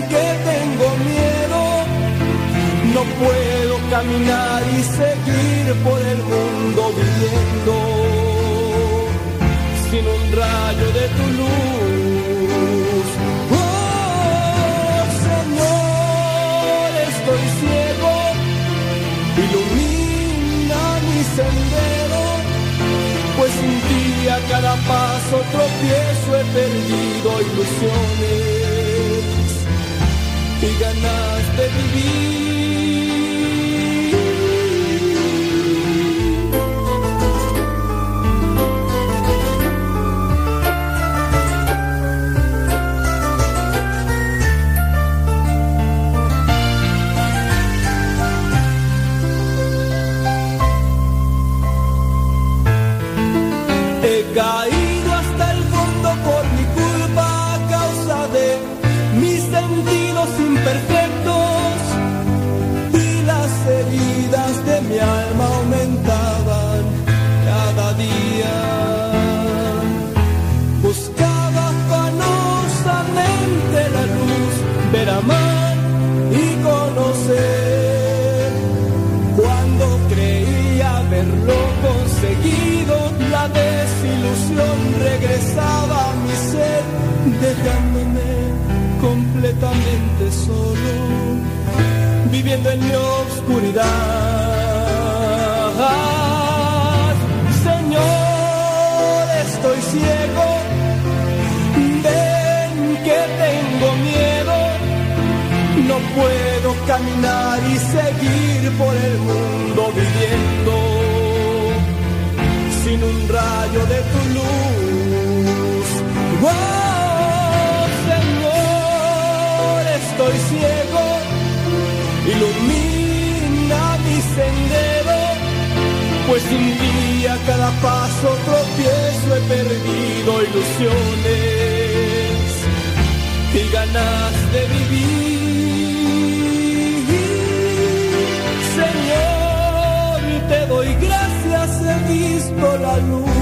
que tengo miedo, no puedo caminar y seguir por el mundo viviendo sin un rayo de tu luz. Oh Señor, estoy ciego, ilumina mi sendero, pues un día cada paso tropiezo he perdido ilusiones y ganas de vivir. completamente solo, viviendo en mi oscuridad. Señor, estoy ciego, ven que tengo miedo, no puedo caminar y seguir por el mundo viviendo. Sin un rayo de tu luz. estoy ciego, ilumina mi sendero, pues un día cada paso tropiezo he perdido ilusiones y ganas de vivir. Señor, te doy gracias, he visto la luz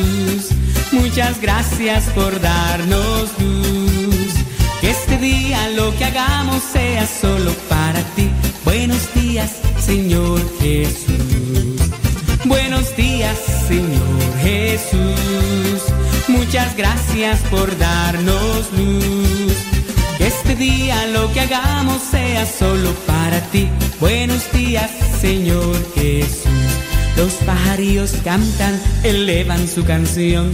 muchas gracias por darnos luz. Que este día lo que hagamos sea solo para ti. Buenos días, Señor Jesús. Buenos días, Señor Jesús. Muchas gracias por darnos luz. Que este día lo que hagamos sea solo para ti. Buenos días, Señor Jesús. Los pajarillos cantan, elevan su canción.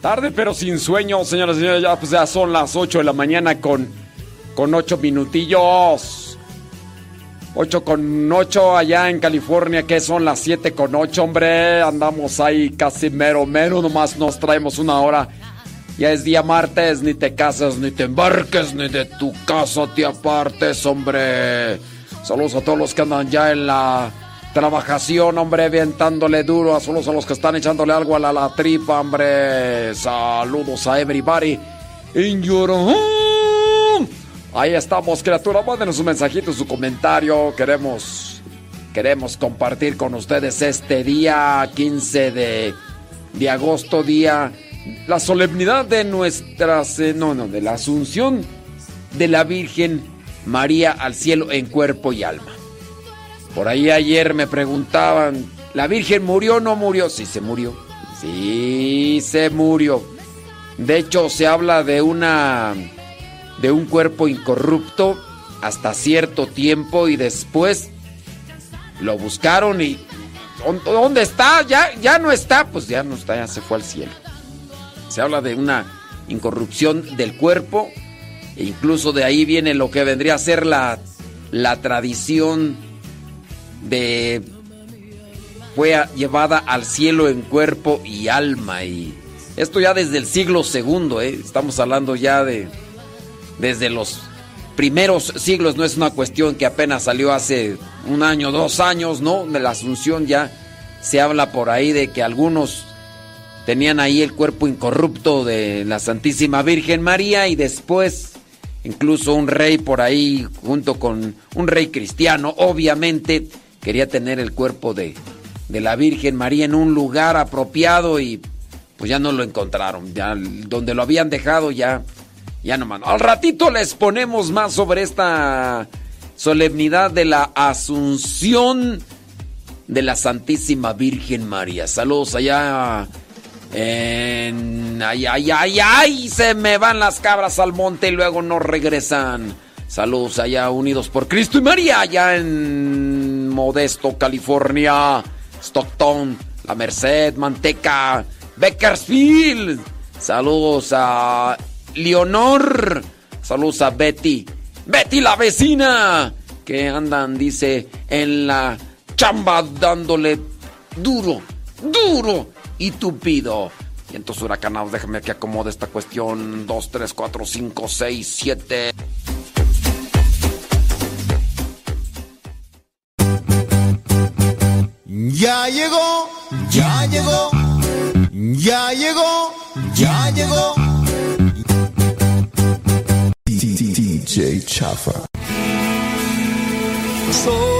Tarde pero sin sueño, señoras y señores. Ya, pues son las 8 de la mañana con, con 8 minutillos. 8 con 8 allá en California, que son las 7 con 8, hombre. Andamos ahí casi mero, mero. Nomás nos traemos una hora. Ya es día martes, ni te casas, ni te embarques, ni de tu casa te apartes, hombre. Saludos a todos los que andan ya en la Trabajación, hombre, aventándole duro solo a los que están echándole algo a la, tripa, hombre. Saludos a everybody in your home. Ahí estamos, criatura. Mándenos un mensajito, su comentario. Queremos, queremos compartir con ustedes este día 15 de, de agosto, día, la solemnidad de nuestras, eh, no, no, de la asunción de la Virgen María al cielo en cuerpo y alma. Por ahí ayer me preguntaban, ¿la Virgen murió o no murió? Sí, se murió. Sí, se murió. De hecho, se habla de una de un cuerpo incorrupto hasta cierto tiempo y después lo buscaron y ¿dónde está? Ya ya no está, pues ya no está, ya se fue al cielo. Se habla de una incorrupción del cuerpo e incluso de ahí viene lo que vendría a ser la la tradición de fue llevada al cielo en cuerpo y alma y esto ya desde el siglo segundo, ¿eh? estamos hablando ya de desde los primeros siglos, no es una cuestión que apenas salió hace un año, dos años, ¿no? De la Asunción ya se habla por ahí de que algunos tenían ahí el cuerpo incorrupto de la Santísima Virgen María y después incluso un rey por ahí junto con un rey cristiano, obviamente quería tener el cuerpo de, de la Virgen María en un lugar apropiado y pues ya no lo encontraron. Ya donde lo habían dejado ya, ya no más. Al ratito les ponemos más sobre esta solemnidad de la Asunción de la Santísima Virgen María. Saludos allá en... Ay, ay, ay, ay, se me van las cabras al monte y luego no regresan. Saludos allá unidos por Cristo y María, allá en Modesto, California, Stockton, La Merced, Manteca, Bakersfield. Saludos a Leonor. Saludos a Betty. Betty la vecina. Que andan, dice, en la chamba dándole duro, duro y tupido. Y entonces huracanados, déjame que acomode esta cuestión. 2, 3, 4, 5, 6, 7. Ya llegó, ya llegó, ya llegó, ya llegó. DJ Chafa. Soy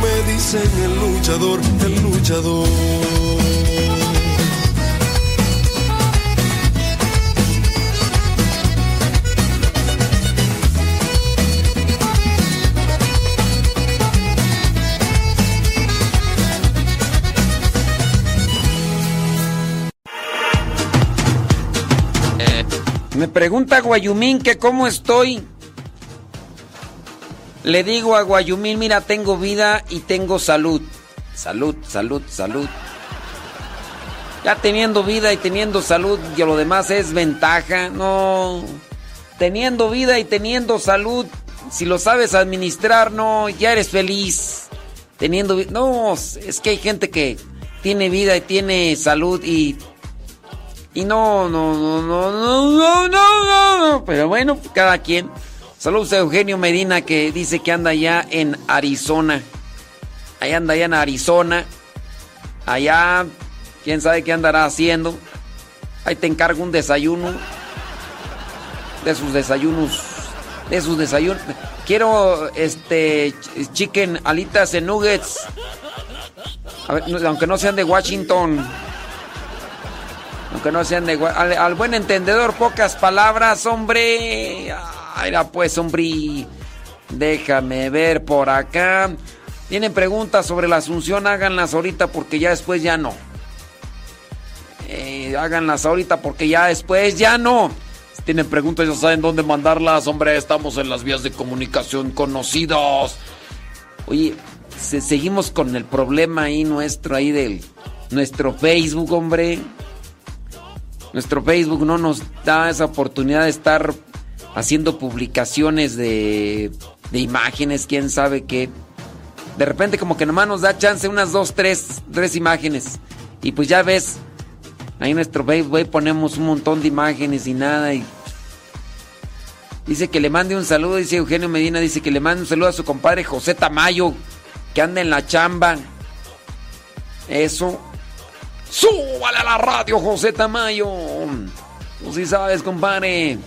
me dicen el luchador, el luchador. Me pregunta Guayumín que cómo estoy. Le digo a Guayumín, mira, tengo vida y tengo salud. Salud, salud, salud. Ya teniendo vida y teniendo salud, y lo demás es ventaja. No. Teniendo vida y teniendo salud, si lo sabes administrar, no, ya eres feliz. Teniendo vida. No, es que hay gente que tiene vida y tiene salud y. Y no, no, no, no, no, no, no, no. Pero bueno, cada quien. Saludos a Eugenio Medina que dice que anda allá en Arizona. Ahí anda allá en Arizona. Allá, quién sabe qué andará haciendo. Ahí te encargo un desayuno. De sus desayunos. De sus desayunos. Quiero este chicken alitas en nuggets. aunque no sean de Washington. Aunque no sean de al, al buen entendedor, pocas palabras, hombre. Ay, pues, hombre. Déjame ver por acá. Tienen preguntas sobre la Asunción, háganlas ahorita porque ya después ya no. Eh, háganlas ahorita porque ya después ya no. Si tienen preguntas ya saben dónde mandarlas, hombre. Estamos en las vías de comunicación conocidos. Oye, seguimos con el problema ahí nuestro, ahí del nuestro Facebook, hombre. Nuestro Facebook no nos da esa oportunidad de estar haciendo publicaciones de, de imágenes, quién sabe qué. De repente como que nomás nos da chance unas dos, tres, tres imágenes. Y pues ya ves, ahí nuestro Facebook ponemos un montón de imágenes y nada. Y dice que le mande un saludo, dice Eugenio Medina, dice que le mande un saludo a su compadre José Tamayo, que anda en la chamba. Eso. Súbale a la radio, José Tamayo. Tú sí sabes, compadre.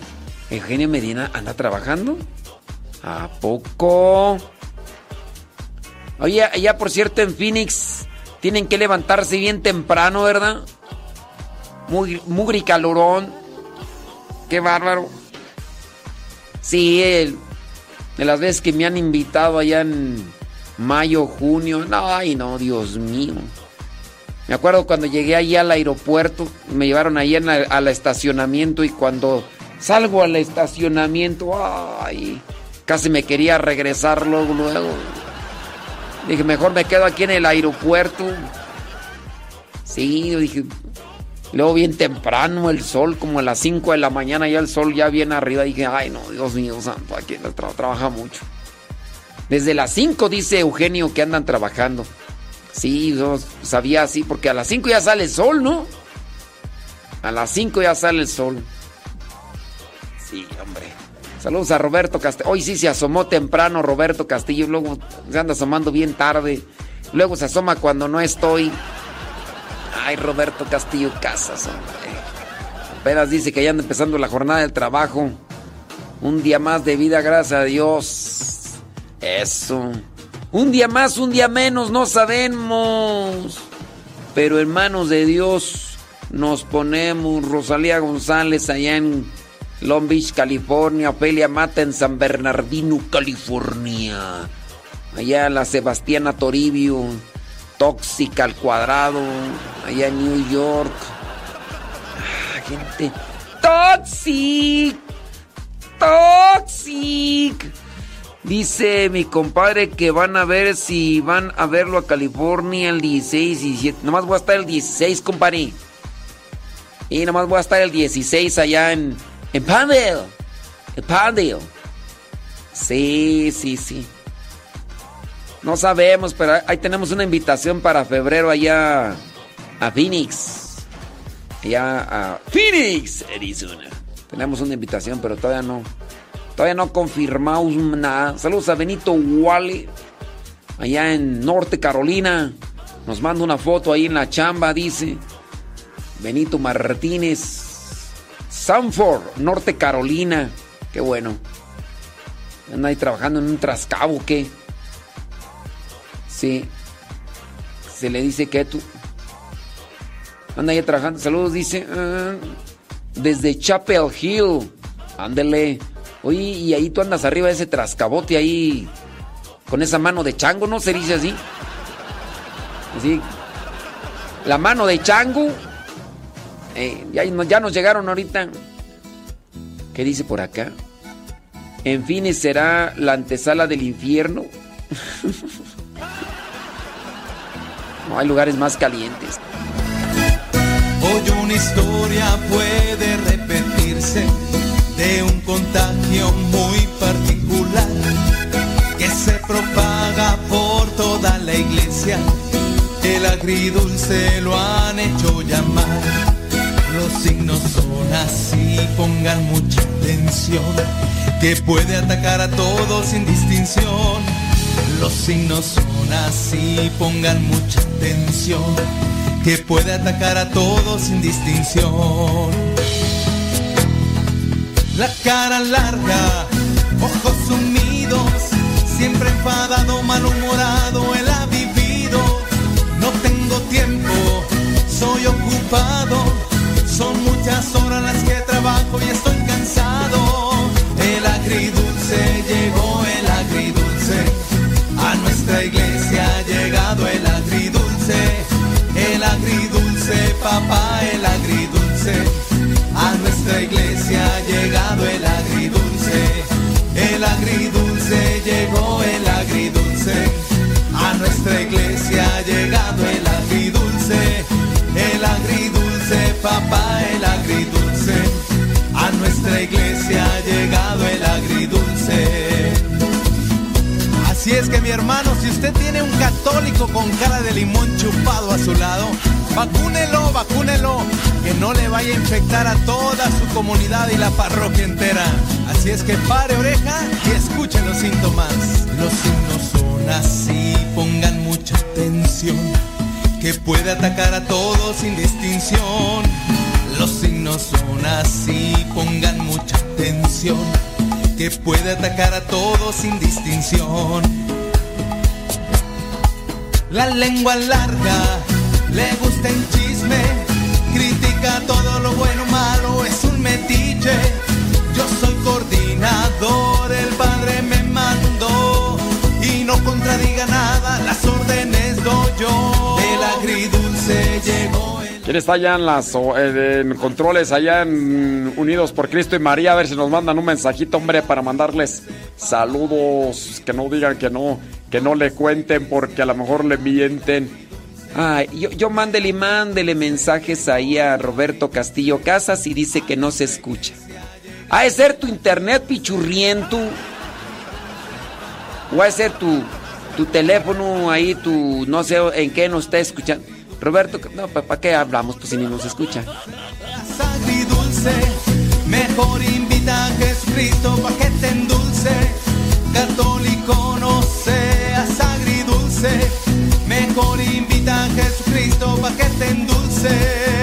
Eugenio Medina anda trabajando. ¿A poco? Oye, ya por cierto en Phoenix tienen que levantarse bien temprano, ¿verdad? Muy, muy calorón. Qué bárbaro. Sí, de las veces que me han invitado allá en mayo, junio. ay, no, Dios mío. Me acuerdo cuando llegué allí al aeropuerto, me llevaron ahí al estacionamiento y cuando salgo al estacionamiento, ay, casi me quería regresar luego, luego. Dije, mejor me quedo aquí en el aeropuerto. Sí, dije. Luego bien temprano el sol, como a las 5 de la mañana, ya el sol ya viene arriba. Dije, ay no, Dios mío santo, aquí trabaja mucho. Desde las 5 dice Eugenio que andan trabajando. Sí, yo sabía así, porque a las 5 ya sale el sol, ¿no? A las 5 ya sale el sol. Hombre. Saludos a Roberto Castillo. Hoy sí se asomó temprano Roberto Castillo, luego se anda asomando bien tarde. Luego se asoma cuando no estoy. Ay, Roberto Castillo Casas, hombre. Apenas dice que ya anda empezando la jornada del trabajo. Un día más de vida, gracias a Dios. Eso. Un día más, un día menos, no sabemos. Pero en manos de Dios nos ponemos. Rosalía González allá en Long Beach, California. Ofelia Mata en San Bernardino, California. Allá la Sebastiana Toribio. Tóxica al cuadrado. Allá en New York. Ah, gente. Toxic. Toxic. Dice mi compadre que van a ver si van a verlo a California el 16 y 17. Nomás voy a estar el 16, compadre. Y nomás voy a estar el 16 allá en en Pandale. En Pandale. Sí, sí, sí. No sabemos, pero ahí tenemos una invitación para febrero allá a Phoenix. Allá a Phoenix, Arizona. Tenemos una invitación, pero todavía no. Todavía no confirmamos nada. Saludos a Benito Wally. Allá en Norte Carolina. Nos manda una foto ahí en la chamba, dice. Benito Martínez. Sanford, Norte Carolina. Qué bueno. Anda ahí trabajando en un trascabo, ¿qué? Sí. Se le dice que tú. Anda ahí trabajando. Saludos, dice. Ah, desde Chapel Hill. Ándele. Oye, y ahí tú andas arriba de ese trascabote ahí. Con esa mano de chango, ¿no? Se dice así. Así. La mano de chango eh, ya, ya, nos llegaron ahorita. ¿Qué dice por acá? En fin, será la antesala del infierno. no hay lugares más calientes. una historia puede repetirse de un contagio muy particular que se propaga por toda la iglesia. El agridulce lo han hecho llamar. Los signos son así, pongan mucha atención, que puede atacar a todos sin distinción. Los signos son así, pongan mucha atención, que puede atacar a todos sin distinción. La cara larga, ojos sumidos, siempre enfadado, malhumorado, él ha vivido. No tengo tiempo, soy ocupado, son muchas horas las que trabajo y estoy cansado. El agridulce llegó, el agridulce, a nuestra iglesia ha llegado el agridulce, el agridulce, papá, el agridulce a nuestra iglesia ha llegado el agridulce, el agridulce llegó el agridulce. A nuestra iglesia ha llegado el agridulce, Así es que mi hermano, si usted tiene un católico con cara de limón chupado a su lado, Vacúnelo, vacúnelo, que no le vaya a infectar a toda su comunidad y la parroquia entera. Así es que pare oreja y escuche los síntomas. Los signos son así, pongan mucha atención, que puede atacar a todos sin distinción. Los signos son así, pongan mucha atención, que puede atacar a todos sin distinción. La lengua larga le gusta el chisme, critica todo lo bueno, malo, es un metiche. ¿Quién está allá en las en controles, allá en Unidos por Cristo y María? A ver si nos mandan un mensajito, hombre, para mandarles saludos. Que no digan que no, que no le cuenten porque a lo mejor le mienten. Ay, yo, yo mándele y mándele mensajes ahí a Roberto Castillo Casas y dice que no se escucha. ¿Ha de ser tu internet pichurriento? ¿O ha de ser tu, tu teléfono ahí, tu no sé en qué nos está escuchando? Roberto, no, ¿para qué hablamos? Pues si ni nos escucha. Mejor invita a Jesucristo pa' que te endulce. Católico no seas agridulce. Mejor invita a Jesucristo pa' que te endulce.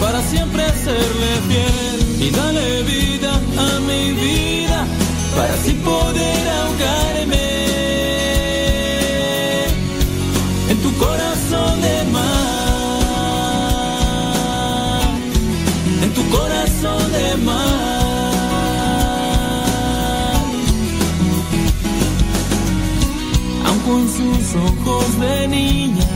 para siempre serle fiel. Y dale vida a mi vida para así poder ahogarme en tu corazón de mar. En tu corazón de mar. aun con sus ojos de niña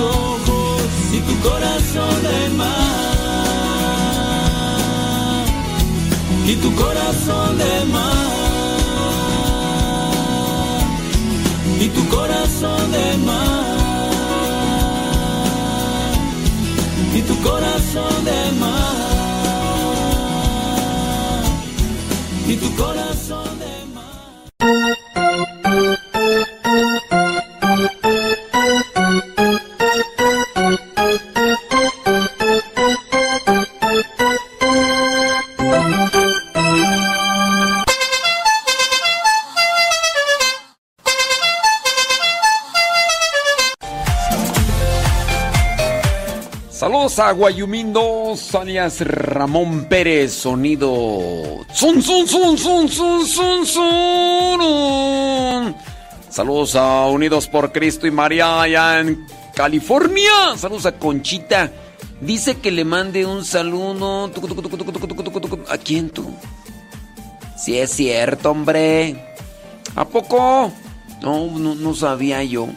Ojos y tu corazón de mar. Y tu corazón de mar. Y tu corazón de mar. Y tu corazón de mar. Y tu corazón Saludos a Guayumindos, alias Ramón Pérez, sonido. Zun, zun, zun, zun, zun, zun. Saludos a Unidos por Cristo y María allá en California. Saludos a Conchita. Dice que le mande un saludo. ¿A quién tú? Si es cierto, hombre. ¿A poco? No, no, no sabía yo.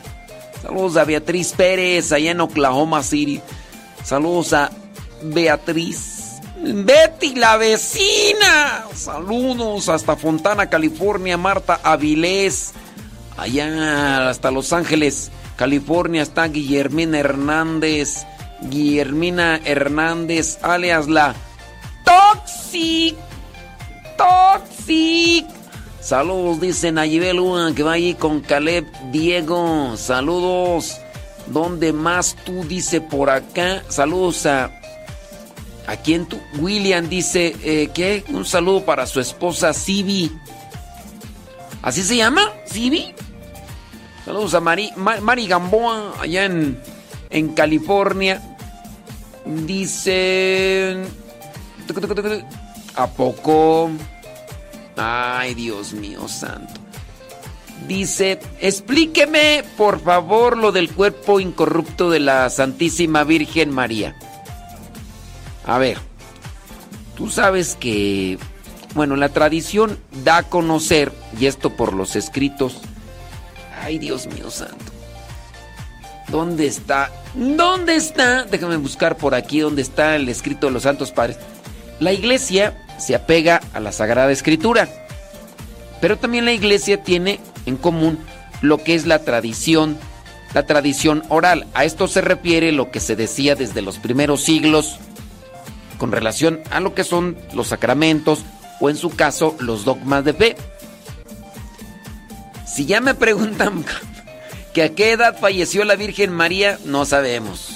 Saludos a Beatriz Pérez, allá en Oklahoma City. Saludos a Beatriz. Betty, la vecina. Saludos hasta Fontana, California. Marta Avilés. Allá hasta Los Ángeles, California está Guillermina Hernández. Guillermina Hernández, alias la Toxic. Toxic. Saludos, dice Nayibel Luna, que va allí con Caleb Diego. Saludos. ¿Dónde más tú? Dice por acá. Saludos a. ¿A quién tú? William dice, eh, ¿qué? Un saludo para su esposa Sibi. ¿Así se llama? ¿Sibi? Saludos a Mari, Ma- Mari Gamboa, allá en, en California. Dice. ¿A poco? Ay, Dios mío santo. Dice, explíqueme por favor lo del cuerpo incorrupto de la Santísima Virgen María. A ver, tú sabes que, bueno, la tradición da a conocer, y esto por los escritos, ay Dios mío santo, ¿dónde está? ¿Dónde está? Déjame buscar por aquí dónde está el escrito de los santos padres. La iglesia se apega a la Sagrada Escritura, pero también la iglesia tiene en común lo que es la tradición, la tradición oral. A esto se refiere lo que se decía desde los primeros siglos con relación a lo que son los sacramentos o en su caso los dogmas de fe. Si ya me preguntan que a qué edad falleció la Virgen María, no sabemos.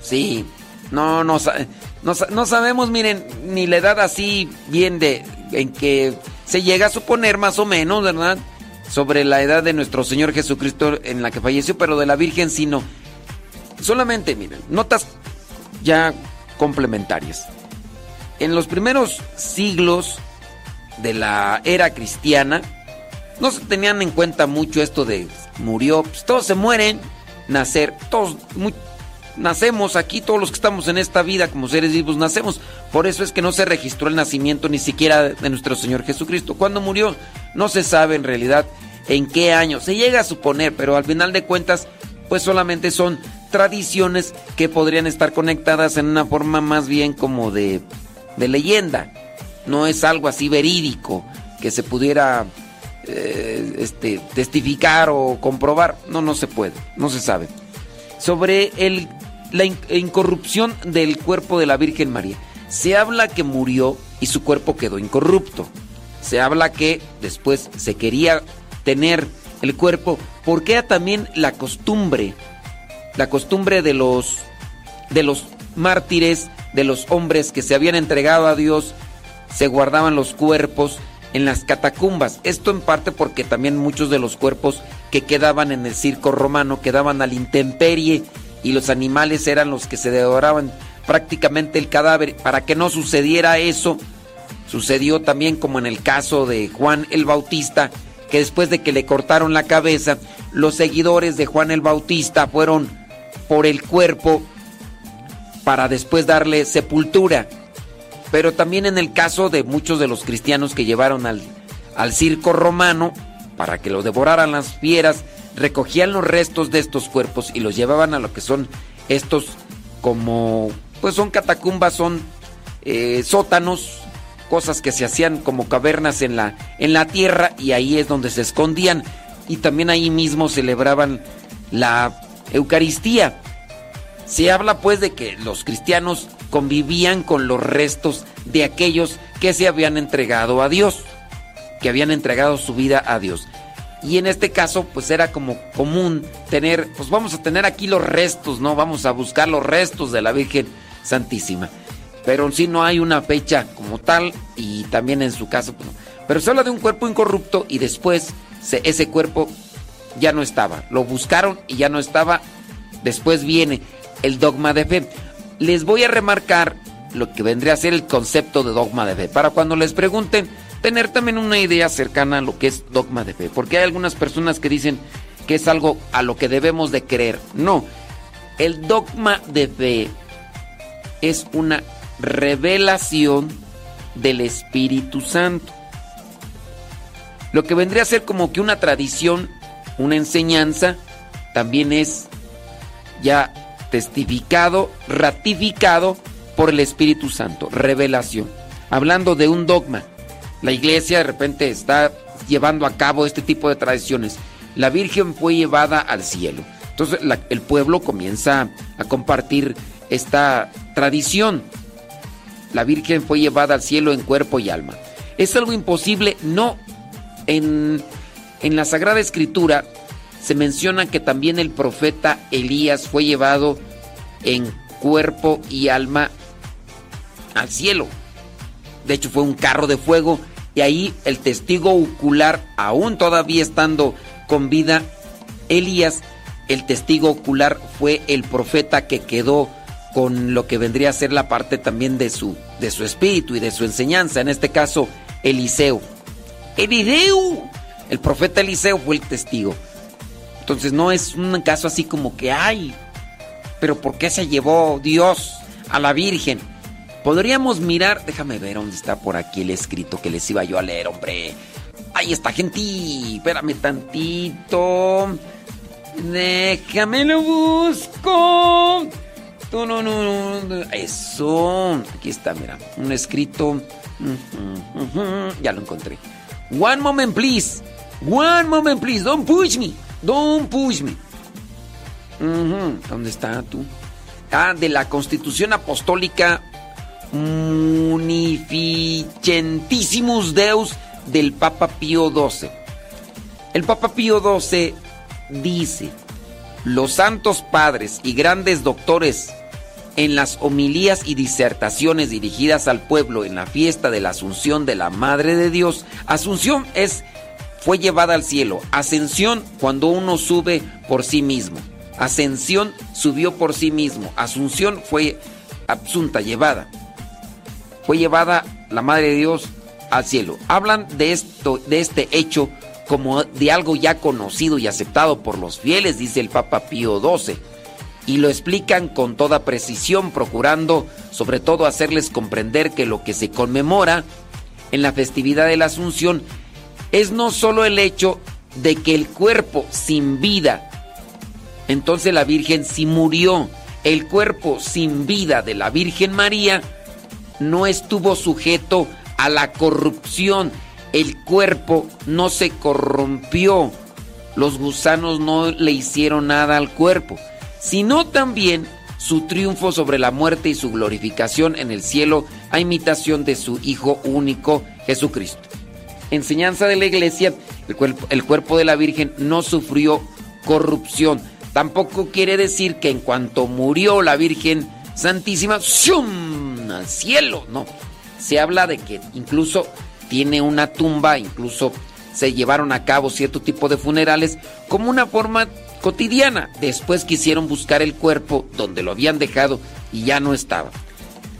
Sí, no, no, no sabemos, miren, ni la edad así bien de en que se llega a suponer más o menos, ¿verdad? Sobre la edad de nuestro Señor Jesucristo en la que falleció, pero de la Virgen sí no. Solamente, miren, notas ya complementarias. En los primeros siglos de la era cristiana, no se tenían en cuenta mucho esto de murió, pues todos se mueren, nacer, todos nacemos aquí, todos los que estamos en esta vida como seres vivos nacemos. Por eso es que no se registró el nacimiento ni siquiera de nuestro Señor Jesucristo. ¿Cuándo murió? No se sabe en realidad en qué año. Se llega a suponer, pero al final de cuentas, pues solamente son tradiciones que podrían estar conectadas en una forma más bien como de, de leyenda. No es algo así verídico que se pudiera eh, este, testificar o comprobar. No, no se puede, no se sabe. sobre el, la incorrupción del cuerpo de la Virgen María. Se habla que murió y su cuerpo quedó incorrupto. Se habla que después se quería tener el cuerpo porque era también la costumbre, la costumbre de los de los mártires, de los hombres que se habían entregado a Dios, se guardaban los cuerpos en las catacumbas. Esto en parte porque también muchos de los cuerpos que quedaban en el circo romano quedaban al intemperie y los animales eran los que se devoraban prácticamente el cadáver. Para que no sucediera eso, sucedió también como en el caso de Juan el Bautista, que después de que le cortaron la cabeza, los seguidores de Juan el Bautista fueron por el cuerpo para después darle sepultura. Pero también en el caso de muchos de los cristianos que llevaron al, al circo romano para que lo devoraran las fieras, recogían los restos de estos cuerpos y los llevaban a lo que son estos como, pues son catacumbas, son eh, sótanos, cosas que se hacían como cavernas en la, en la tierra y ahí es donde se escondían y también ahí mismo celebraban la Eucaristía. Se habla pues de que los cristianos convivían con los restos de aquellos que se habían entregado a Dios, que habían entregado su vida a Dios. Y en este caso, pues era como común tener, pues vamos a tener aquí los restos, ¿no? Vamos a buscar los restos de la Virgen Santísima. Pero sí no hay una fecha como tal y también en su caso, pues, pero se habla de un cuerpo incorrupto y después ese cuerpo ya no estaba. Lo buscaron y ya no estaba. Después viene el dogma de fe. Les voy a remarcar lo que vendría a ser el concepto de dogma de fe. Para cuando les pregunten, tener también una idea cercana a lo que es dogma de fe. Porque hay algunas personas que dicen que es algo a lo que debemos de creer. No, el dogma de fe es una revelación del Espíritu Santo. Lo que vendría a ser como que una tradición, una enseñanza, también es ya testificado, ratificado por el Espíritu Santo, revelación. Hablando de un dogma, la iglesia de repente está llevando a cabo este tipo de tradiciones. La Virgen fue llevada al cielo. Entonces el pueblo comienza a compartir esta tradición. La Virgen fue llevada al cielo en cuerpo y alma. ¿Es algo imposible? No. En, en la Sagrada Escritura se menciona que también el profeta Elías fue llevado en cuerpo y alma al cielo. De hecho fue un carro de fuego y ahí el testigo ocular, aún todavía estando con vida, Elías, el testigo ocular fue el profeta que quedó con lo que vendría a ser la parte también de su, de su espíritu y de su enseñanza, en este caso Eliseo. Eliseo, el profeta Eliseo fue el testigo. Entonces no es un caso así como que, ay, pero ¿por qué se llevó Dios a la Virgen? Podríamos mirar, déjame ver dónde está por aquí el escrito que les iba yo a leer, hombre. Ahí está, gente. Espérame tantito. Déjame lo busco. No, no, no, Eso. Aquí está, mira. Un escrito. Ya lo encontré. One moment, please. One moment, please. Don't push me. Don't push me. ¿Dónde está tú? Ah, de la Constitución Apostólica Munificentissimus Deus del Papa Pío XII. El Papa Pío XII dice, los santos padres y grandes doctores en las homilías y disertaciones dirigidas al pueblo en la fiesta de la Asunción de la Madre de Dios, Asunción es fue llevada al cielo, ascensión cuando uno sube por sí mismo. Ascensión subió por sí mismo, Asunción fue absunta, llevada fue llevada la Madre de Dios al cielo. Hablan de esto, de este hecho como de algo ya conocido y aceptado por los fieles, dice el Papa Pío XII, y lo explican con toda precisión, procurando sobre todo hacerles comprender que lo que se conmemora en la festividad de la Asunción es no solo el hecho de que el cuerpo sin vida, entonces la Virgen sí murió, el cuerpo sin vida de la Virgen María, no estuvo sujeto a la corrupción. El cuerpo no se corrompió. Los gusanos no le hicieron nada al cuerpo. sino también su triunfo sobre la muerte y su glorificación en el cielo a imitación de su Hijo único, Jesucristo. Enseñanza de la iglesia, el cuerpo, el cuerpo de la Virgen no sufrió corrupción. Tampoco quiere decir que en cuanto murió la Virgen Santísima, ¡shum! al cielo, no. Se habla de que incluso tiene una tumba, incluso se llevaron a cabo cierto tipo de funerales como una forma cotidiana. Después quisieron buscar el cuerpo donde lo habían dejado y ya no estaba.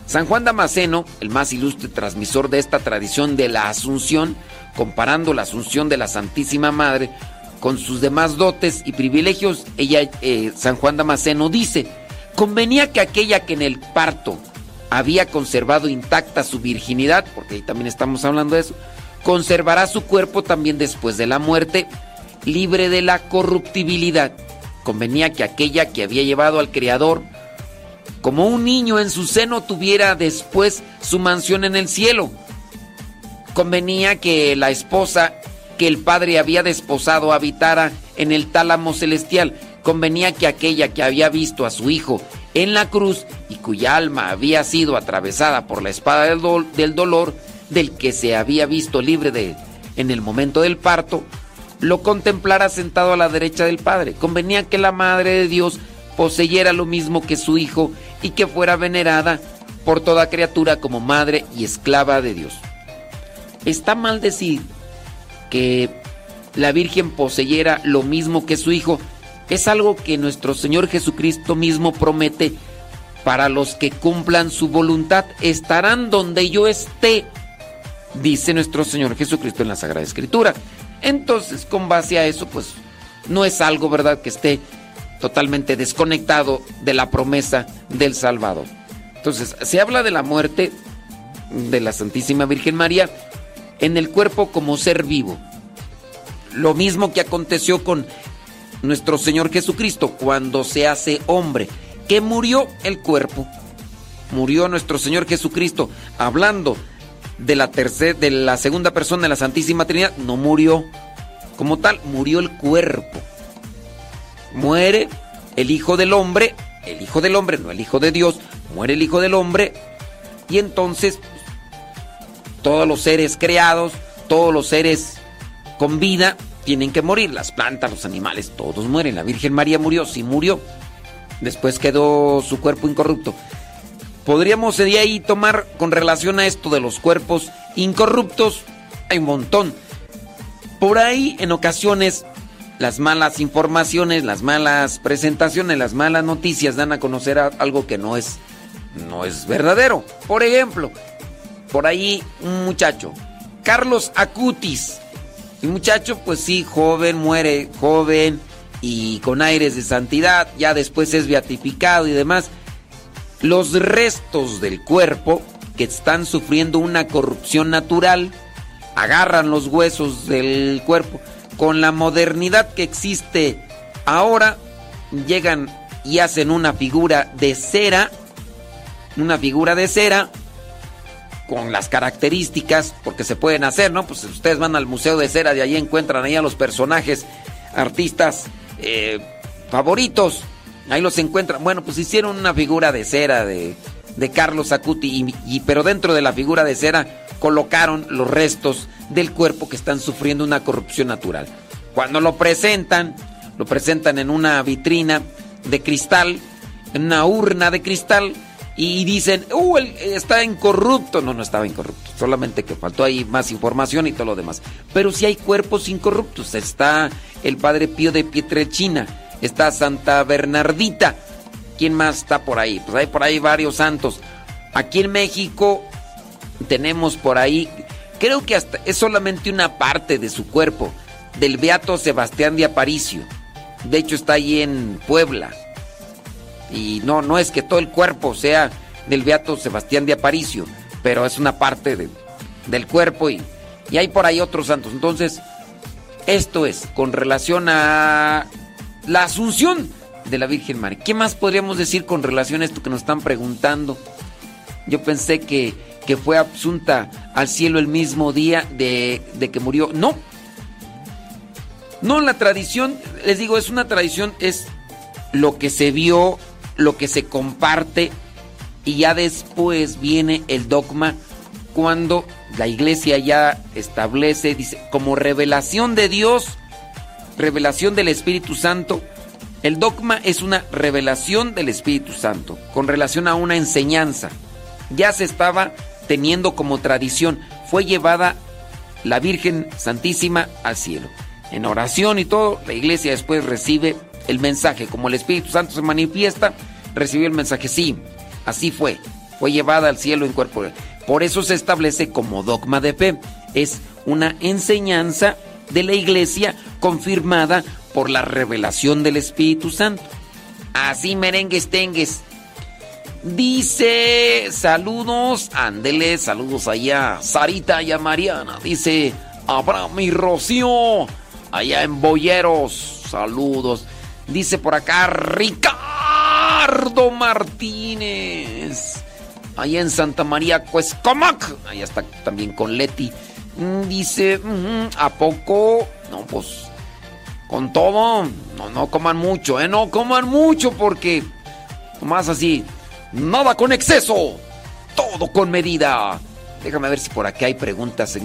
San Juan Damasceno, el más ilustre transmisor de esta tradición de la Asunción, comparando la Asunción de la Santísima Madre con sus demás dotes y privilegios, ella, eh, San Juan Damasceno dice, convenía que aquella que en el parto había conservado intacta su virginidad, porque ahí también estamos hablando de eso, conservará su cuerpo también después de la muerte libre de la corruptibilidad. Convenía que aquella que había llevado al Creador como un niño en su seno tuviera después su mansión en el cielo. Convenía que la esposa que el Padre había desposado habitara en el tálamo celestial. Convenía que aquella que había visto a su Hijo en la cruz y cuya alma había sido atravesada por la espada del, dolor, del que se había visto libre de en el momento del parto, lo contemplara sentado a la derecha del Padre. Convenía que la Madre de Dios poseyera lo mismo que su Hijo y que fuera venerada por toda criatura como madre y esclava de Dios. Está mal decir que la Virgen poseyera lo mismo que su Hijo. Es algo que nuestro Señor Jesucristo mismo promete para los que cumplan su voluntad. Estarán donde yo esté, dice nuestro Señor Jesucristo en la Sagrada Escritura. Entonces, con base a eso, pues no es algo, ¿verdad?, que esté totalmente desconectado de la promesa del Salvador. Entonces, se habla de la muerte de la Santísima Virgen María en el cuerpo como ser vivo. Lo mismo que aconteció con nuestro Señor Jesucristo cuando se hace hombre, que murió el cuerpo. Murió nuestro Señor Jesucristo hablando de la tercera, de la segunda persona de la Santísima Trinidad, no murió como tal, murió el cuerpo. Muere el Hijo del Hombre, el Hijo del Hombre, no el Hijo de Dios, muere el Hijo del Hombre, y entonces todos los seres creados, todos los seres con vida, tienen que morir. Las plantas, los animales, todos mueren. La Virgen María murió, sí murió. Después quedó su cuerpo incorrupto podríamos de ahí tomar con relación a esto de los cuerpos incorruptos? Hay un montón. Por ahí en ocasiones las malas informaciones, las malas presentaciones, las malas noticias dan a conocer algo que no es no es verdadero. Por ejemplo, por ahí un muchacho, Carlos Acutis. El muchacho pues sí, joven, muere joven y con aires de santidad, ya después es beatificado y demás los restos del cuerpo que están sufriendo una corrupción natural agarran los huesos del cuerpo. Con la modernidad que existe ahora, llegan y hacen una figura de cera, una figura de cera con las características, porque se pueden hacer, ¿no? Pues ustedes van al Museo de Cera, de ahí encuentran ahí a los personajes, artistas eh, favoritos Ahí los encuentran. Bueno, pues hicieron una figura de cera de, Carlos Acuti, y, pero dentro de la figura de cera colocaron los restos del cuerpo que están sufriendo una corrupción natural. Cuando lo presentan, lo presentan en una vitrina de cristal, en una urna de cristal, y dicen, ¡uh! está incorrupto. No, no estaba incorrupto, solamente que faltó ahí más información y todo lo demás. Pero si hay cuerpos incorruptos, está el padre Pío de Pietrechina está Santa Bernardita. ¿Quién más está por ahí? Pues hay por ahí varios santos. Aquí en México tenemos por ahí, creo que hasta es solamente una parte de su cuerpo, del Beato Sebastián de Aparicio. De hecho está ahí en Puebla. Y no, no es que todo el cuerpo sea del Beato Sebastián de Aparicio, pero es una parte del cuerpo y, y hay por ahí otros santos. Entonces, esto es con relación a la asunción de la Virgen María. ¿Qué más podríamos decir con relación a esto que nos están preguntando? Yo pensé que, fue asunta al cielo el mismo día de, de, que murió. No. No, la tradición, les digo, es una tradición, es lo que se vio, lo que se comparte y ya después viene el dogma cuando la iglesia ya establece, dice, como revelación de Dios, revelación del Espíritu Santo, el dogma es una revelación del Espíritu Santo con relación a una enseñanza. Ya se estaba teniendo como tradición, fue llevada la Virgen Santísima al cielo. En oración y todo, la iglesia después recibe el mensaje. Como el Espíritu Santo se manifiesta, recibió el mensaje. Sí, así fue. Fue llevada al cielo en cuerpo. Por eso se establece como dogma de fe. Es una enseñanza de la iglesia confirmada por la revelación del Espíritu Santo. Así merengues tengues. Dice, saludos, ándele, saludos allá, Sarita y a Mariana. Dice, Abraham y Rocío, allá en Boyeros, saludos. Dice por acá, Ricardo Martínez, allá en Santa María Cuescomac, allá está también con Leti. Mm, dice, ¿a poco? No, pues, con todo, no, no coman mucho, ¿eh? No coman mucho porque, más así, Nada con exceso, todo con medida. Déjame ver si por acá hay preguntas.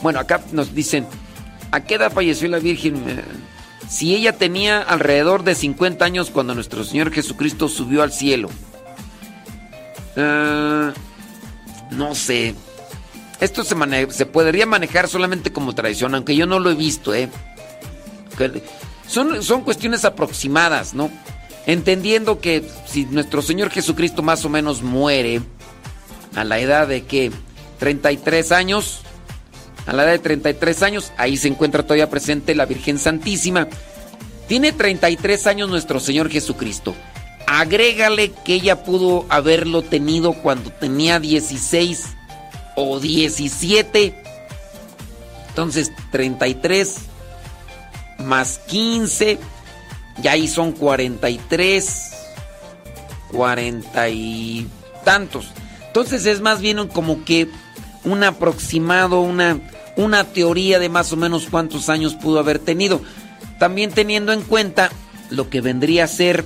Bueno, acá nos dicen, ¿a qué edad falleció la Virgen? Si ella tenía alrededor de 50 años cuando nuestro Señor Jesucristo subió al cielo. Eh, no sé. Esto se, se podría manejar solamente como tradición, aunque yo no lo he visto, ¿eh? Son, son cuestiones aproximadas, ¿no? Entendiendo que si nuestro Señor Jesucristo más o menos muere a la edad de que 33 años, a la edad de 33 años, ahí se encuentra todavía presente la Virgen Santísima. Tiene 33 años nuestro Señor Jesucristo. Agrégale que ella pudo haberlo tenido cuando tenía 16 o 17. Entonces, 33 más 15 ya ahí son 43, 40 y tantos. Entonces es más bien como que un aproximado, una, una teoría de más o menos cuántos años pudo haber tenido. También teniendo en cuenta lo que vendría a ser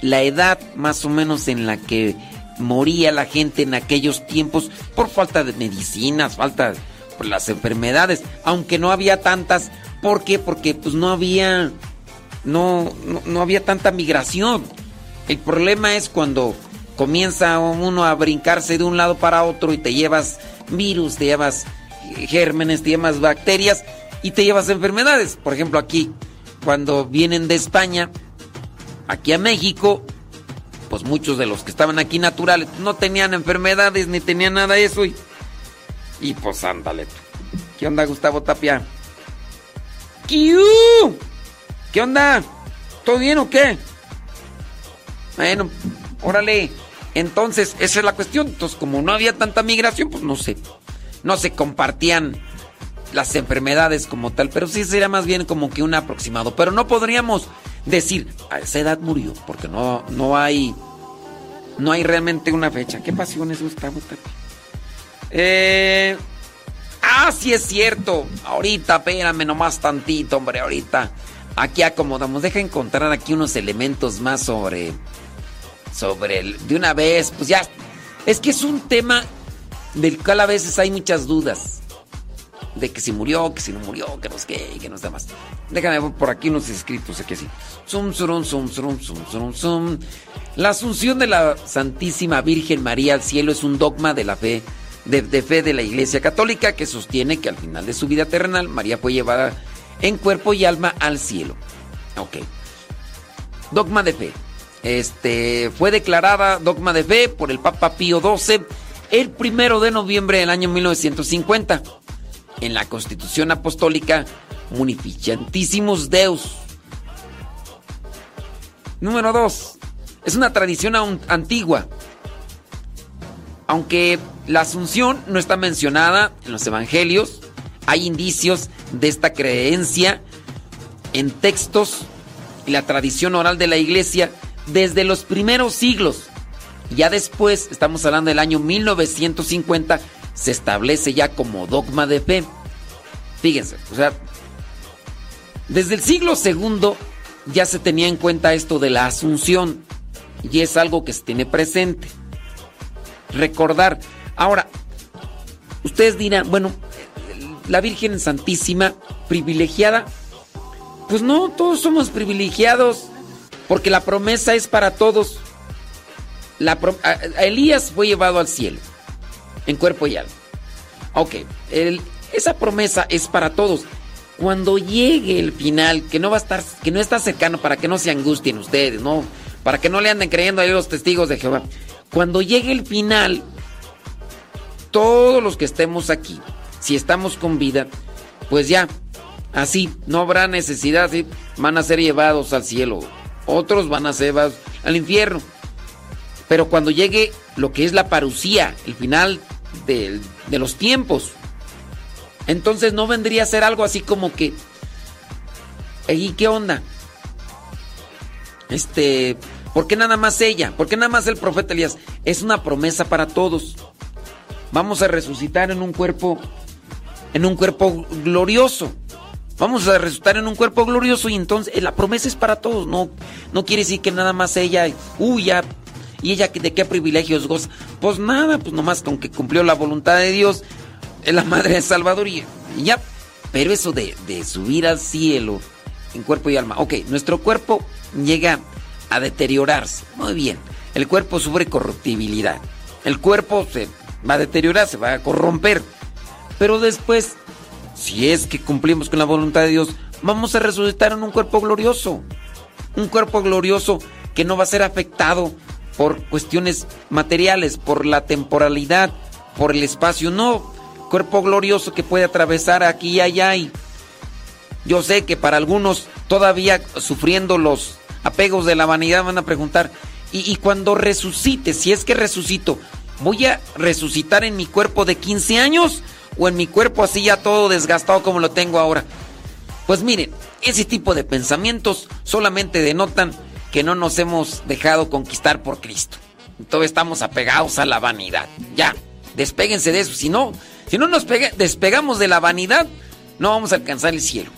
la edad más o menos en la que moría la gente en aquellos tiempos por falta de medicinas, falta por las enfermedades, aunque no había tantas. ¿Por qué? Porque pues no había no, no, había tanta migración. El problema es cuando comienza uno a brincarse de un lado para otro y te llevas virus, te llevas gérmenes, te llevas bacterias y te llevas enfermedades. Por ejemplo, aquí, cuando vienen de España, aquí a México, pues muchos de los que estaban aquí naturales no tenían enfermedades ni tenían nada de eso. Y, y pues ándale. ¿Qué onda, Gustavo Tapia? ¿Qué onda? ¿Todo bien o qué? Bueno, órale. Entonces, esa es la cuestión. Entonces, como no había tanta migración, pues no sé. No se compartían las enfermedades como tal, pero sí sería más bien como que un aproximado. Pero no podríamos decir, a esa edad murió, porque no, no hay. No hay realmente una fecha. ¿Qué pasiones, Gustavo? Eh. Ah, sí es cierto. Ahorita, espérame nomás tantito, hombre, ahorita. Aquí acomodamos. Deja encontrar aquí unos elementos más sobre. Sobre el. De una vez, pues ya. Es que es un tema del cual a veces hay muchas dudas. De que si murió, que si no murió, que no sé qué, que no está más. Déjame por aquí unos escritos, aquí sí. Zum, zum, zum, zum, zum, zum. La asunción de la Santísima Virgen María al cielo es un dogma de la fe, de, de fe de la Iglesia Católica que sostiene que al final de su vida terrenal María fue llevada en cuerpo y alma al cielo. Ok. Dogma de fe. Este fue declarada dogma de fe por el Papa Pío XII el primero de noviembre del año 1950 en la Constitución Apostólica Munificentísimos Deus. Número 2. Es una tradición antigua. Aunque la asunción no está mencionada en los evangelios, hay indicios de esta creencia en textos y la tradición oral de la iglesia desde los primeros siglos. Ya después, estamos hablando del año 1950, se establece ya como dogma de fe. Fíjense, o sea, desde el siglo segundo ya se tenía en cuenta esto de la asunción y es algo que se tiene presente. Recordar. Ahora, ustedes dirán, bueno, la Virgen Santísima privilegiada, pues no, todos somos privilegiados porque la promesa es para todos. La Elías fue llevado al cielo en cuerpo y alma. Ok, esa promesa es para todos. Cuando llegue el final, que no va a estar, que no está cercano para que no se angustien ustedes, ¿no? Para que no le anden creyendo a los testigos de Jehová. Cuando llegue el final, todos los que estemos aquí, si estamos con vida, pues ya, así, no habrá necesidad, van a ser llevados al cielo. Otros van a ser al infierno. Pero cuando llegue lo que es la parucía, el final de, de los tiempos, entonces no vendría a ser algo así como que, ¿y qué onda? Este, ¿por qué nada más ella? ¿Por qué nada más el profeta Elías? Es una promesa para todos. Vamos a resucitar en un cuerpo, en un cuerpo glorioso. Vamos a resucitar en un cuerpo glorioso y entonces la promesa es para todos. No, no quiere decir que nada más ella, uy, ya, y ella de qué privilegios goza. Pues nada, pues nomás con que cumplió la voluntad de Dios, es la madre de Salvador y, ya. Pero eso de, de subir al cielo en cuerpo y alma. Ok, nuestro cuerpo llega a deteriorarse. Muy bien. El cuerpo sufre corruptibilidad. El cuerpo se va a deteriorar, se va a corromper. Pero después, si es que cumplimos con la voluntad de Dios, vamos a resucitar en un cuerpo glorioso. Un cuerpo glorioso que no va a ser afectado por cuestiones materiales, por la temporalidad, por el espacio. No, cuerpo glorioso que puede atravesar aquí y allá. Y yo sé que para algunos todavía sufriendo los apegos de la vanidad van a preguntar, ¿y, y cuando resucite, si es que resucito, voy a resucitar en mi cuerpo de 15 años o en mi cuerpo así ya todo desgastado como lo tengo ahora? Pues miren, ese tipo de pensamientos solamente denotan que no nos hemos dejado conquistar por Cristo. Todos estamos apegados a la vanidad. Ya, despéguense de eso. Si no, si no nos despegamos de la vanidad, no vamos a alcanzar el cielo.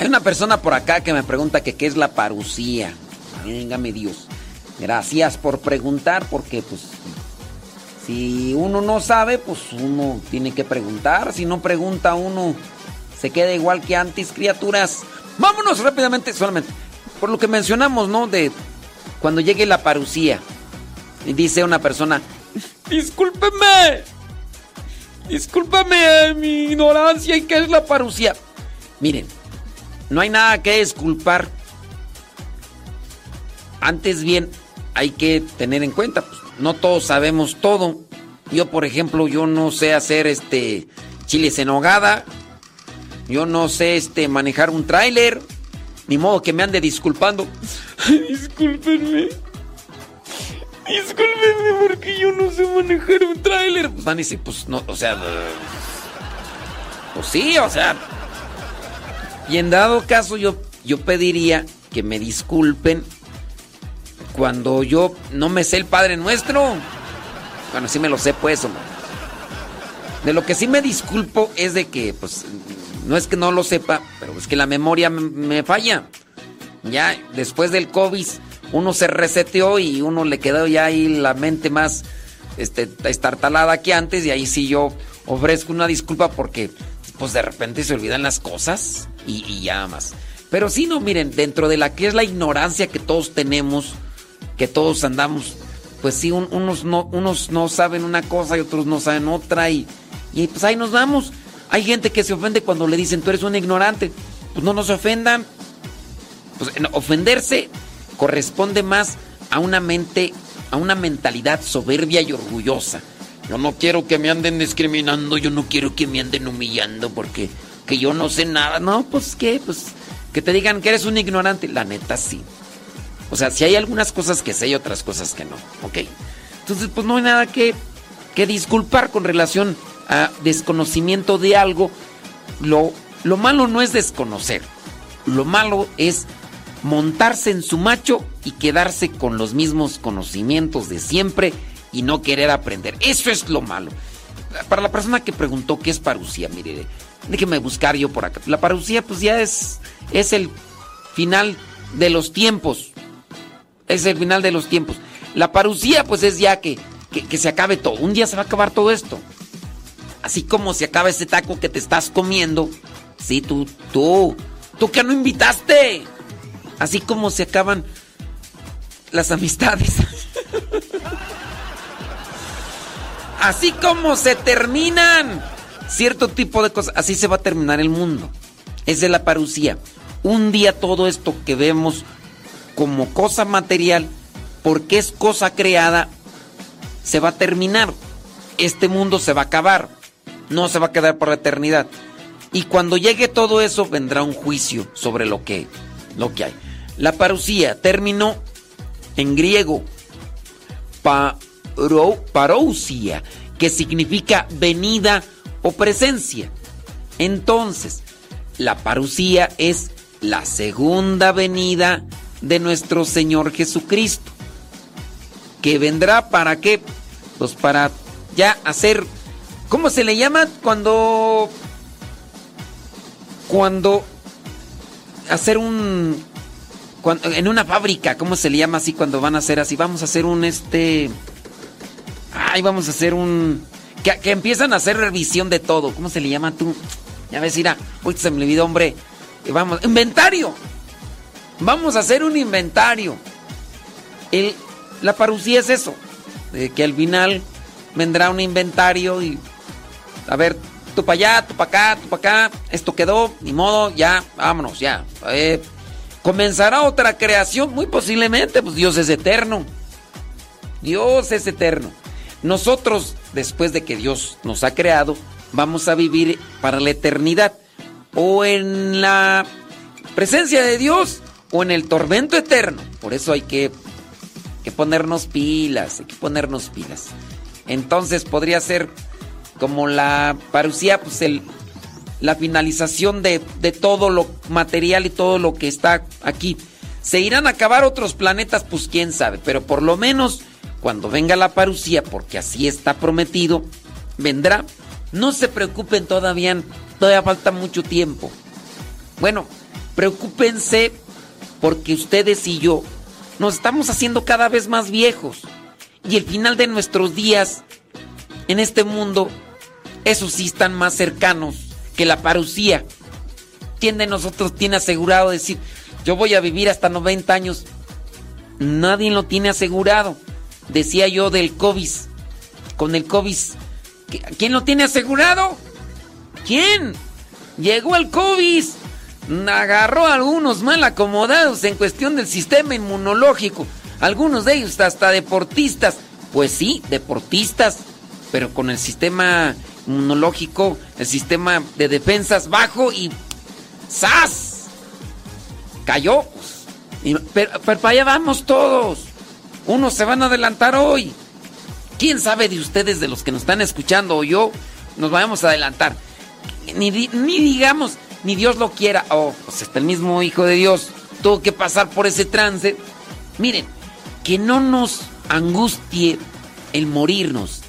Hay una persona por acá que me pregunta que qué es la parucía. Véngame Dios. Gracias por preguntar porque pues si uno no sabe, pues uno tiene que preguntar. Si no pregunta uno, se queda igual que antes, criaturas. Vámonos rápidamente, solamente. Por lo que mencionamos, ¿no? De cuando llegue la parucía. Y dice una persona, discúlpeme. Discúlpame mi ignorancia y qué es la parucía. Miren, no hay nada que disculpar. Antes bien, hay que tener en cuenta, pues, no todos sabemos todo. Yo, por ejemplo, yo no sé hacer este chiles en hogada. Yo no sé este manejar un tráiler. Ni modo que me ande disculpando. Discúlpenme. Discúlpenme porque yo no sé manejar un tráiler. Pues Dani dice, pues no, o sea, pues sí, o sea. Y en dado caso yo, yo pediría que me disculpen cuando yo no me sé el Padre Nuestro. Bueno, sí me lo sé pues, hombre. De lo que sí me disculpo es de que, pues, no es que no lo sepa, pero es que la memoria me, falla. Ya después del COVID, uno se reseteó y uno le quedó ya ahí la mente más este, estartalada que antes. Y ahí sí yo ofrezco una disculpa porque, pues, de repente se olvidan las cosas y, ya más. Pero sí, no, miren, dentro de la que es la ignorancia que todos tenemos, que todos andamos, pues sí, un- unos, no, unos no saben una cosa y otros no saben otra y, y pues ahí nos vamos. Hay gente que se ofende cuando le dicen tú eres un ignorante. Pues no nos ofendan. Pues en ofenderse corresponde más a una mente, a una mentalidad soberbia y orgullosa. Yo no quiero que me anden discriminando, yo no quiero que me anden humillando porque que yo no sé nada. No, pues qué, pues que te digan que eres un ignorante. La neta sí. O sea, si hay algunas cosas que sé y otras cosas que no. Ok. Entonces, pues no hay nada que, que disculpar con relación a desconocimiento de algo. Lo, lo malo no es desconocer. Lo malo es montarse en su macho y quedarse con los mismos conocimientos de siempre y no querer aprender. Eso es lo malo. Para la persona que preguntó qué es parucía, mire, déjeme buscar yo por acá. La parucía pues ya es, es el final de los tiempos. Es el final de los tiempos. La parucía pues es ya que, que, que se acabe todo. Un día se va a acabar todo esto. Así como se acaba ese taco que te estás comiendo. Sí, tú, tú, tú que no invitaste. Así como se acaban las amistades. Así como se terminan cierto tipo de cosas, así se va a terminar el mundo. Es de la parucía. Un día todo esto que vemos como cosa material, porque es cosa creada, se va a terminar. Este mundo se va a acabar. No se va a quedar por la eternidad. Y cuando llegue todo eso, vendrá un juicio sobre lo que, lo que hay. La parucía, término en griego, paro, parousia, que significa venida o presencia. Entonces, la parucía es la segunda venida de nuestro Señor Jesucristo. Que vendrá para qué? Pues para ya hacer. ¿Cómo se le llama cuando. Cuando. Hacer un. Cuando, en una fábrica, ¿cómo se le llama así cuando van a hacer así? Vamos a hacer un este. Ay, vamos a hacer un. Que, empiezan a hacer revisión de todo. ¿Cómo se le llama tú? Ya ves, mira. Uy, se me olvidó, hombre. Y Vamos. Inventario. Vamos a hacer un inventario. El, la parucía es eso. De que al final vendrá un inventario y. A ver, tú para allá, tú para acá, tú para acá. Esto quedó, ni modo, ya, vámonos, ya. Eh, comenzará otra creación, muy posiblemente, pues Dios es eterno. Dios es eterno. Nosotros, después de que Dios nos ha creado, vamos a vivir para la eternidad. O en la presencia de Dios o en el tormento eterno. Por eso hay que, que ponernos pilas, hay que ponernos pilas. Entonces podría ser como la parucía, pues el, la finalización de, de todo lo material y todo lo que está aquí. ¿Se irán a acabar otros planetas? Pues quién sabe, pero por lo menos cuando venga la parucía, porque así está prometido, vendrá. No se preocupen todavía, todavía falta mucho tiempo. Bueno, preocúpense porque ustedes y yo nos estamos haciendo cada vez más viejos. Y el final de nuestros días en este mundo, esos sí están más cercanos que la parucía. ¿Quién de nosotros tiene asegurado decir, yo voy a vivir hasta 90 años? Nadie lo tiene asegurado. Decía yo del COVID. Con el COVID. ¿Quién lo tiene asegurado? ¿Quién? Llegó el COVID. Agarró a algunos mal acomodados en cuestión del sistema inmunológico. Algunos de ellos hasta deportistas. Pues sí, deportistas. Pero con el sistema inmunológico, el sistema de defensas bajo y ¡zas! Cayó. pero, pero para allá vamos todos. Unos se van a adelantar hoy. ¿Quién sabe de ustedes, de los que nos están escuchando o yo, nos vayamos a adelantar? Ni, ni digamos, ni Dios lo quiera. Oh, pues hasta el mismo Hijo de Dios tuvo que pasar por ese trance. Miren, que no nos angustie el morirnos,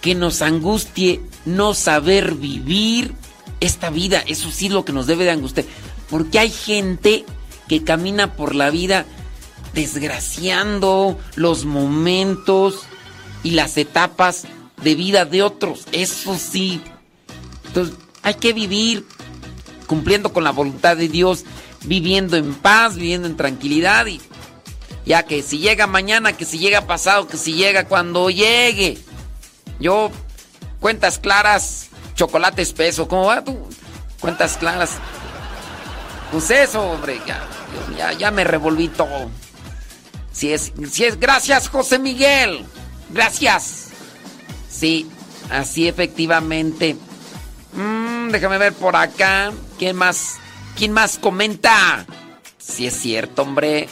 que nos angustie no saber vivir esta vida. Eso sí es lo que nos debe de angustiar. Porque hay gente que camina por la vida desgraciando los momentos y las etapas de vida de otros. Eso sí. Entonces, hay que vivir cumpliendo con la voluntad de Dios, viviendo en paz, viviendo en tranquilidad y ya que si llega mañana, que si llega pasado, que si llega cuando llegue. Yo, cuentas claras, chocolate espeso, ¿cómo va tú? Cuentas claras. Pues eso, hombre, ya, ya, ya me revolví todo. Si es, si es, gracias José Miguel, gracias. Sí, así efectivamente. Mm, déjame ver por acá. ¿Quién más? ¿Quién más comenta? Si es cierto, hombre.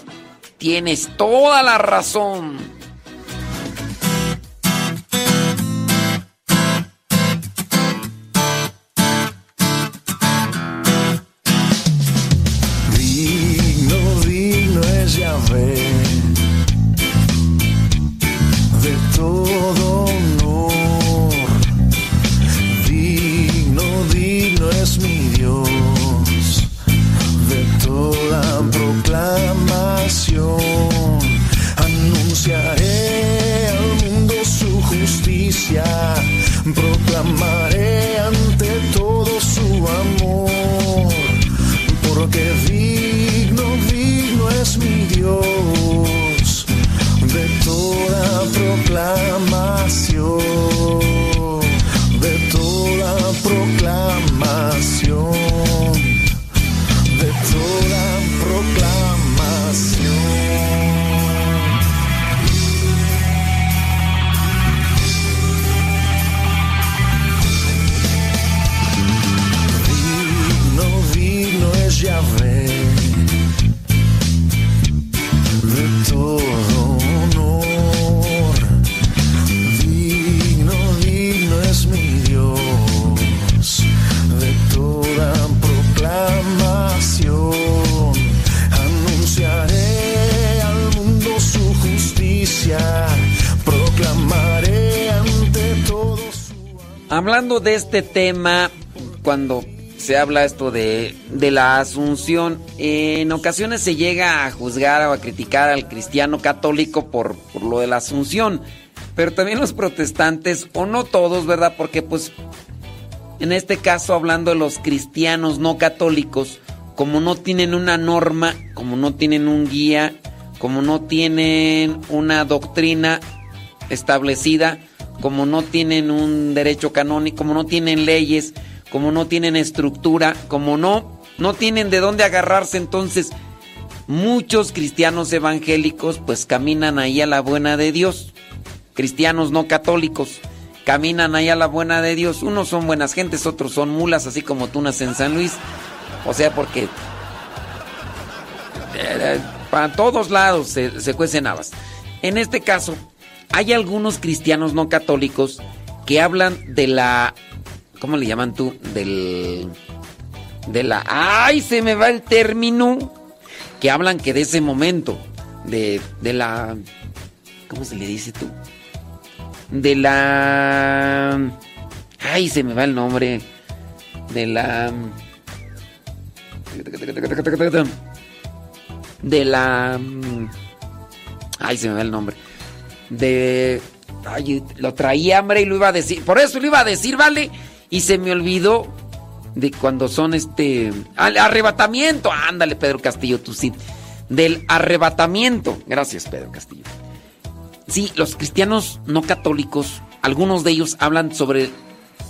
Tienes toda la razón. Este tema, cuando se habla esto de, de la asunción, en ocasiones se llega a juzgar o a criticar al cristiano católico por, por lo de la asunción, pero también los protestantes, o no todos, ¿verdad? Porque pues en este caso hablando de los cristianos no católicos, como no tienen una norma, como no tienen un guía, como no tienen una doctrina establecida, como no tienen un derecho canónico, como no tienen leyes, como no tienen estructura, como no no tienen de dónde agarrarse, entonces muchos cristianos evangélicos pues caminan ahí a la buena de Dios. Cristianos no católicos caminan ahí a la buena de Dios. Unos son buenas gentes, otros son mulas, así como tunas en San Luis. O sea, porque eh, para todos lados se, se cuecen habas. En este caso, hay algunos cristianos no católicos que hablan de la... ¿Cómo le llaman tú? Del... De la... ¡Ay! Se me va el término. Que hablan que de ese momento. De, de la... ¿Cómo se le dice tú? De la... ¡Ay! Se me va el nombre. De la... De la... Ay, se me va el nombre. De... Ay, lo traía hambre y lo iba a decir. Por eso lo iba a decir, ¿vale? Y se me olvidó de cuando son este... arrebatamiento. Ándale, Pedro Castillo, tú sí. Del arrebatamiento. Gracias, Pedro Castillo. Sí, los cristianos no católicos, algunos de ellos hablan sobre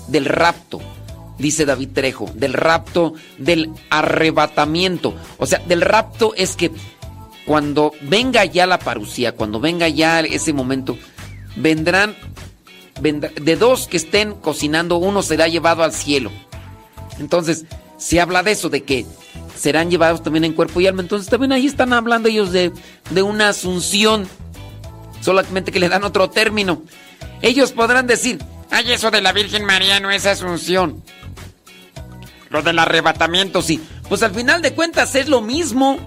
del rapto, dice David Trejo, del rapto, del arrebatamiento. O sea, del rapto es que cuando venga ya la parucía, cuando venga ya ese momento, vendrán de dos que estén cocinando, uno será llevado al cielo. Entonces, se habla de eso, de que serán llevados también en cuerpo y alma. Entonces, también ahí están hablando ellos de, de una asunción, solamente que le dan otro término. Ellos podrán decir, ay, eso de la Virgen María no es asunción. Lo del arrebatamiento, sí. Pues al final de cuentas es lo mismo.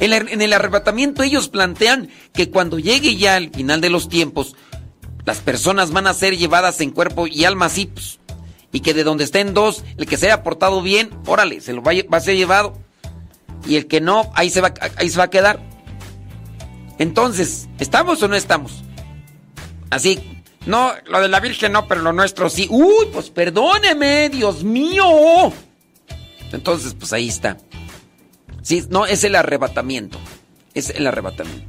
En el arrebatamiento ellos plantean que cuando llegue ya el final de los tiempos, las personas van a ser llevadas en cuerpo y alma así, pues, y que de donde estén dos, el que se haya portado bien, órale, se lo va, a ser llevado. Y el que no, ahí se, va, ahí se va a quedar. Entonces, ¿estamos o no estamos? Así, no, lo de la Virgen no, pero lo nuestro sí. Uy, pues perdóneme, Dios mío. Entonces, pues ahí está. Sí, no, es el arrebatamiento. Es el arrebatamiento.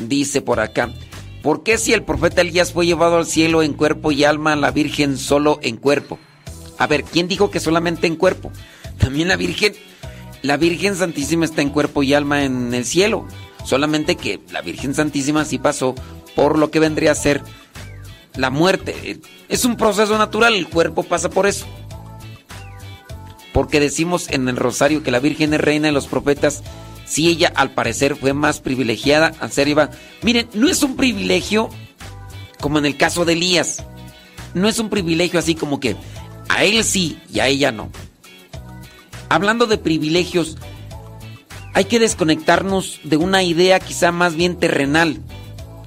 Dice por acá. ¿Por qué si el profeta Elías fue llevado al cielo en cuerpo y alma, la Virgen solo en cuerpo? A ver, ¿quién dijo que solamente en cuerpo? También la Virgen, la Virgen Santísima está en cuerpo y alma en el cielo. Solamente que la Virgen Santísima sí pasó por lo que vendría a ser la muerte. Es un proceso natural, el cuerpo pasa por eso porque decimos en el rosario que la Virgen es reina de los profetas, si ella al parecer fue más privilegiada al ser Eva. Miren, no es un privilegio como en el caso de Elías. No es un privilegio así como que a él sí y a ella no. Hablando de privilegios, hay que desconectarnos de una idea quizá más bien terrenal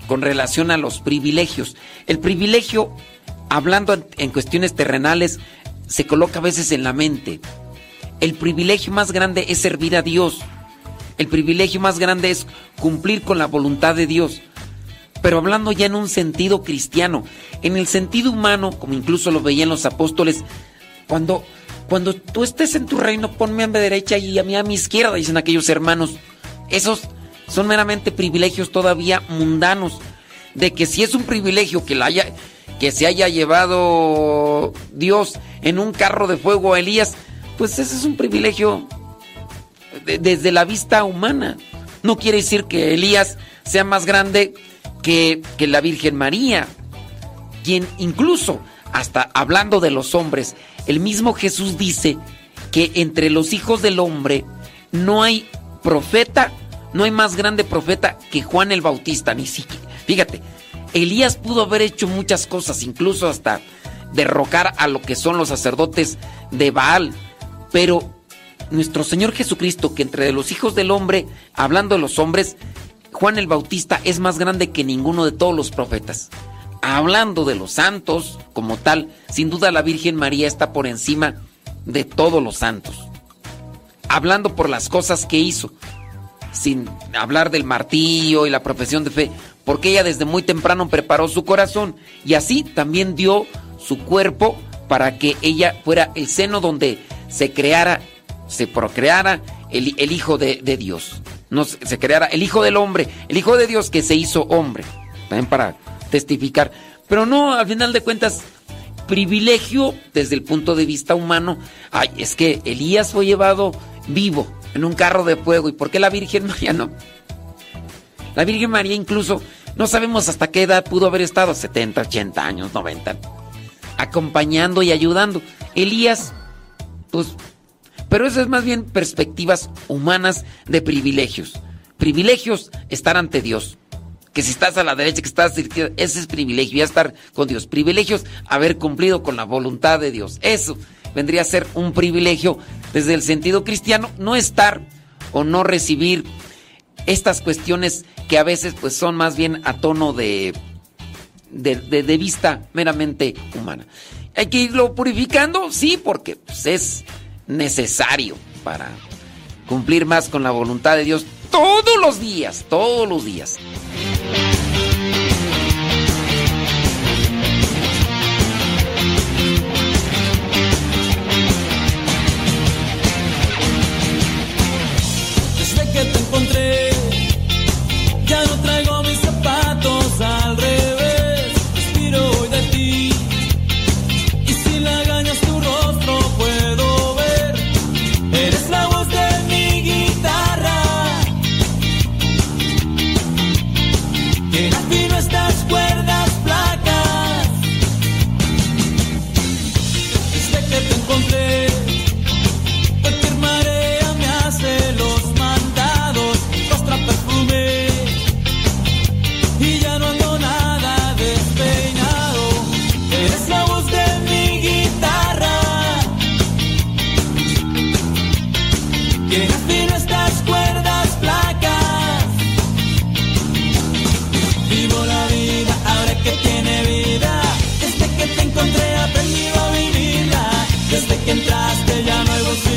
con relación a los privilegios. El privilegio, hablando en cuestiones terrenales, se coloca a veces en la mente. El privilegio más grande es servir a Dios. El privilegio más grande es cumplir con la voluntad de Dios. Pero hablando ya en un sentido cristiano, en el sentido humano, como incluso lo veían los apóstoles, cuando, cuando tú estés en tu reino, ponme a mi derecha y a mí a mi izquierda, dicen aquellos hermanos. Esos son meramente privilegios todavía mundanos. De que si es un privilegio que, la haya, que se haya llevado Dios en un carro de fuego a Elías, pues ese es un privilegio desde la vista humana. No quiere decir que Elías sea más grande que, que la Virgen María, quien incluso, hasta hablando de los hombres, el mismo Jesús dice que entre los hijos del hombre no hay profeta, no hay más grande profeta que Juan el Bautista, ni siquiera. Fíjate, Elías pudo haber hecho muchas cosas, incluso hasta derrocar a lo que son los sacerdotes de Baal. Pero nuestro Señor Jesucristo, que entre los hijos del hombre, hablando de los hombres, Juan el Bautista es más grande que ninguno de todos los profetas. Hablando de los santos como tal, sin duda la Virgen María está por encima de todos los santos. Hablando por las cosas que hizo, sin hablar del martillo y la profesión de fe, porque ella desde muy temprano preparó su corazón y así también dio su cuerpo para que ella fuera el seno donde se creara, se procreara el, Hijo de, Dios. No, se creara el Hijo del hombre, el Hijo de Dios que se hizo hombre. También para testificar. Pero no, al final de cuentas, privilegio desde el punto de vista humano. Ay, es que Elías fue llevado vivo en un carro de fuego. ¿Y por qué la Virgen María no? La Virgen María incluso no sabemos hasta qué edad pudo haber estado, 70, 80 años, 90 acompañando y ayudando. Elías, pues, pero eso es más bien perspectivas humanas de privilegios. Privilegios estar ante Dios, que si estás a la derecha, que estás a la izquierda, ese es privilegio, ya estar con Dios. Privilegios, haber cumplido con la voluntad de Dios. Eso vendría a ser un privilegio desde el sentido cristiano, no estar o no recibir estas cuestiones que a veces pues son más bien a tono de, de, vista meramente humana. ¿Hay que irlo purificando? Sí, porque pues, es necesario para cumplir más con la voluntad de Dios todos los días, todos los días.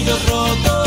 cuello roto.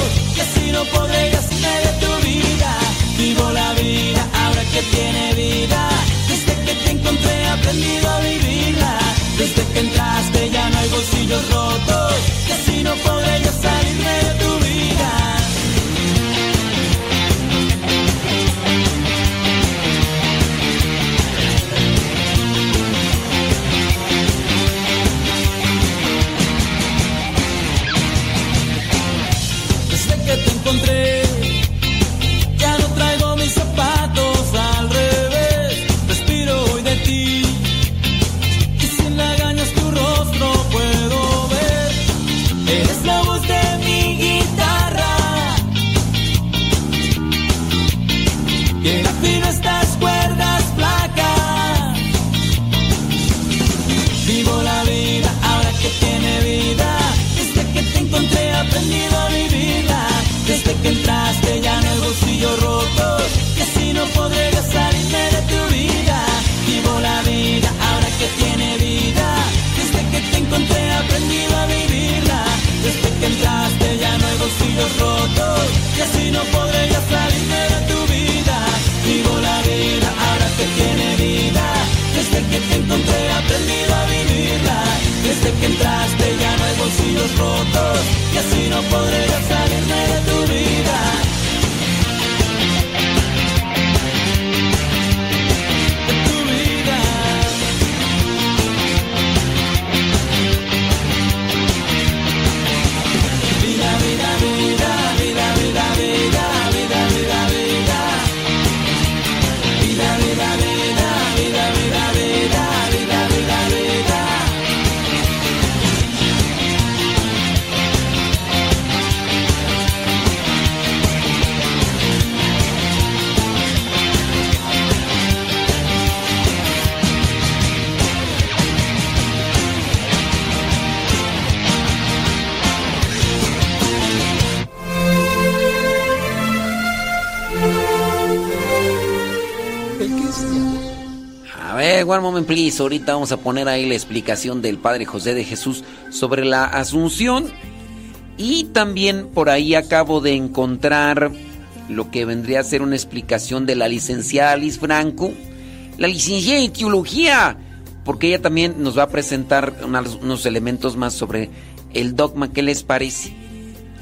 Please. Ahorita vamos a poner ahí la explicación del Padre José de Jesús sobre la Asunción. Y también por ahí acabo de encontrar lo que vendría a ser una explicación de la licenciada Alice Franco, la licenciada en teología, porque ella también nos va a presentar unos, elementos más sobre el dogma. ¿Qué les parece?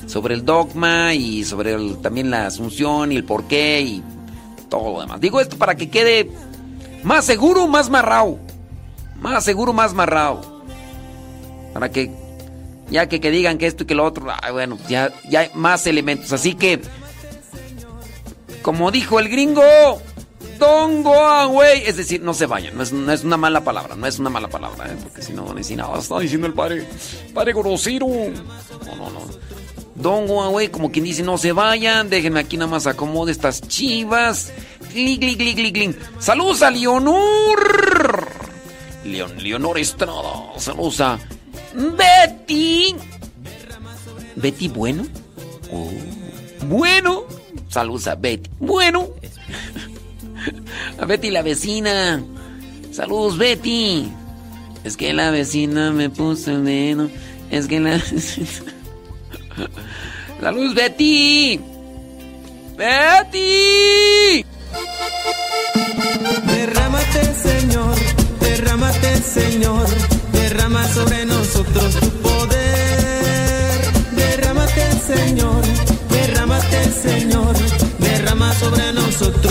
Sobre el dogma y sobre también la Asunción y el porqué y todo lo demás. Digo esto para que quede más seguro, más marrao. Más seguro, más marrao. Para que, ya que, que digan que esto y que lo otro, ay, bueno, ya, ya hay más elementos. Así que, como dijo el gringo, don't go away. Es decir, no se vayan. No es, no es una mala palabra, no es una mala palabra, ¿eh? porque si no van a decir, no, está diciendo el padre, padre grosero. No, no, no. Don't go como quien dice, no se vayan, déjenme aquí nada más acomode estas chivas. Saludos a Leonor. Leon, Leonor Estrada. Saludos a Betty. Betty Bueno. Oh, bueno. Saludos a Betty. Bueno. A Betty la vecina. Saludos Betty. Es que la vecina me puso el dedo. Es que la... Saludos Betty. Betty. Derrámate Señor, derrámate Señor, derrama sobre nosotros tu poder. Derrámate Señor, derrámate Señor, derrama sobre nosotros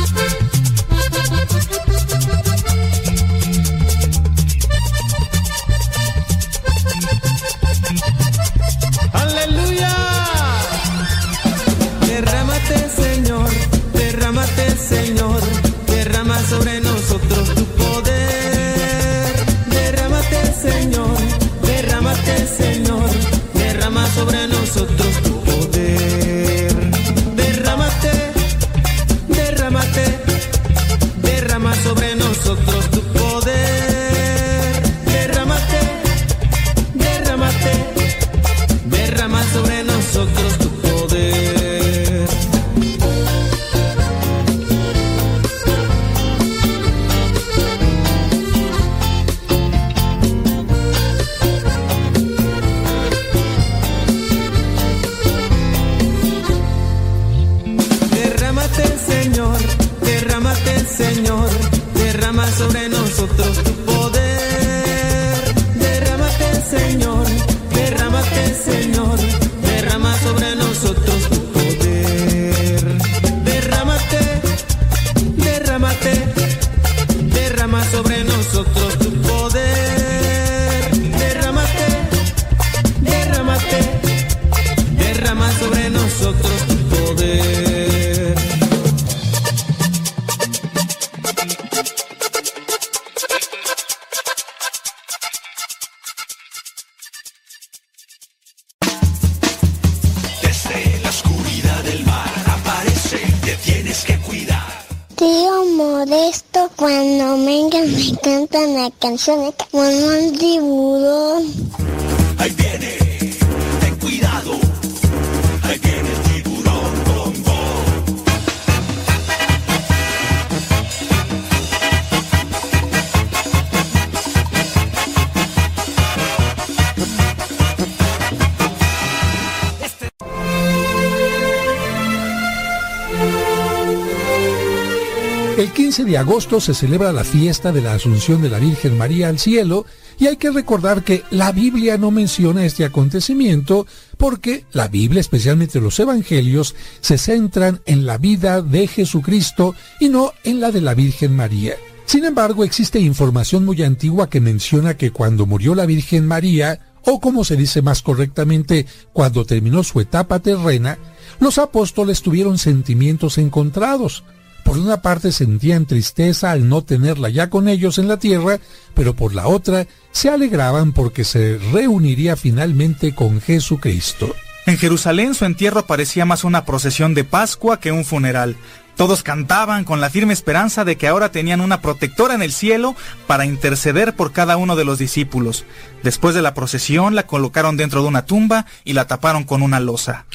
de agosto se celebra la fiesta de la Asunción de la Virgen María al cielo y hay que recordar que la Biblia no menciona este acontecimiento porque la Biblia, especialmente los Evangelios, se centran en la vida de Jesucristo y no en la de la Virgen María. Sin embargo, existe información muy antigua que menciona que cuando murió la Virgen María, o como se dice más correctamente, cuando terminó su etapa terrena, los apóstoles tuvieron sentimientos encontrados. Por una parte sentían tristeza al no tenerla ya con ellos en la tierra, pero por la otra se alegraban porque se reuniría finalmente con Jesucristo. En Jerusalén su entierro parecía más una procesión de Pascua que un funeral. Todos cantaban con la firme esperanza de que ahora tenían una protectora en el cielo para interceder por cada uno de los discípulos. Después de la procesión la colocaron dentro de una tumba y la taparon con una losa.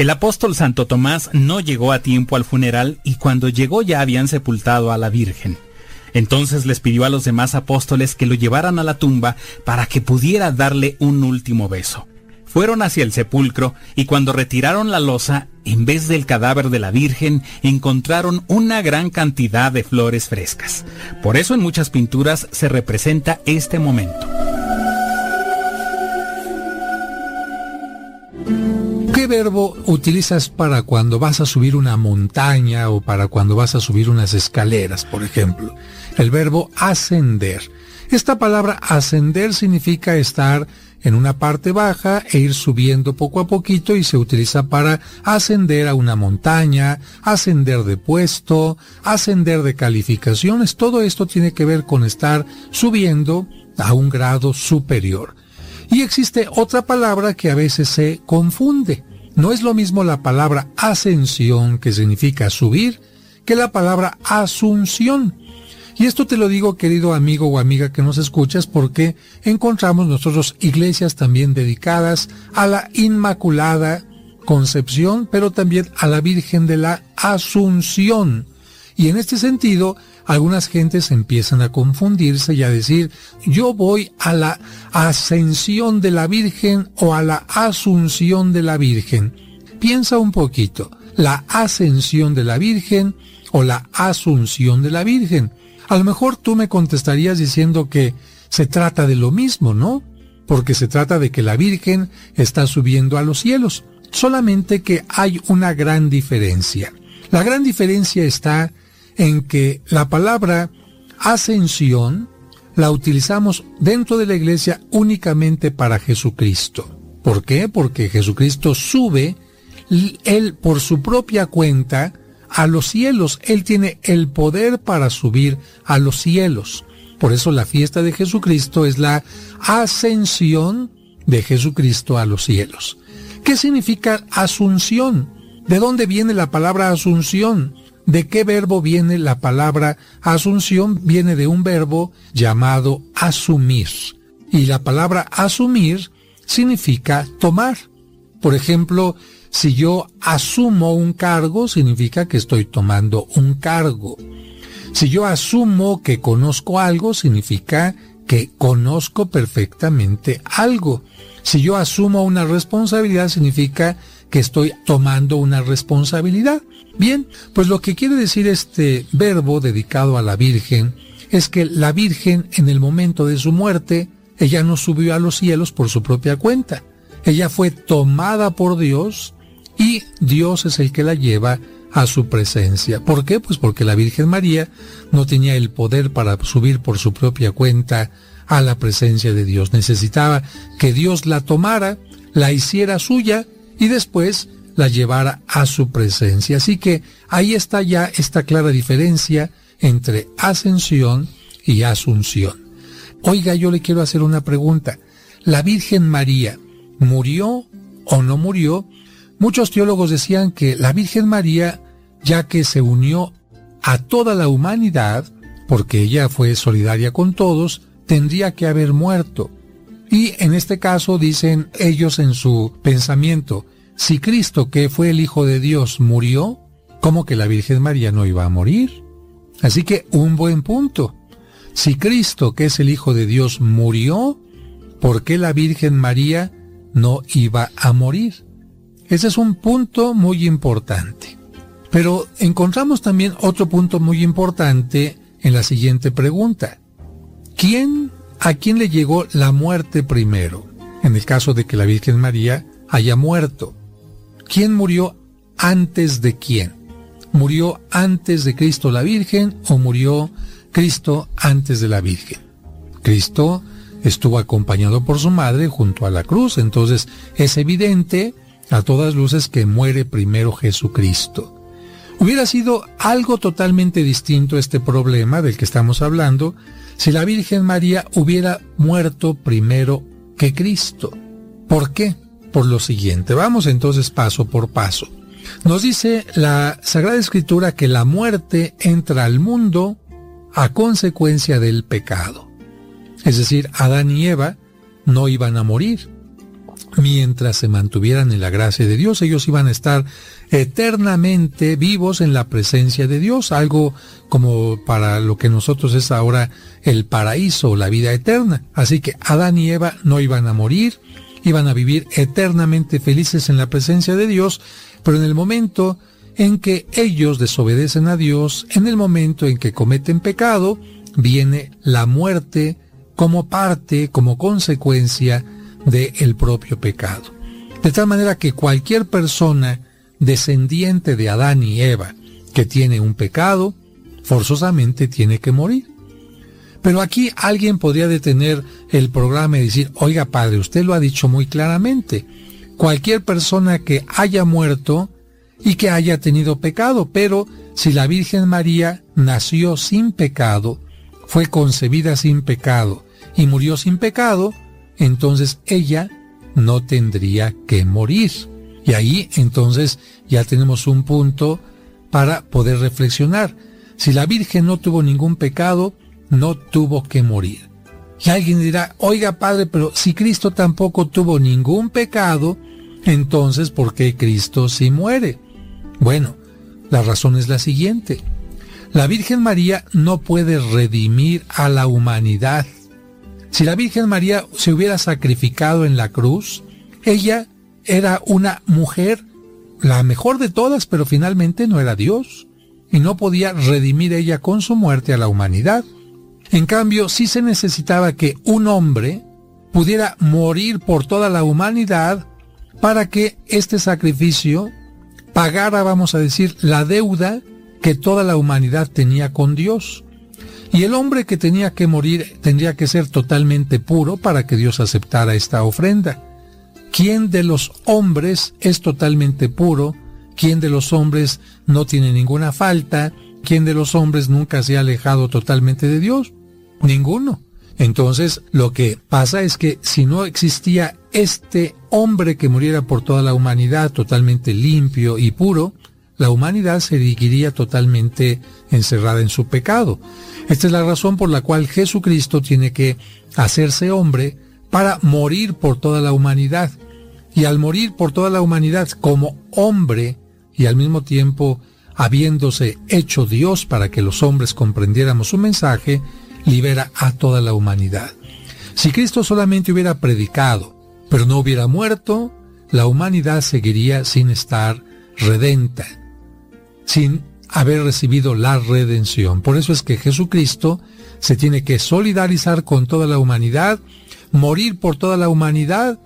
El apóstol Santo Tomás no llegó a tiempo al funeral y cuando llegó ya habían sepultado a la Virgen. Entonces les pidió a los demás apóstoles que lo llevaran a la tumba para que pudiera darle un último beso. Fueron hacia el sepulcro y cuando retiraron la losa, en vez del cadáver de la Virgen, encontraron una gran cantidad de flores frescas. Por eso en muchas pinturas se representa este momento. Verbo utilizas para cuando vas a subir una montaña o para cuando vas a subir unas escaleras, por ejemplo? El verbo ascender. Esta palabra ascender significa estar en una parte baja e ir subiendo poco a poquito y se utiliza para ascender a una montaña, ascender de puesto, ascender de calificaciones. Todo esto tiene que ver con estar subiendo a un grado superior. Y existe otra palabra que a veces se confunde. No es lo mismo la palabra ascensión, que significa subir, que la palabra asunción. Y esto te lo digo, querido amigo o amiga que nos escuchas, porque encontramos nosotros iglesias también dedicadas a la Inmaculada Concepción, pero también a la Virgen de la Asunción. Y en este sentido, algunas gentes empiezan a confundirse y a decir, yo voy a la ascensión de la Virgen o a la asunción de la Virgen. Piensa un poquito, la ascensión de la Virgen o la asunción de la Virgen. A lo mejor tú me contestarías diciendo que se trata de lo mismo, ¿no? Porque se trata de que la Virgen está subiendo a los cielos. Solamente que hay una gran diferencia. La gran diferencia está en que la palabra ascensión la utilizamos dentro de la iglesia únicamente para Jesucristo. ¿Por qué? Porque Jesucristo sube, él por su propia cuenta, a los cielos. Él tiene el poder para subir a los cielos. Por eso la fiesta de Jesucristo es la ascensión de Jesucristo a los cielos. ¿Qué significa asunción? ¿De dónde viene la palabra asunción? ¿De qué verbo viene la palabra asunción? Viene de un verbo llamado asumir. Y la palabra asumir significa tomar. Por ejemplo, si yo asumo un cargo, significa que estoy tomando un cargo. Si yo asumo que conozco algo, significa que conozco perfectamente algo. Si yo asumo una responsabilidad, significa que estoy tomando una responsabilidad. Bien, pues lo que quiere decir este verbo dedicado a la Virgen es que la Virgen en el momento de su muerte, ella no subió a los cielos por su propia cuenta. Ella fue tomada por Dios y Dios es el que la lleva a su presencia. ¿Por qué? Pues porque la Virgen María no tenía el poder para subir por su propia cuenta a la presencia de Dios. Necesitaba que Dios la tomara, la hiciera suya y después la llevara a su presencia. Así que ahí está ya esta clara diferencia entre ascensión y asunción. Oiga, yo le quiero hacer una pregunta. ¿La Virgen María murió o no murió? Muchos teólogos decían que la Virgen María, ya que se unió a toda la humanidad, porque ella fue solidaria con todos, tendría que haber muerto. Y en este caso dicen ellos en su pensamiento, si Cristo, que fue el Hijo de Dios, murió, ¿cómo que la Virgen María no iba a morir? Así que un buen punto. Si Cristo, que es el Hijo de Dios, murió, ¿por qué la Virgen María no iba a morir? Ese es un punto muy importante. Pero encontramos también otro punto muy importante en la siguiente pregunta. ¿Quién, a quién le llegó la muerte primero? En el caso de que la Virgen María haya muerto. ¿Quién murió antes de quién? ¿Murió antes de Cristo la Virgen o murió Cristo antes de la Virgen? Cristo estuvo acompañado por su madre junto a la cruz, entonces es evidente a todas luces que muere primero Jesucristo. Hubiera sido algo totalmente distinto este problema del que estamos hablando si la Virgen María hubiera muerto primero que Cristo. ¿Por qué? Por lo siguiente. Vamos entonces paso por paso. Nos dice la Sagrada Escritura que la muerte entra al mundo a consecuencia del pecado. Es decir, Adán y Eva no iban a morir. Mientras se mantuvieran en la gracia de Dios, ellos iban a estar eternamente vivos en la presencia de Dios, algo como para lo que nosotros es ahora el paraíso, la vida eterna. Así que Adán y Eva no iban a morir, iban a vivir eternamente felices en la presencia de Dios, pero en el momento en que ellos desobedecen a Dios, en el momento en que cometen pecado, viene la muerte como parte, como consecuencia del propio pecado. De tal manera que cualquier persona descendiente de Adán y Eva que tiene un pecado, forzosamente tiene que morir. Pero aquí alguien podría detener el programa y decir, oiga padre, usted lo ha dicho muy claramente, cualquier persona que haya muerto y que haya tenido pecado, pero si la Virgen María nació sin pecado, fue concebida sin pecado y murió sin pecado, entonces ella no tendría que morir. Y ahí entonces ya tenemos un punto para poder reflexionar. Si la Virgen no tuvo ningún pecado, no tuvo que morir. Y alguien dirá, oiga padre, pero si Cristo tampoco tuvo ningún pecado, entonces ¿por qué Cristo sí muere? Bueno, la razón es la siguiente. La Virgen María no puede redimir a la humanidad. Si la Virgen María se hubiera sacrificado en la cruz, ella era una mujer, la mejor de todas, pero finalmente no era Dios, y no podía redimir ella con su muerte a la humanidad. En cambio, sí se necesitaba que un hombre pudiera morir por toda la humanidad para que este sacrificio pagara, vamos a decir, la deuda que toda la humanidad tenía con Dios. Y el hombre que tenía que morir tendría que ser totalmente puro para que Dios aceptara esta ofrenda. ¿Quién de los hombres es totalmente puro? ¿Quién de los hombres no tiene ninguna falta? ¿Quién de los hombres nunca se ha alejado totalmente de Dios? Ninguno. Entonces, lo que pasa es que si no existía este hombre que muriera por toda la humanidad totalmente limpio y puro, la humanidad se seguiría totalmente encerrada en su pecado. Esta es la razón por la cual Jesucristo tiene que hacerse hombre para morir por toda la humanidad. Y al morir por toda la humanidad como hombre y al mismo tiempo habiéndose hecho Dios para que los hombres comprendiéramos su mensaje, libera a toda la humanidad. Si Cristo solamente hubiera predicado, pero no hubiera muerto, la humanidad seguiría sin estar redenta, sin haber recibido la redención. Por eso es que Jesucristo se tiene que solidarizar con toda la humanidad, morir por toda la humanidad,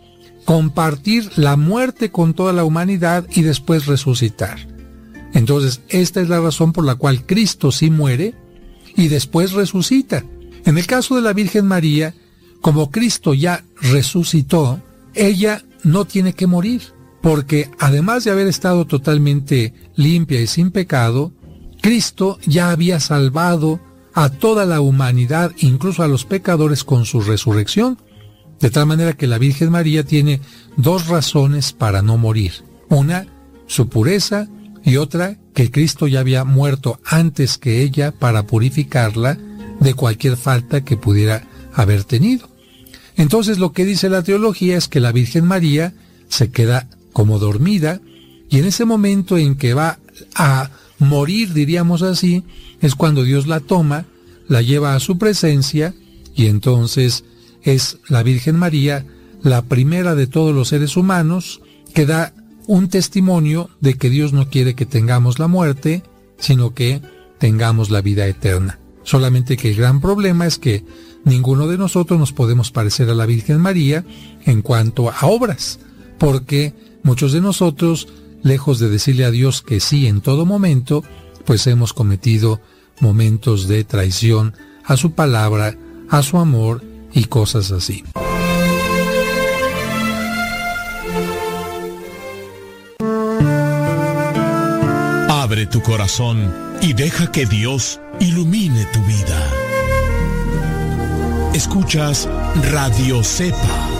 compartir la muerte con toda la humanidad y después resucitar. Entonces, esta es la razón por la cual Cristo sí muere y después resucita. En el caso de la Virgen María, como Cristo ya resucitó, ella no tiene que morir, porque además de haber estado totalmente limpia y sin pecado, Cristo ya había salvado a toda la humanidad, incluso a los pecadores, con su resurrección. De tal manera que la Virgen María tiene dos razones para no morir. Una, su pureza, y otra, que Cristo ya había muerto antes que ella para purificarla de cualquier falta que pudiera haber tenido. Entonces lo que dice la teología es que la Virgen María se queda como dormida y en ese momento en que va a morir, diríamos así, es cuando Dios la toma, la lleva a su presencia y entonces es la Virgen María la primera de todos los seres humanos que da un testimonio de que Dios no quiere que tengamos la muerte, sino que tengamos la vida eterna. Solamente que el gran problema es que ninguno de nosotros nos podemos parecer a la Virgen María en cuanto a obras, porque muchos de nosotros, lejos de decirle a Dios que sí en todo momento, pues hemos cometido momentos de traición a su palabra, a su amor y cosas así. Tu corazón y deja que Dios ilumine tu vida. Escuchas Radio Cepa.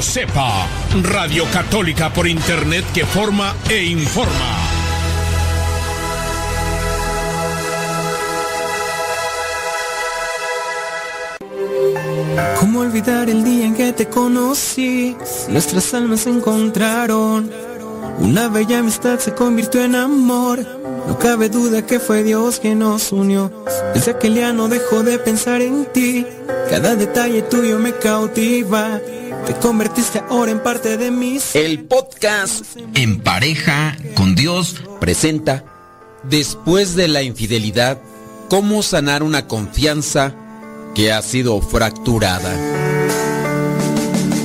Radio Radio Católica por Internet que forma e informa. ¿Cómo olvidar el día en que te conocí? Nuestras almas se encontraron. Una bella amistad se convirtió en amor. No cabe duda que fue Dios quien nos unió. Desde aquel día no dejo de pensar en ti. Cada detalle tuyo me cautiva. Te convertiste ahora en parte de mí. El podcast En pareja con Dios presenta Después de la infidelidad, cómo sanar una confianza que ha sido fracturada.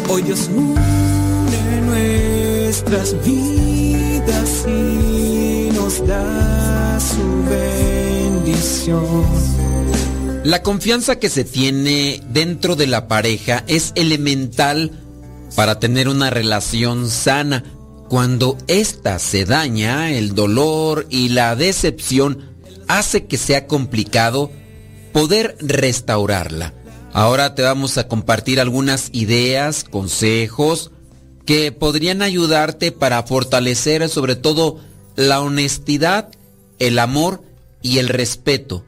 Hoy Dios une nuestras vidas y nos da su bendición. La confianza que se tiene dentro de la pareja es elemental para tener una relación sana. Cuando ésta se daña, el dolor y la decepción hace que sea complicado poder restaurarla. Ahora te vamos a compartir algunas ideas, consejos que podrían ayudarte para fortalecer sobre todo la honestidad, el amor y el respeto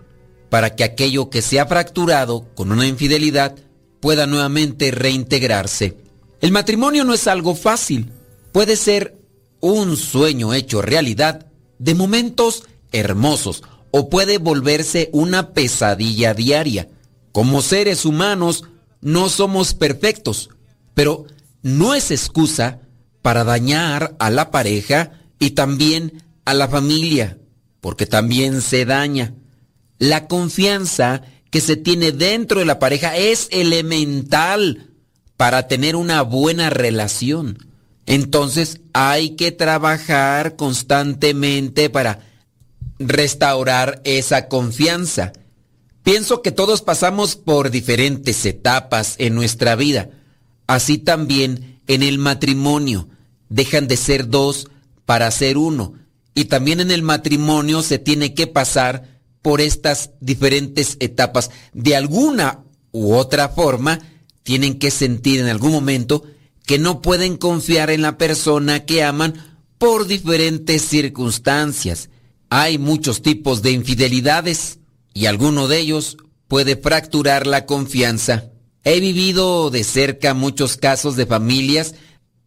para que aquello que se ha fracturado con una infidelidad pueda nuevamente reintegrarse. El matrimonio no es algo fácil, puede ser un sueño hecho realidad de momentos hermosos o puede volverse una pesadilla diaria. Como seres humanos no somos perfectos, pero no es excusa para dañar a la pareja y también a la familia, porque también se daña. La confianza que se tiene dentro de la pareja es elemental para tener una buena relación. Entonces hay que trabajar constantemente para restaurar esa confianza. Pienso que todos pasamos por diferentes etapas en nuestra vida. Así también en el matrimonio. Dejan de ser dos para ser uno. Y también en el matrimonio se tiene que pasar por estas diferentes etapas. De alguna u otra forma, tienen que sentir en algún momento que no pueden confiar en la persona que aman por diferentes circunstancias. Hay muchos tipos de infidelidades y alguno de ellos puede fracturar la confianza. He vivido de cerca muchos casos de familias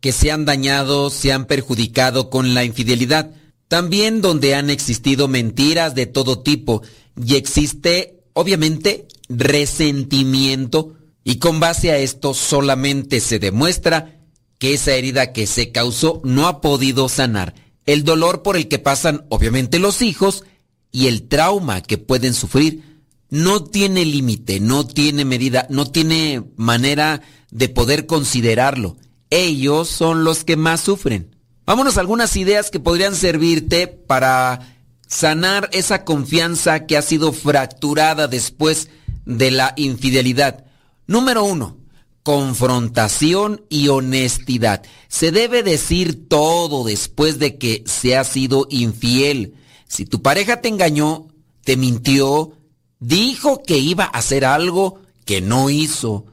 que se han dañado, se han perjudicado con la infidelidad. También donde han existido mentiras de todo tipo y existe, obviamente, resentimiento y con base a esto solamente se demuestra que esa herida que se causó no ha podido sanar. El dolor por el que pasan, obviamente, los hijos y el trauma que pueden sufrir no tiene límite, no tiene medida, no tiene manera de poder considerarlo. Ellos son los que más sufren. Vámonos a algunas ideas que podrían servirte para sanar esa confianza que ha sido fracturada después de la infidelidad. Número uno, confrontación y honestidad. Se debe decir todo después de que se ha sido infiel. Si tu pareja te engañó, te mintió, dijo que iba a hacer algo que no hizo,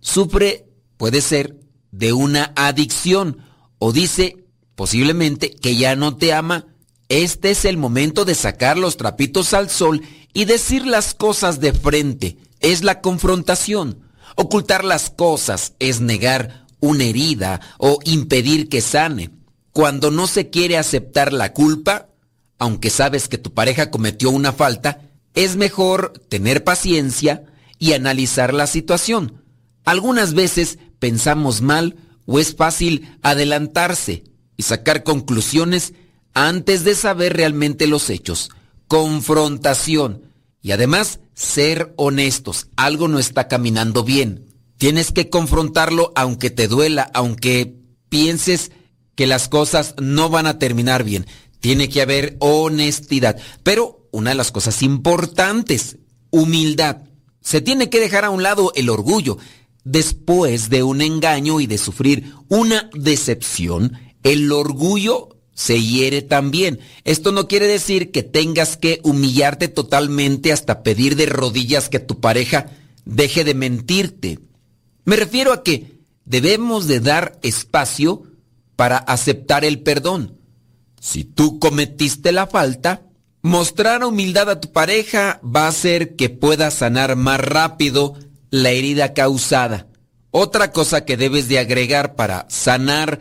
sufre, puede ser, de una adicción o dice posiblemente que ya no te ama, este es el momento de sacar los trapitos al sol y decir las cosas de frente. Es la confrontación. Ocultar las cosas es negar una herida o impedir que sane. Cuando no se quiere aceptar la culpa, aunque sabes que tu pareja cometió una falta, es mejor tener paciencia y analizar la situación. Algunas veces pensamos mal o es fácil adelantarse sacar conclusiones antes de saber realmente los hechos. Confrontación y además ser honestos. Algo no está caminando bien. Tienes que confrontarlo aunque te duela, aunque pienses que las cosas no van a terminar bien. Tiene que haber honestidad. Pero una de las cosas importantes, humildad. Se tiene que dejar a un lado el orgullo. Después de un engaño y de sufrir una decepción, el orgullo se hiere también. Esto no quiere decir que tengas que humillarte totalmente hasta pedir de rodillas que tu pareja deje de mentirte. Me refiero a que debemos de dar espacio para aceptar el perdón. Si tú cometiste la falta, mostrar humildad a tu pareja va a hacer que pueda sanar más rápido la herida causada. Otra cosa que debes de agregar para sanar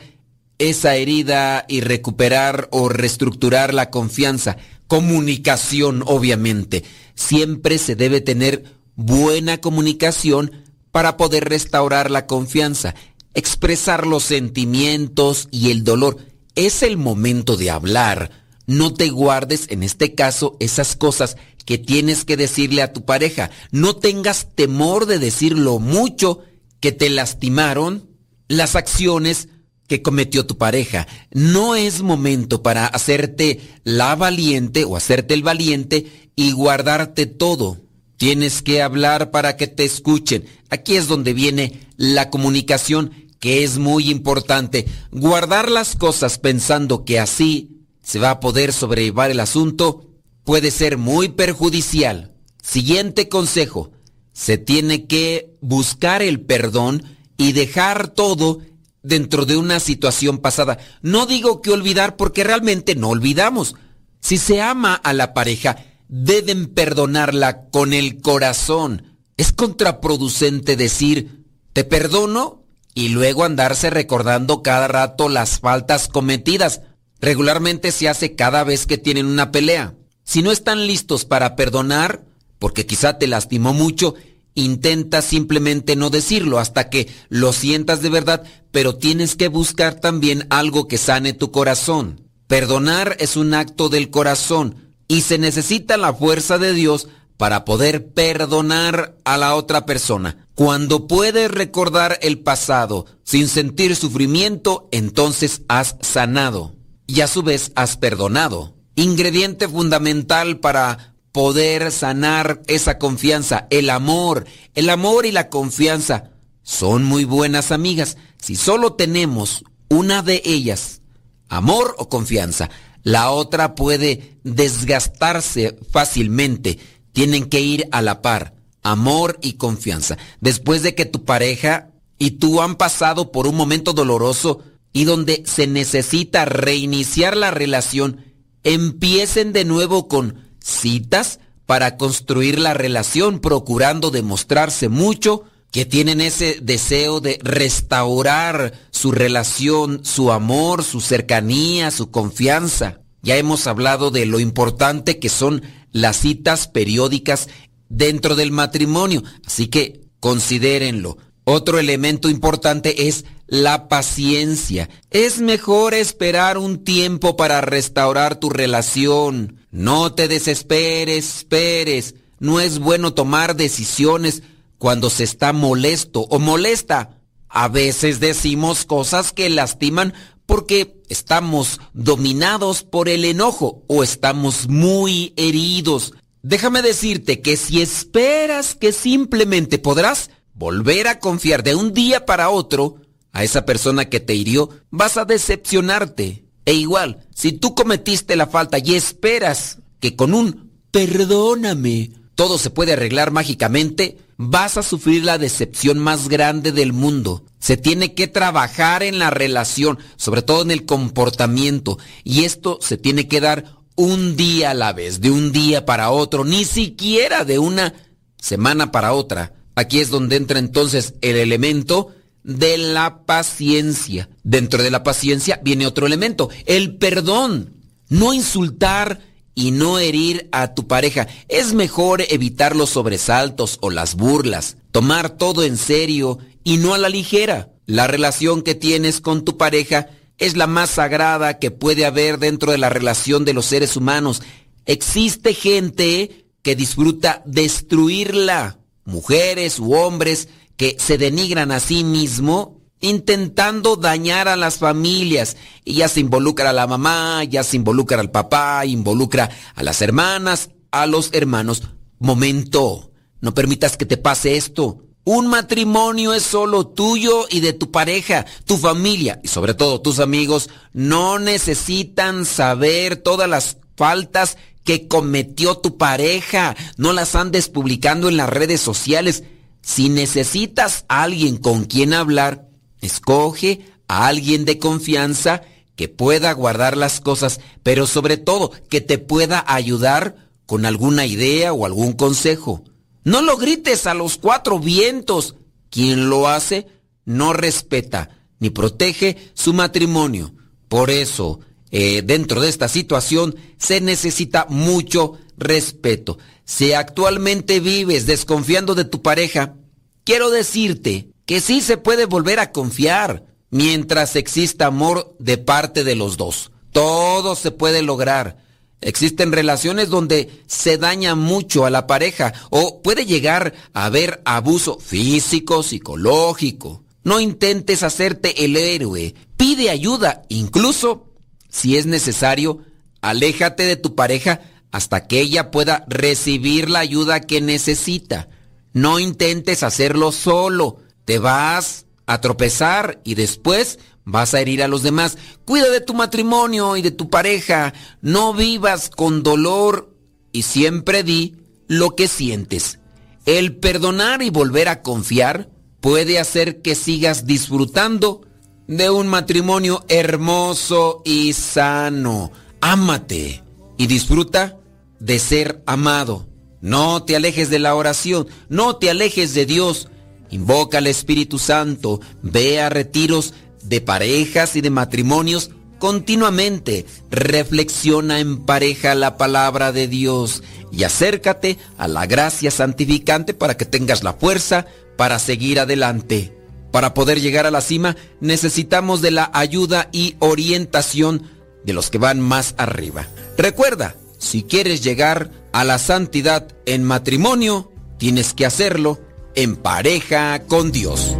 esa herida y recuperar o reestructurar la confianza. comunicación, obviamente. Siempre se debe tener buena comunicación para poder restaurar la confianza, expresar los sentimientos y el dolor. Es el momento de hablar. No te guardes, en este caso, esas cosas que tienes que decirle a tu pareja. No tengas temor de decir lo mucho que te lastimaron las acciones que cometió tu pareja. No es momento para hacerte la valiente o hacerte el valiente y guardarte todo. Tienes que hablar para que te escuchen. Aquí es donde viene la comunicación, que es muy importante. Guardar las cosas pensando que así se va a poder sobrellevar el asunto puede ser muy perjudicial. Siguiente consejo. Se tiene que buscar el perdón y dejar todo dentro de una situación pasada. No digo que olvidar porque realmente no olvidamos. Si se ama a la pareja, deben perdonarla con el corazón. Es contraproducente decir, te perdono y luego andarse recordando cada rato las faltas cometidas. Regularmente se hace cada vez que tienen una pelea. Si no están listos para perdonar, porque quizá te lastimó mucho, intenta simplemente no decirlo hasta que lo sientas de verdad, pero tienes que buscar también algo que sane tu corazón. Perdonar es un acto del corazón y se necesita la fuerza de Dios para poder perdonar a la otra persona. Cuando puedes recordar el pasado sin sentir sufrimiento, entonces has sanado y a su vez has perdonado. Ingrediente fundamental para poder sanar esa confianza, el amor. El amor y la confianza son muy buenas amigas. Si solo tenemos una de ellas, amor o confianza, la otra puede desgastarse fácilmente. Tienen que ir a la par, amor y confianza. Después de que tu pareja y tú han pasado por un momento doloroso y donde se necesita reiniciar la relación, empiecen de nuevo con citas para construir la relación, procurando demostrarse mucho que tienen ese deseo de restaurar su relación, su amor, su cercanía, su confianza. Ya hemos hablado de lo importante que son las citas periódicas dentro del matrimonio, así que considérenlo. Otro elemento importante es la paciencia. Es mejor esperar un tiempo para restaurar tu relación. No te desesperes, esperes. No es bueno tomar decisiones cuando se está molesto o molesta. A veces decimos cosas que lastiman porque estamos dominados por el enojo o estamos muy heridos. Déjame decirte que si esperas que simplemente podrás volver a confiar de un día para otro a esa persona que te hirió, vas a decepcionarte. E igual, si tú cometiste la falta y esperas que con un perdóname todo se puede arreglar mágicamente, vas a sufrir la decepción más grande del mundo. Se tiene que trabajar en la relación, sobre todo en el comportamiento, y esto se tiene que dar un día a la vez, de un día para otro, ni siquiera de una semana para otra. Aquí es donde entra entonces el elemento de la paciencia. Dentro de la paciencia viene otro elemento, el perdón. No insultar y no herir a tu pareja. Es mejor evitar los sobresaltos o las burlas, tomar todo en serio y no a la ligera. La relación que tienes con tu pareja es la más sagrada que puede haber dentro de la relación de los seres humanos. Existe gente que disfruta destruirla, mujeres u hombres que se denigran a sí mismo intentando dañar a las familias. Y ya se involucra a la mamá, ya se involucra al papá, involucra a las hermanas, a los hermanos. Momento, no permitas que te pase esto. Un matrimonio es solo tuyo y de tu pareja, tu familia y sobre todo tus amigos no necesitan saber todas las faltas que cometió tu pareja. No las andes publicando en las redes sociales. Si necesitas a alguien con quien hablar, escoge a alguien de confianza que pueda guardar las cosas, pero sobre todo que te pueda ayudar con alguna idea o algún consejo. No lo grites a los cuatro vientos. Quien lo hace no respeta ni protege su matrimonio. Por eso eh, dentro de esta situación se necesita mucho respeto. Si actualmente vives desconfiando de tu pareja, quiero decirte que sí se puede volver a confiar mientras exista amor de parte de los dos. Todo se puede lograr. Existen relaciones donde se daña mucho a la pareja o puede llegar a haber abuso físico, psicológico. No intentes hacerte el héroe. Pide ayuda. Incluso, si es necesario, aléjate de tu pareja hasta que ella pueda recibir la ayuda que necesita. No intentes hacerlo solo. Te vas a tropezar y después vas a herir a los demás. Cuida de tu matrimonio y de tu pareja. No vivas con dolor y siempre di lo que sientes. El perdonar y volver a confiar puede hacer que sigas disfrutando de un matrimonio hermoso y sano. Ámate y disfruta de ser amado. No te alejes de la oración, no te alejes de Dios. Invoca al Espíritu Santo, ve a retiros de parejas y de matrimonios continuamente. Reflexiona en pareja la palabra de Dios y acércate a la gracia santificante para que tengas la fuerza para seguir adelante. Para poder llegar a la cima necesitamos de la ayuda y orientación de los que van más arriba. Recuerda, si quieres llegar a la santidad en matrimonio, tienes que hacerlo en pareja con Dios.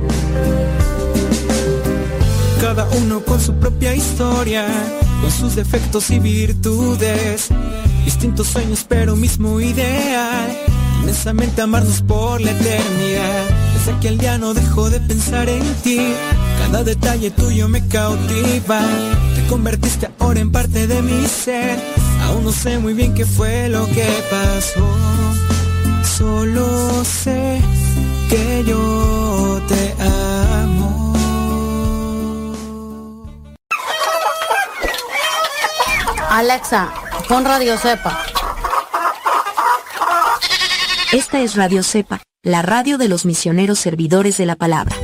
Cada uno con su propia historia, con sus defectos y virtudes. Distintos sueños, pero mismo ideal. Inmensamente amarnos por la eternidad. Desde aquel día no dejo de pensar en ti. Cada detalle tuyo me cautiva. Te convertiste ahora en parte de mi ser. Aún no sé muy bien qué fue lo que pasó. Solo sé que yo te amo. Alexa, pon Radio Cepa. Esta es Radio Cepa, la radio de los misioneros servidores de la palabra.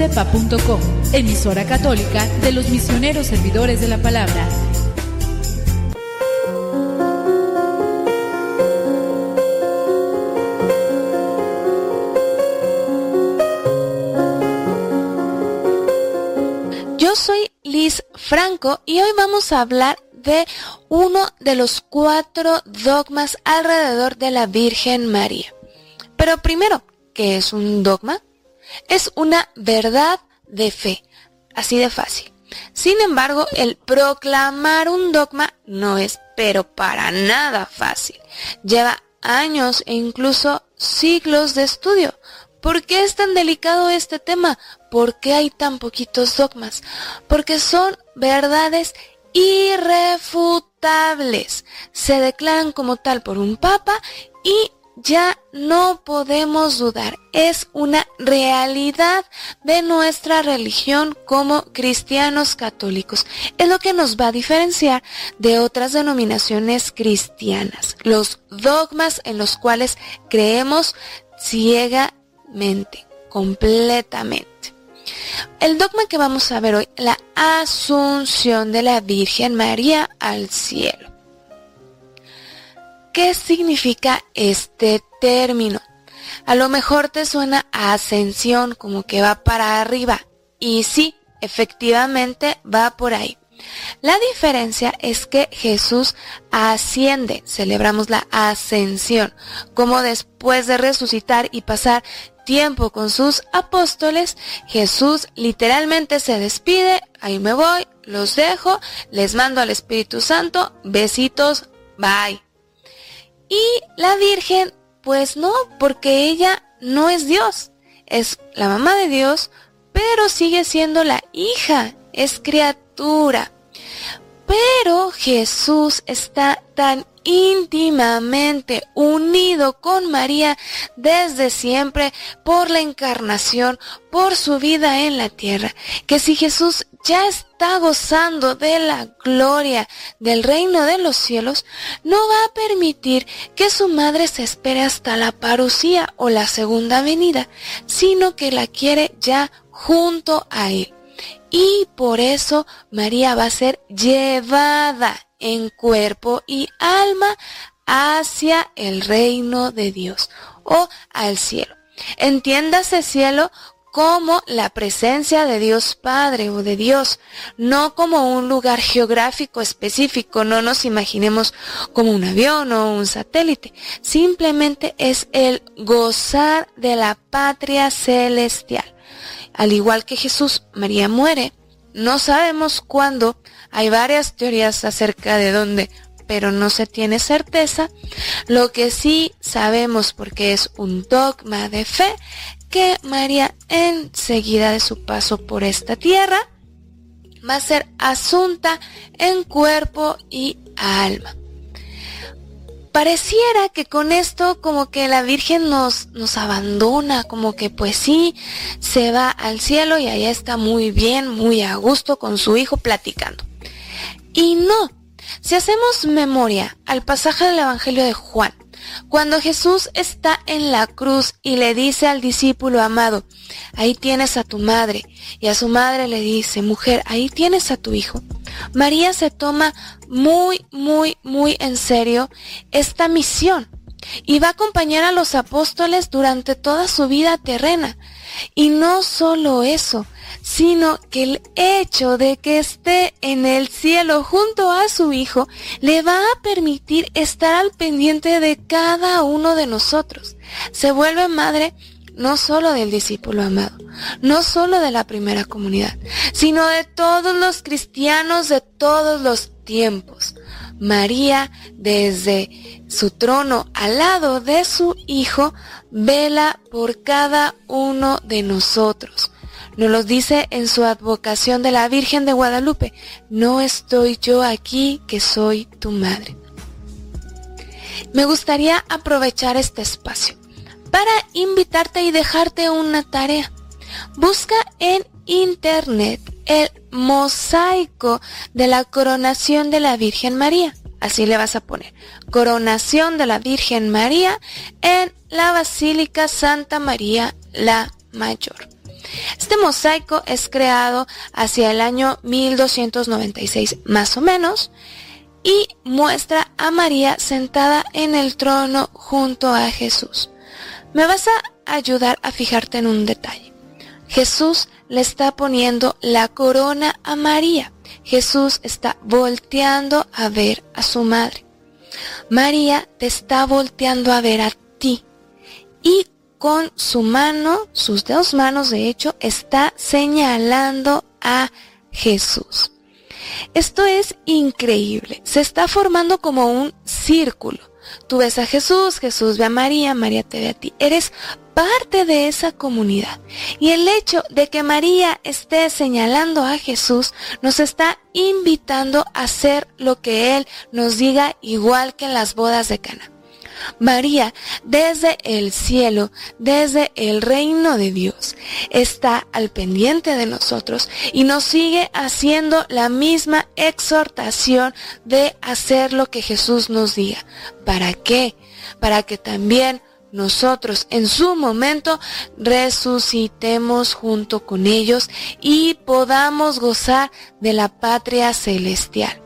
radiocepa.com, emisora católica de los misioneros servidores de la palabra. Yo soy Liz Franco y hoy vamos a hablar de uno de los cuatro dogmas alrededor de la Virgen María. Pero primero, ¿qué es un dogma? Es una verdad de fe, así de fácil. Sin embargo, el proclamar un dogma no es, pero para nada fácil. Lleva años e incluso siglos de estudio. ¿Por qué es tan delicado este tema? ¿Por qué hay tan poquitos dogmas? Porque son verdades irrefutables. Se declaran como tal por un papa y ya no podemos dudar. Es una realidad de nuestra religión como cristianos católicos. Es lo que nos va a diferenciar de otras denominaciones cristianas. Los dogmas en los cuales creemos ciegamente, completamente. El dogma que vamos a ver hoy, la asunción de la Virgen María al cielo. ¿Qué significa este término? A lo mejor te suena ascensión, como que va para arriba. Y sí, efectivamente va por ahí. La diferencia es que Jesús asciende, celebramos la ascensión, como después de resucitar y pasar tiempo con sus apóstoles, Jesús literalmente se despide, ahí me voy, los dejo, les mando al Espíritu Santo, besitos, bye. Y la Virgen, pues no, porque ella no es Dios, es la mamá de Dios, pero sigue siendo la hija, es criatura. Pero Jesús está tan íntimamente unido con María desde siempre por la encarnación, por su vida en la tierra, que si Jesús ya está gozando de la gloria del reino de los cielos, no va a permitir que su madre se espere hasta la parucía o la segunda venida, sino que la quiere ya junto a él. Y por eso María va a ser llevada en cuerpo y alma hacia el reino de Dios o al cielo. Entiéndase cielo como la presencia de Dios Padre o de Dios, no como un lugar geográfico específico, no nos imaginemos como un avión o un satélite, simplemente es el gozar de la patria celestial. Al igual que Jesús, María muere, no sabemos cuándo, hay varias teorías acerca de dónde pero no se tiene certeza. Lo que sí sabemos, porque es un dogma de fe, que María enseguida de su paso por esta tierra va a ser asunta en cuerpo y alma. Pareciera que con esto como que la Virgen nos, nos abandona, como que pues sí, se va al cielo y allá está muy bien, muy a gusto con su hijo platicando. Y no, si hacemos memoria al pasaje del Evangelio de Juan, cuando Jesús está en la cruz y le dice al discípulo amado, ahí tienes a tu madre, y a su madre le dice, mujer, ahí tienes a tu hijo. María se toma muy, muy, muy en serio esta misión y va a acompañar a los apóstoles durante toda su vida terrena. Y no solo eso, sino que el hecho de que esté en el cielo junto a su Hijo le va a permitir estar al pendiente de cada uno de nosotros. Se vuelve madre no solo del discípulo amado, no solo de la primera comunidad, sino de todos los cristianos de todos los tiempos. María, desde su trono al lado de su Hijo, vela por cada uno de nosotros. Nos lo dice en su advocación de la Virgen de Guadalupe, no estoy yo aquí que soy tu madre. Me gustaría aprovechar este espacio para invitarte y dejarte una tarea. Busca en internet el mosaico de la coronación de la Virgen María. Así le vas a poner. Coronación de la Virgen María en la Basílica Santa María la Mayor. Este mosaico es creado hacia el año 1296 más o menos y muestra a María sentada en el trono junto a Jesús. Me vas a ayudar a fijarte en un detalle. Jesús le está poniendo la corona a María. Jesús está volteando a ver a su madre. María te está volteando a ver a ti. Y con su mano, sus dos manos de hecho, está señalando a Jesús. Esto es increíble. Se está formando como un círculo. Tú ves a Jesús, Jesús ve a María, María te ve a ti. Eres parte de esa comunidad. Y el hecho de que María esté señalando a Jesús nos está invitando a hacer lo que Él nos diga igual que en las bodas de Cana. María, desde el cielo, desde el reino de Dios, está al pendiente de nosotros y nos sigue haciendo la misma exhortación de hacer lo que Jesús nos diga. ¿Para qué? Para que también nosotros en su momento resucitemos junto con ellos y podamos gozar de la patria celestial.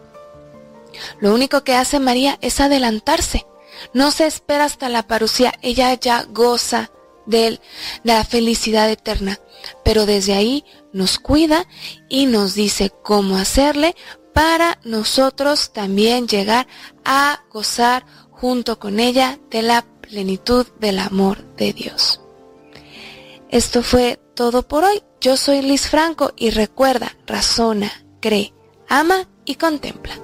Lo único que hace María es adelantarse no se espera hasta la parucía, ella ya goza de, la felicidad eterna. Pero desde ahí nos cuida y nos dice cómo hacerle para nosotros también llegar a gozar junto con ella de la plenitud del amor de Dios. Esto fue todo por hoy. Yo soy Liz Franco y recuerda, razona, cree, ama y contempla.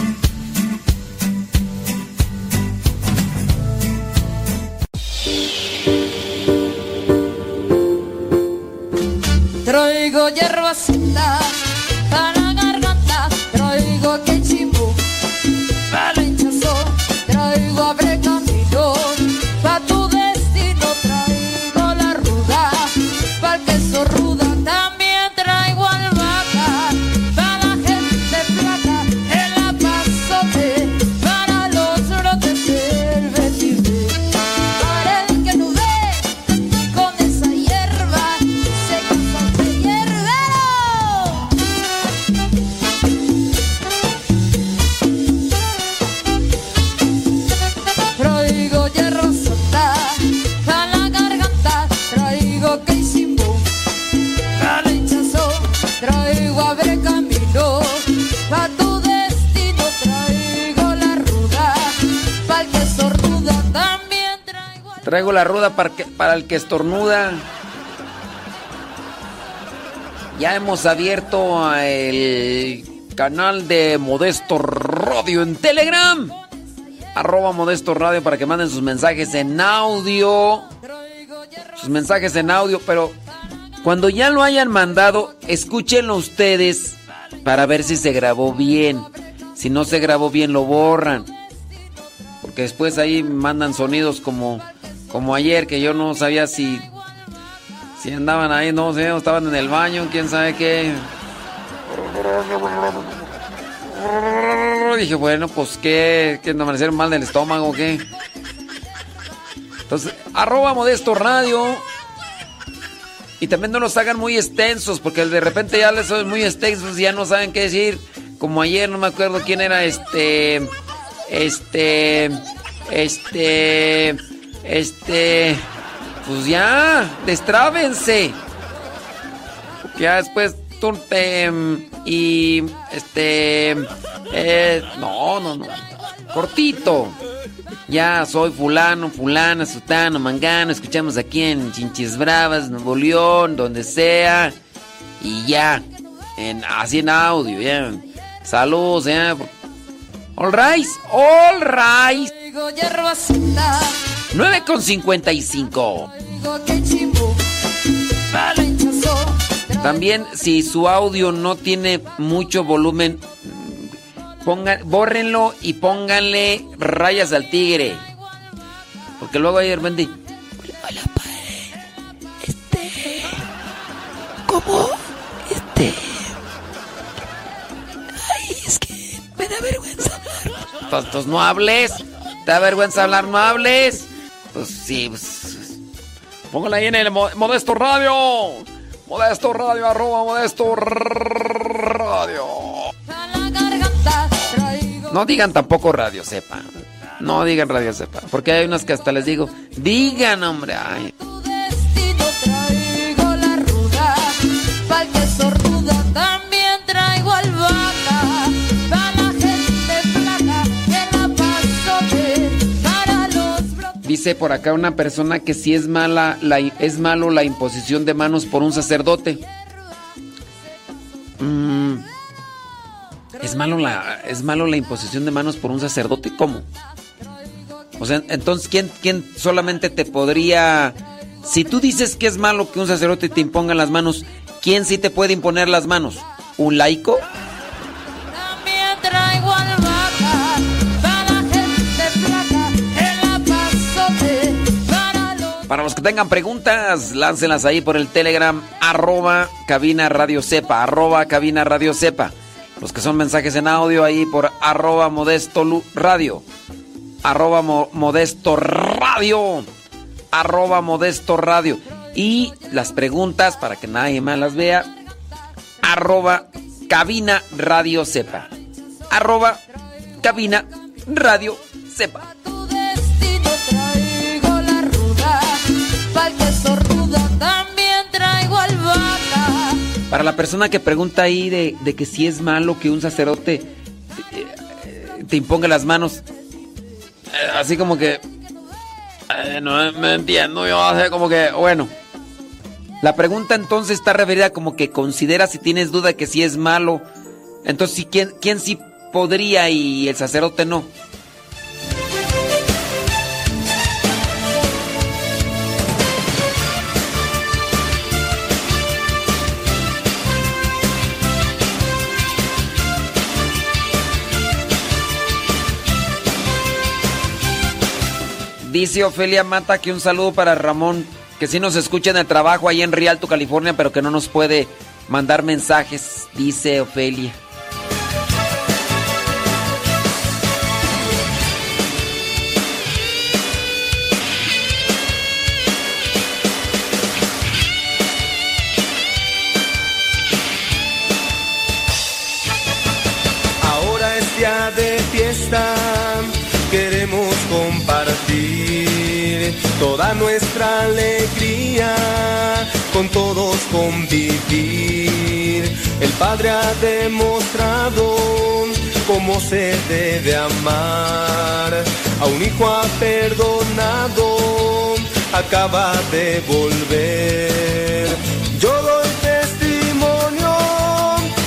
Traigo hierbacita para la garganta, traigo Traigo la ruda para, para el que estornuda. Ya hemos abierto el canal de Modesto Radio en Telegram. Arroba Modesto Radio para que manden sus mensajes en audio. Sus mensajes en audio, pero cuando ya lo hayan mandado, escúchenlo ustedes para ver si se grabó bien. Si no se grabó bien, lo borran. Porque después ahí mandan sonidos como, como ayer, que yo no sabía si, si andaban ahí, no sé, estaban en el baño, quién sabe qué. Dije, bueno, pues qué, que amanecieron mal del estómago, qué. Entonces, arroba modesto radio. Y también no los hagan muy extensos, porque de repente ya les son muy extensos y ya no saben qué decir. Como ayer, no me acuerdo quién era este. Este. Este. Este. Pues ya, destrábense. Ya después tú te. Y. Este. eh, no, no, no. Cortito. Ya soy fulano, fulana, sutano, mangano. Escuchamos aquí en Chinchis Bravas, Nuevo León, donde sea. Y ya. En, así en audio, ya. Saludos, ya. All right, all right. Digo hierbacita, 9 con 55. digo que chimbo, palo hinchazo. También, si su audio no tiene mucho volumen, pongan, bórrenlo y pónganle rayas al tigre. Porque luego hay de repente. Hola, padre. Este. ¿Cómo? Este. Ay, es que me da vergüenza hablar. Entonces no hables. ¿Te da vergüenza hablar? No hables. Pues sí, pues. Póngala ahí en el Mo- Modesto Radio. Modesto Radio, arroba Modesto Radio. No digan tampoco Radio Sepa. No digan Radio Sepa. Porque hay unas que hasta les digo, digan, hombre. Ay. Destino traigo la ruda, pa'l que sorduda también Dice por acá una persona que si es mala, la, es malo la imposición de manos por un sacerdote. Mm, es malo la, es malo la imposición de manos por un sacerdote. ¿Cómo? O sea, entonces quién, quién solamente te podría, si tú dices que es malo que un sacerdote te imponga las manos, ¿quién sí te puede imponer las manos? ¿Un laico? Para los que tengan preguntas, láncenlas ahí por el Telegram, arroba cabina radio sepa, arroba cabina radio sepa. Los que son mensajes en audio ahí por arroba modesto radio, arroba mo- modesto radio, arroba modesto radio. Y las preguntas, para que nadie más las vea, arroba cabina radio sepa, arroba cabina radio sepa. Para la persona que pregunta ahí de, de que si es malo que un sacerdote eh, te imponga las manos, eh, así como que... no me entiendo, yo hace como que, bueno. La pregunta entonces está referida como que considera si tienes duda que si es malo. Entonces, ¿sí, ¿quién, ¿quién sí podría y el sacerdote no? Dice Ofelia Mata que un saludo para Ramón, que sí nos escucha en el trabajo ahí en Rialto, California, pero que no nos puede mandar mensajes, dice Ofelia. toda nuestra alegría, con todos convivir. El Padre ha demostrado cómo se debe amar, a un hijo ha perdonado, acaba de volver. Yo doy testimonio,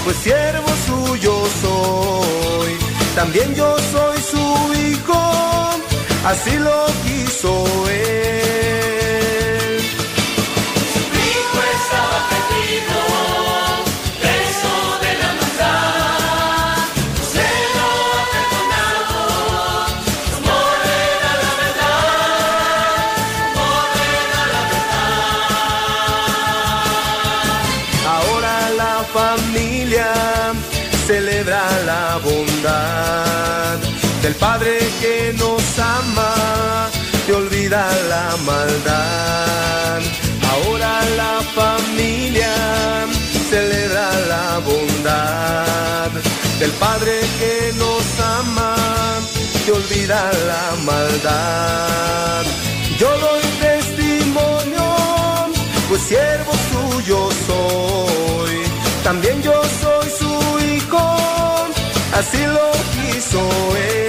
pues siervo suyo soy, también yo soy su hijo así lo quiso él. Su hijo estaba perdido. del Padre que nos ama, que olvida la maldad. Yo doy testimonio, pues siervo suyo soy. También yo soy su hijo, así lo quiso él.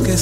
Que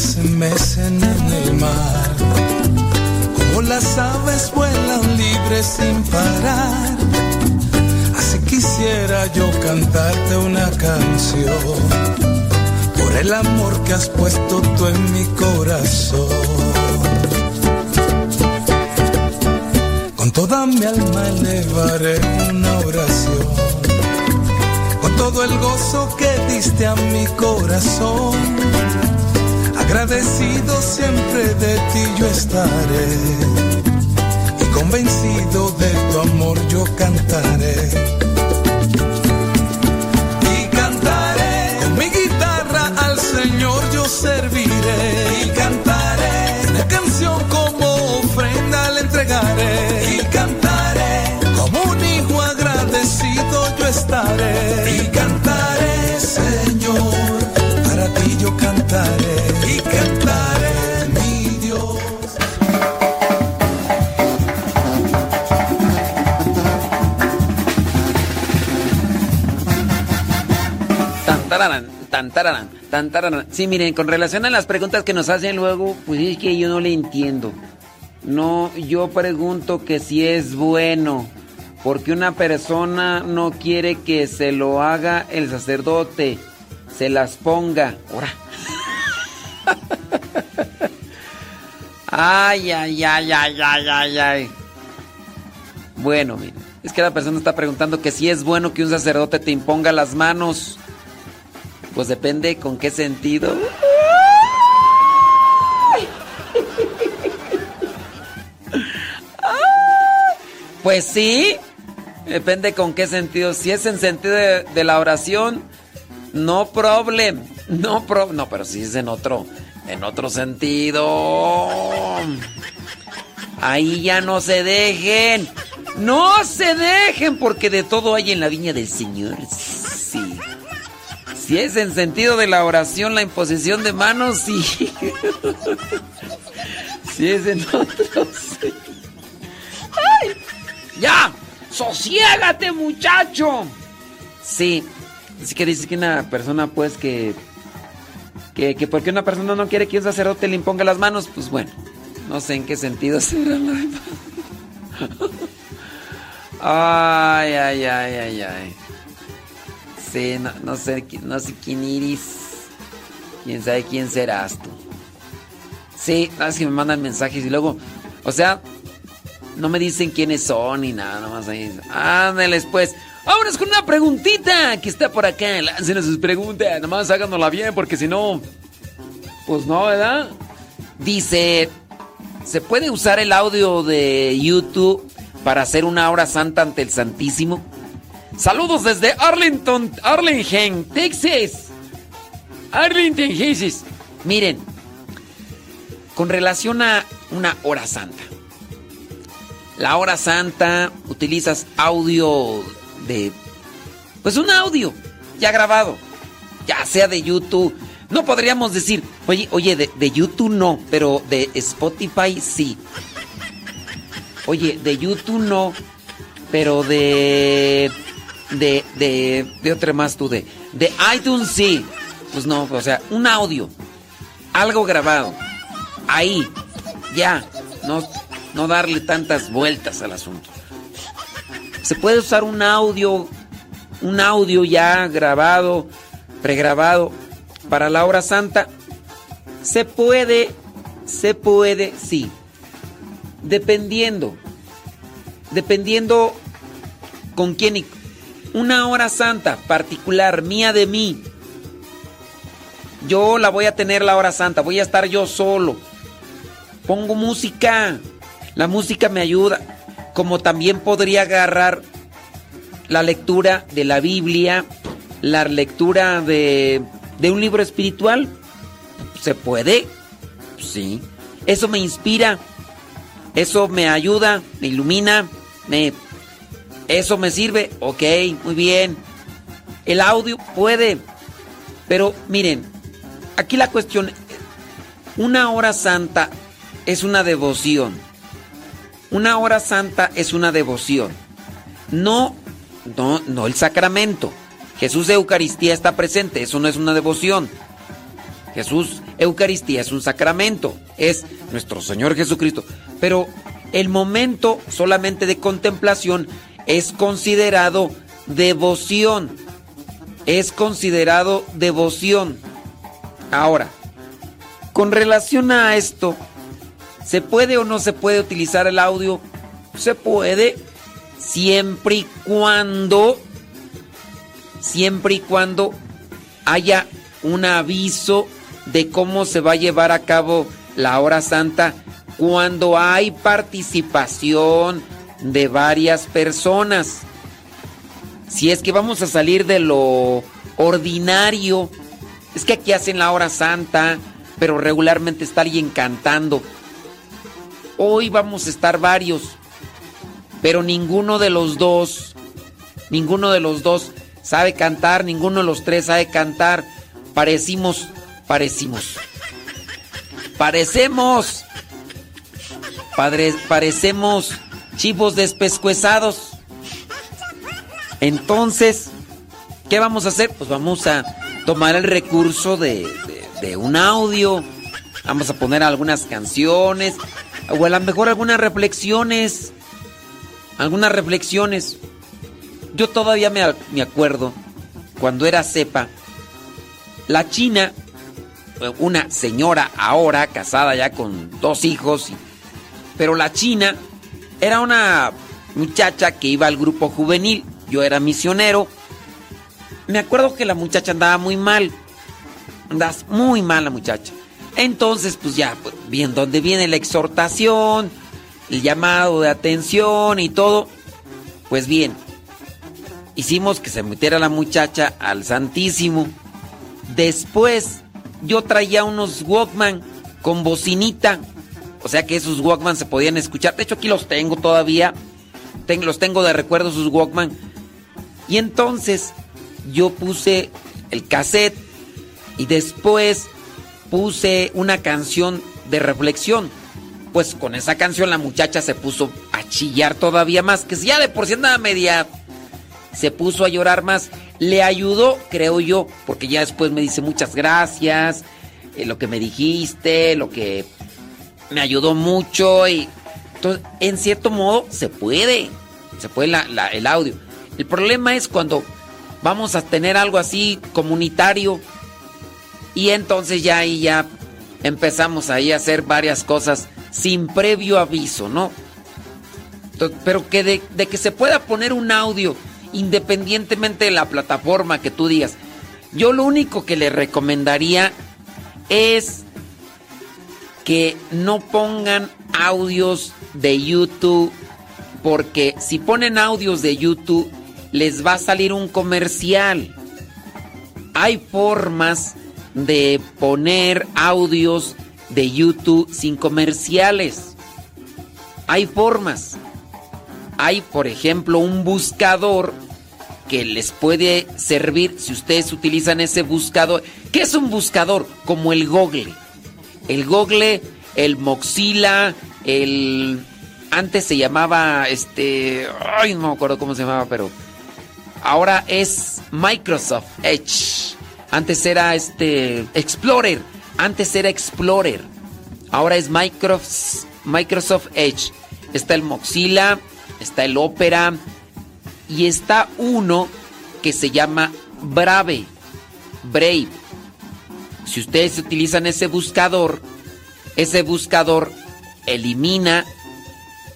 Sí, miren, con relación a las preguntas que nos hacen luego, pues es que yo no le entiendo. No, yo pregunto que si es bueno, porque una persona no quiere que se lo haga el sacerdote, se las ponga. Ahora. Ay, ay, ay, ay, ay, ay, ay. Bueno, miren, es que la persona está preguntando que si es bueno que un sacerdote te imponga las manos. Pues depende con qué sentido. Pues sí, depende con qué sentido. Si es en sentido de, la oración, no problem, no pro, no, pero si es en otro, en otro sentido. Ahí ya no se dejen, no se dejen, porque de todo hay en la viña del Señor. Si es en sentido de la oración, la imposición de manos, sí. Si es en otro. ¡Ay! ¡Ya! ¡Sosiégate, muchacho! Sí. Así que dice que una persona, pues, que. Que, que porque una persona no quiere que un sacerdote le imponga las manos, pues bueno. No sé en qué sentido será la. Ay, ay, ay, ay, ay. No, sé, no sé quién iris. Quién sabe quién serás tú. Sí, más que me mandan mensajes y luego, o sea, no me dicen quiénes son ni nada, nomás ahí. Ándeles pues. Vámonos con una preguntita que está por acá. Láncenos sus preguntas, nomás háganosla bien porque si no, pues no, ¿verdad? Dice, ¿se puede usar el audio de YouTube para hacer una hora santa ante el Santísimo? Saludos desde Arlington, Arlington, Texas. Arlington, Texas. Miren, con relación a una hora santa. La hora santa utilizas audio de... Pues un audio ya grabado, ya sea de YouTube. No podríamos decir, oye, oye, de, de YouTube no, pero de Spotify sí. Oye, de YouTube no, pero de... De, de, de otra más tú, de, de iTunes sí. Pues no, o sea, un audio, algo grabado, ahí, ya, no, no darle tantas vueltas al asunto. Se puede usar un audio, un audio ya grabado, pregrabado para la hora santa. Se puede, se puede, sí. Dependiendo, dependiendo con quién y una hora santa particular mía de mí. Yo la voy a tener la hora santa, voy a estar yo solo. Pongo música, la música me ayuda, como también podría agarrar la lectura de la Biblia, la lectura de, de un libro espiritual. ¿Se puede? Sí. Eso me inspira, eso me ayuda, me ilumina, me ¿Eso me sirve? Ok, muy bien. El audio puede. Pero miren, aquí la cuestión, una hora santa es una devoción. Una hora santa es una devoción. No, no, no el sacramento. Jesús de Eucaristía está presente, eso no es una devoción. Jesús Eucaristía es un sacramento, es nuestro Señor Jesucristo. Pero el momento solamente de contemplación es considerado devoción. Es considerado devoción. Ahora, con relación a esto, ¿se puede o no se puede utilizar el audio? Se puede siempre y cuando siempre y cuando haya un aviso de cómo se va a llevar a cabo la hora santa cuando hay participación de varias personas. Si es que vamos a salir de lo ordinario, es que aquí hacen la hora santa, pero regularmente está alguien cantando. Hoy vamos a estar varios, pero ninguno de los dos, ninguno de los dos sabe cantar, ninguno de los tres sabe cantar. Parecimos, parecimos. Parecemos. Padres, parecemos chivos despescuezados. Entonces, ¿qué vamos a hacer? Pues vamos a tomar el recurso de, de, un audio. Vamos a poner algunas canciones. O a lo mejor algunas reflexiones. Algunas reflexiones. Yo todavía me, me acuerdo, cuando era cepa, la china, una señora ahora casada ya con dos hijos, pero la china era una muchacha que iba al grupo juvenil, yo era misionero. Me acuerdo que la muchacha andaba muy mal, andaba muy mal la muchacha. Entonces, pues ya, pues, bien, donde viene la exhortación, el llamado de atención y todo, pues bien, hicimos que se metiera la muchacha al Santísimo. Después, yo traía unos Walkman con bocinita o sea que esos Walkman se podían escuchar. De hecho, aquí los tengo todavía. los tengo de recuerdo, esos Walkman. Y entonces yo puse el cassette y después puse una canción de reflexión. Pues con esa canción la muchacha se puso a chillar todavía más. Que si ya de por sí andaba media, se puso a llorar más. Le ayudó, creo yo, porque ya después me dice muchas gracias, eh, lo que me dijiste, lo que me ayudó mucho y entonces, en cierto modo se puede, se puede el audio. El problema es cuando vamos a tener algo así comunitario y entonces ya ahí ya empezamos ahí a hacer varias cosas sin previo aviso, ¿no? pero que de, de que se pueda poner un audio independientemente de la plataforma que tú digas. Yo lo único que le recomendaría es que no pongan audios de YouTube porque si ponen audios de YouTube les va a salir un comercial. Hay formas de poner audios de YouTube sin comerciales. Hay formas. Hay, por ejemplo, un buscador que les puede servir si ustedes utilizan ese buscador. ¿Qué es un buscador? Como el Google. El Google, el Moxila, el antes se llamaba este, ay, no me acuerdo cómo se llamaba, pero ahora es Microsoft Edge. Antes era este Explorer, antes era Explorer. Ahora es Microsoft Microsoft Edge. Está el Mozilla, está el Opera y está uno que se llama Brave. Brave. Si ustedes utilizan ese buscador, ese buscador elimina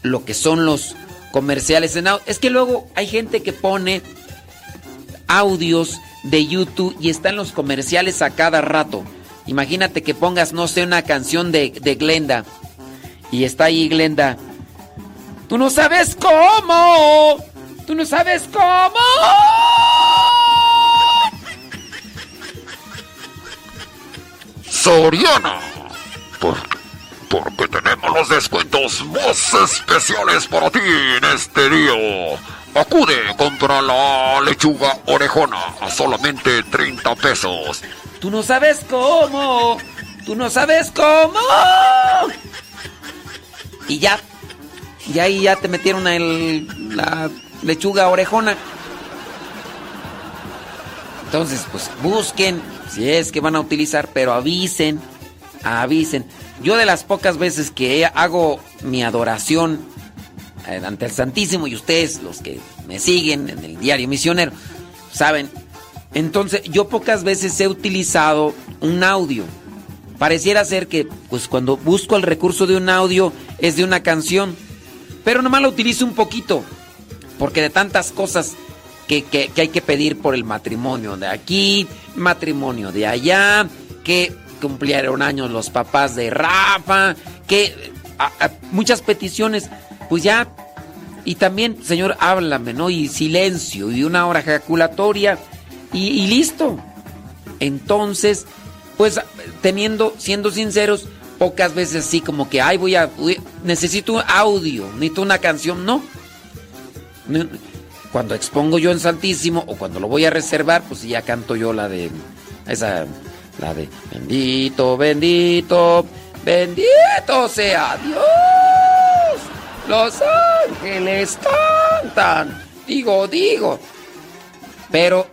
lo que son los comerciales en audio. Es que luego hay gente que pone audios de YouTube y están los comerciales a cada rato. Imagínate que pongas, no sé, una canción de, de Glenda. Y está ahí Glenda. Tú no sabes cómo. Tú no sabes cómo. Soriana. Porque, porque tenemos los descuentos más especiales para ti en este día. Acude contra la lechuga orejona a solamente 30 pesos. Tú no sabes cómo. Tú no sabes cómo. Y ya. Y ahí ya te metieron el, la lechuga orejona. Entonces, pues busquen si es que van a utilizar, pero avisen, avisen. Yo de las pocas veces que hago mi adoración eh, ante el Santísimo y ustedes, los que me siguen en el diario misionero, saben. Entonces, yo pocas veces he utilizado un audio. Pareciera ser que, pues cuando busco el recurso de un audio es de una canción, pero nomás lo utilizo un poquito, porque de tantas cosas que, que, que hay que pedir por el matrimonio de aquí, matrimonio de allá, que cumplieron años los papás de Rafa, que muchas peticiones, pues ya, y también, Señor, háblame, ¿no? Y silencio, y una hora ejaculatoria, y, y listo. Entonces, pues teniendo, siendo sinceros, pocas veces así como que, ay, voy a, necesito un audio, necesito una canción, no. Cuando expongo yo en Santísimo o cuando lo voy a reservar, pues ya canto yo la de, esa, la de, bendito, bendito, bendito sea Dios. Los ángeles cantan, digo, digo. Pero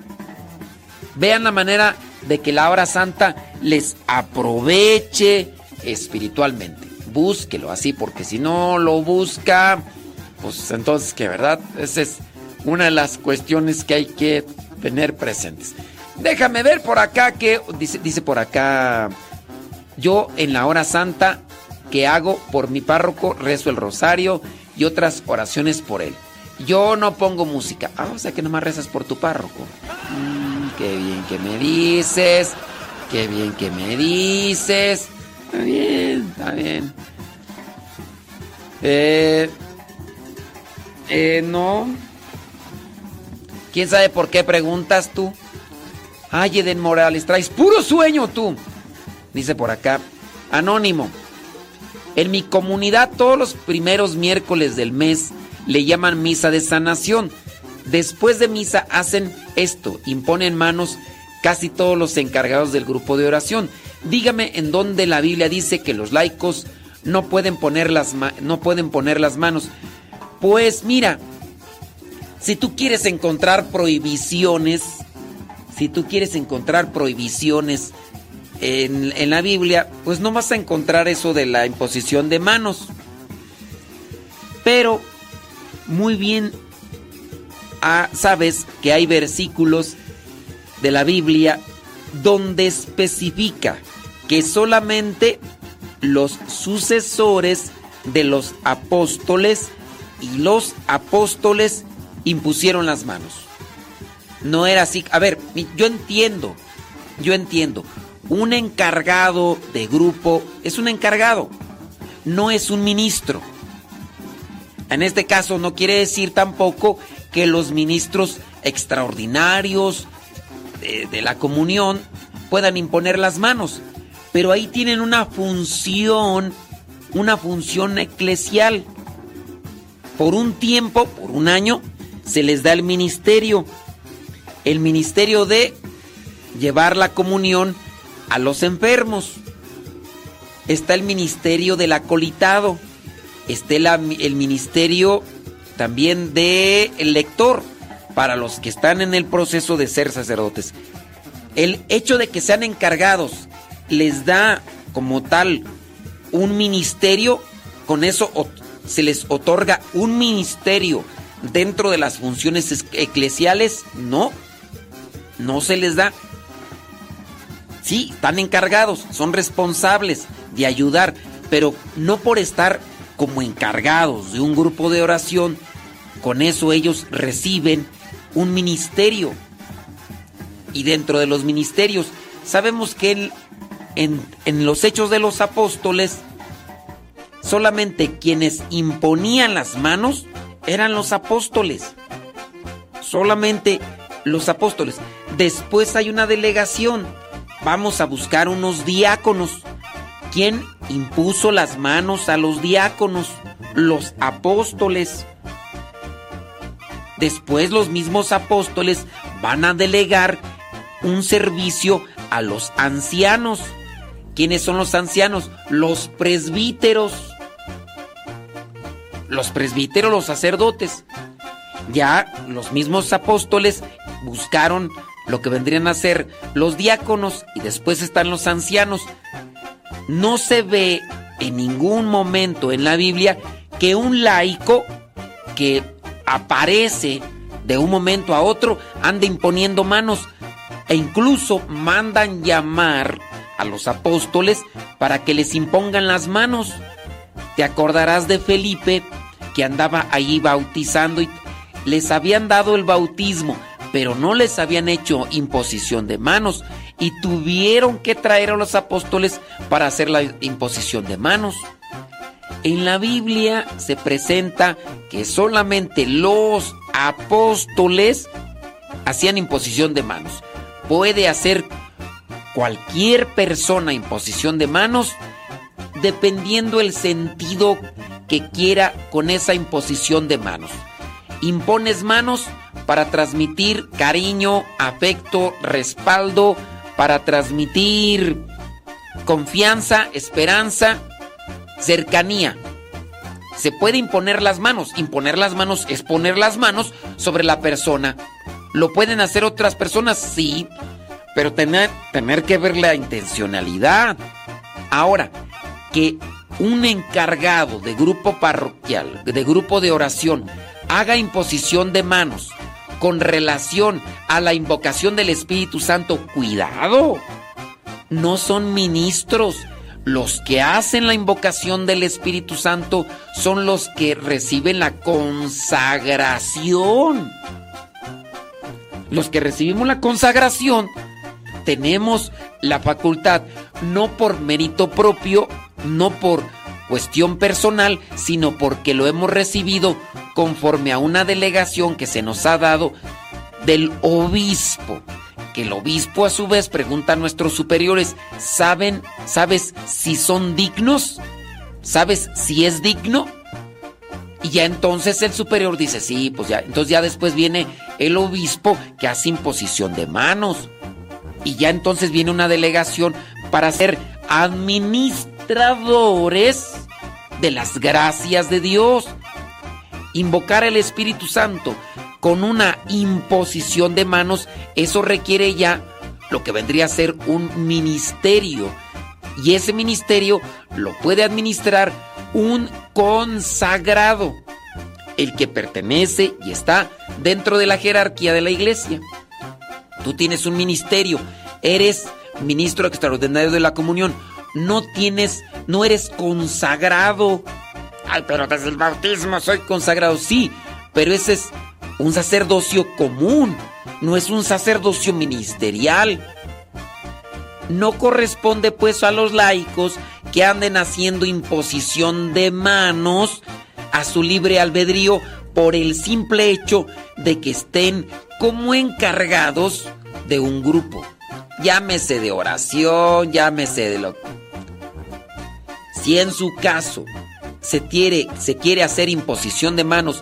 vean la manera de que la hora santa les aproveche espiritualmente. Búsquelo así, porque si no lo busca, pues entonces que verdad, esa es una de las cuestiones que hay que tener presentes. Déjame ver por acá que dice, dice por acá, yo en la hora santa que hago por mi párroco rezo el rosario y otras oraciones por él. Yo no pongo música. Ah, o sea que nomás rezas por tu párroco. Mm, qué bien que me dices. Qué bien que me dices. Está bien, está bien. Eh, eh, no. ¿Quién sabe por qué preguntas tú? Ay, Eden Morales, traes puro sueño tú. Dice por acá, anónimo. En mi comunidad todos los primeros miércoles del mes le llaman misa de sanación. Después de misa hacen esto, imponen manos casi todos los encargados del grupo de oración. Dígame en dónde la Biblia dice que los laicos no pueden poner las, no pueden poner las manos. Pues mira, si tú quieres encontrar prohibiciones, si tú quieres encontrar prohibiciones en, en la Biblia, pues no vas a encontrar eso de la imposición de manos. Pero muy bien ah, sabes que hay versículos de la Biblia donde especifica que solamente los sucesores de los apóstoles y los apóstoles impusieron las manos. No era así. A ver, yo entiendo, yo entiendo. Un encargado de grupo es un encargado, no es un ministro. En este caso no quiere decir tampoco que los ministros extraordinarios de, de la comunión puedan imponer las manos. pero ahí tienen una función, una función eclesial. Por un tiempo, por un año, se les da el ministerio. El ministerio de llevar la comunión a los enfermos. Está el ministerio del acolitado. Está el, ministerio también del el lector para los que están en el proceso de ser sacerdotes. El hecho de que sean encargados les da como tal un ministerio, con eso se les otorga un ministerio dentro de las funciones eclesiales, no, no se les da. Sí, están encargados, son responsables de ayudar, pero no por estar como encargados de un grupo de oración, con eso ellos reciben un ministerio. Y dentro de los ministerios, sabemos que en, en, los hechos de los apóstoles, solamente quienes imponían las manos eran los apóstoles. Solamente los apóstoles. Después hay una delegación. Vamos a buscar unos diáconos. ¿Quién impuso las manos a los diáconos? Los apóstoles. Después los mismos apóstoles van a delegar un servicio a los ancianos. ¿Quiénes son los ancianos? Los presbíteros. Los presbíteros, los sacerdotes. Ya los mismos apóstoles buscaron lo que vendrían a ser los diáconos y después están los ancianos. No se ve en ningún momento en la Biblia que un laico que aparece de un momento a otro ande imponiendo manos e incluso mandan llamar a los apóstoles para que les impongan las manos. Te acordarás de Felipe que andaba ahí bautizando y les habían dado el bautismo, pero no les habían hecho imposición de manos y tuvieron que traer a los apóstoles para hacer la imposición de manos. En la Biblia se presenta que solamente los apóstoles hacían imposición de manos. Puede hacer cualquier persona imposición de manos dependiendo el sentido que quiera con esa imposición de manos. Impones manos para transmitir cariño, afecto, respaldo, para transmitir confianza, esperanza, cercanía. Se puede imponer las manos. Imponer las manos es poner las manos sobre la persona. ¿Lo pueden hacer otras personas? Sí, pero tener, tener que ver la intencionalidad. Ahora, que un encargado de grupo parroquial, de grupo de oración, haga imposición de manos con relación a la invocación del Espíritu Santo, cuidado. No son ministros. Los que hacen la invocación del Espíritu Santo son los que reciben la consagración. Los que recibimos la consagración tenemos la facultad, no por mérito propio, no por cuestión personal, sino porque lo hemos recibido conforme a una delegación que se nos ha dado del obispo. Que el obispo a su vez pregunta a nuestros superiores, ¿saben, sabes si son dignos? ¿Sabes si es digno? Y ya entonces el superior dice, sí, pues ya. Entonces ya después viene el obispo que hace imposición de manos. Y ya entonces viene una delegación para ser administradores de las gracias de Dios. Invocar al Espíritu Santo con una imposición de manos, eso requiere ya lo que vendría a ser un ministerio. Y ese ministerio lo puede administrar un consagrado, el que pertenece y está dentro de la jerarquía de la iglesia. Tú tienes un ministerio, eres ministro extraordinario de la comunión, no tienes, no eres consagrado. Ay, pero desde el bautismo soy consagrado, sí, pero ese es un sacerdocio común, no es un sacerdocio ministerial. No corresponde pues a los laicos que anden haciendo imposición de manos a su libre albedrío por el simple hecho de que estén como encargados de un grupo. llámese de oración, llámese de lo... Si en su caso se quiere, hacer imposición de manos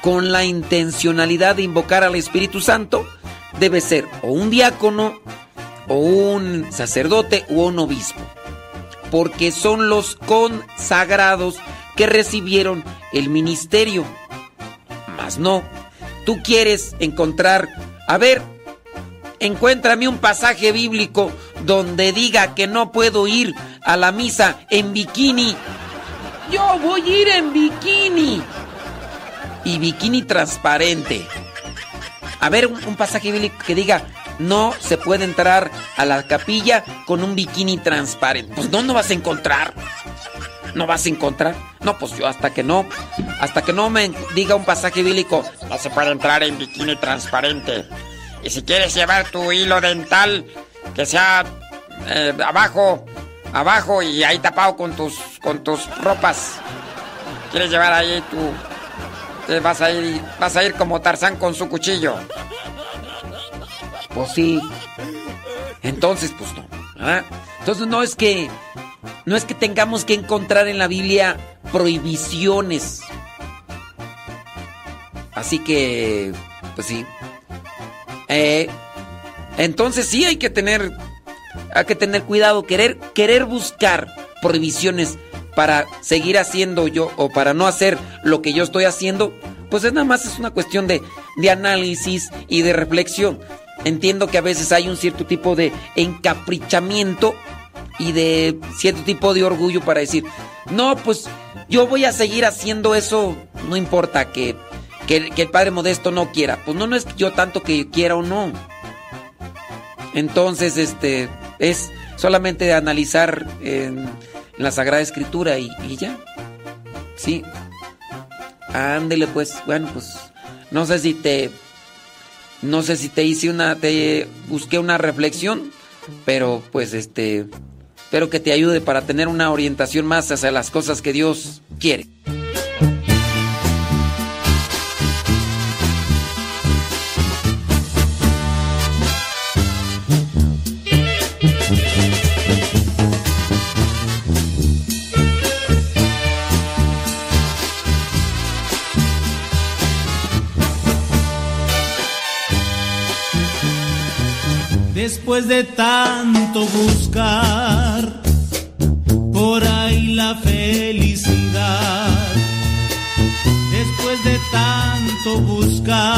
con la intencionalidad de invocar al Espíritu Santo, debe ser o un diácono, o un sacerdote, o un obispo. Porque son los consagrados que recibieron el ministerio. Mas no, tú quieres encontrar, a ver, encuéntrame un pasaje bíblico donde diga que no puedo ir a la misa en bikini. Yo voy a ir en bikini. Y bikini transparente. A ver, un, pasaje bíblico que diga, no se puede entrar a la capilla con un bikini transparente. Pues no, no vas a encontrar. No vas a encontrar. No, pues yo hasta que no, hasta que no me diga un pasaje bíblico, no se puede entrar en bikini transparente. Y si quieres llevar tu hilo dental, que sea eh, abajo, abajo y ahí tapado con tus, con tus ropas. Quieres llevar ahí tu, te vas a ir, vas a ir como Tarzán con su cuchillo. Pues sí. Entonces, pues no. Entonces no es que no es que tengamos que encontrar en la Biblia prohibiciones. Así que, pues sí. Eh, entonces sí hay que tener, hay que tener cuidado, querer, querer buscar prohibiciones para seguir haciendo yo o para no hacer lo que yo estoy haciendo, pues es nada más es una cuestión de, de análisis y de reflexión. Entiendo que a veces hay un cierto tipo de encaprichamiento y de cierto tipo de orgullo para decir, no, pues yo voy a seguir haciendo eso, no importa que, que, el Padre Modesto no quiera. Pues no, no es yo tanto que quiera o no. Entonces, este, es solamente analizar en, en la Sagrada Escritura y, y ya. Sí. Ándele pues, bueno, pues no sé si te no sé si te hice una te busqué una reflexión, pero pues este espero que te ayude para tener una orientación más hacia las cosas que Dios quiere. Después de tanto buscar por ahí la felicidad, después de tanto buscar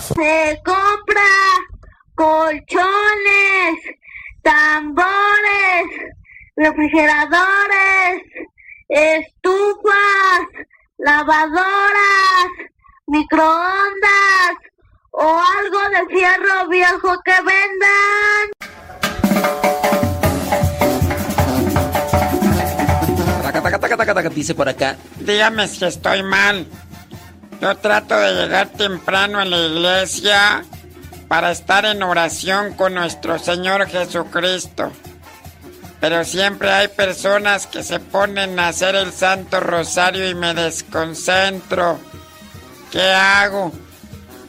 Se compra colchones, tambores, refrigeradores, estufas, lavadoras, microondas o algo de fierro viejo que vendan. Taca, taca, taca, taca, taca, Dice por acá. Dígame si estoy mal. Yo trato de llegar temprano a la iglesia para estar en oración con nuestro Señor Jesucristo. Pero siempre hay personas que se ponen a hacer el Santo Rosario y me desconcentro. ¿Qué hago?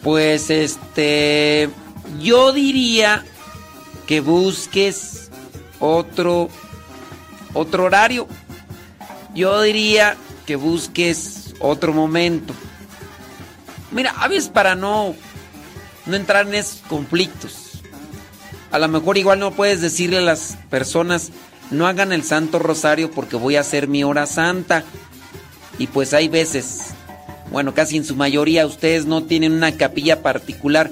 Pues este. Yo diría que busques otro. Otro horario. Yo diría que busques otro momento. Mira, a veces para no. No entrar en esos conflictos. A lo mejor igual no puedes decirle a las personas. No hagan el Santo Rosario porque voy a hacer mi hora santa. Y pues hay veces bueno, casi en su mayoría ustedes no tienen una capilla particular,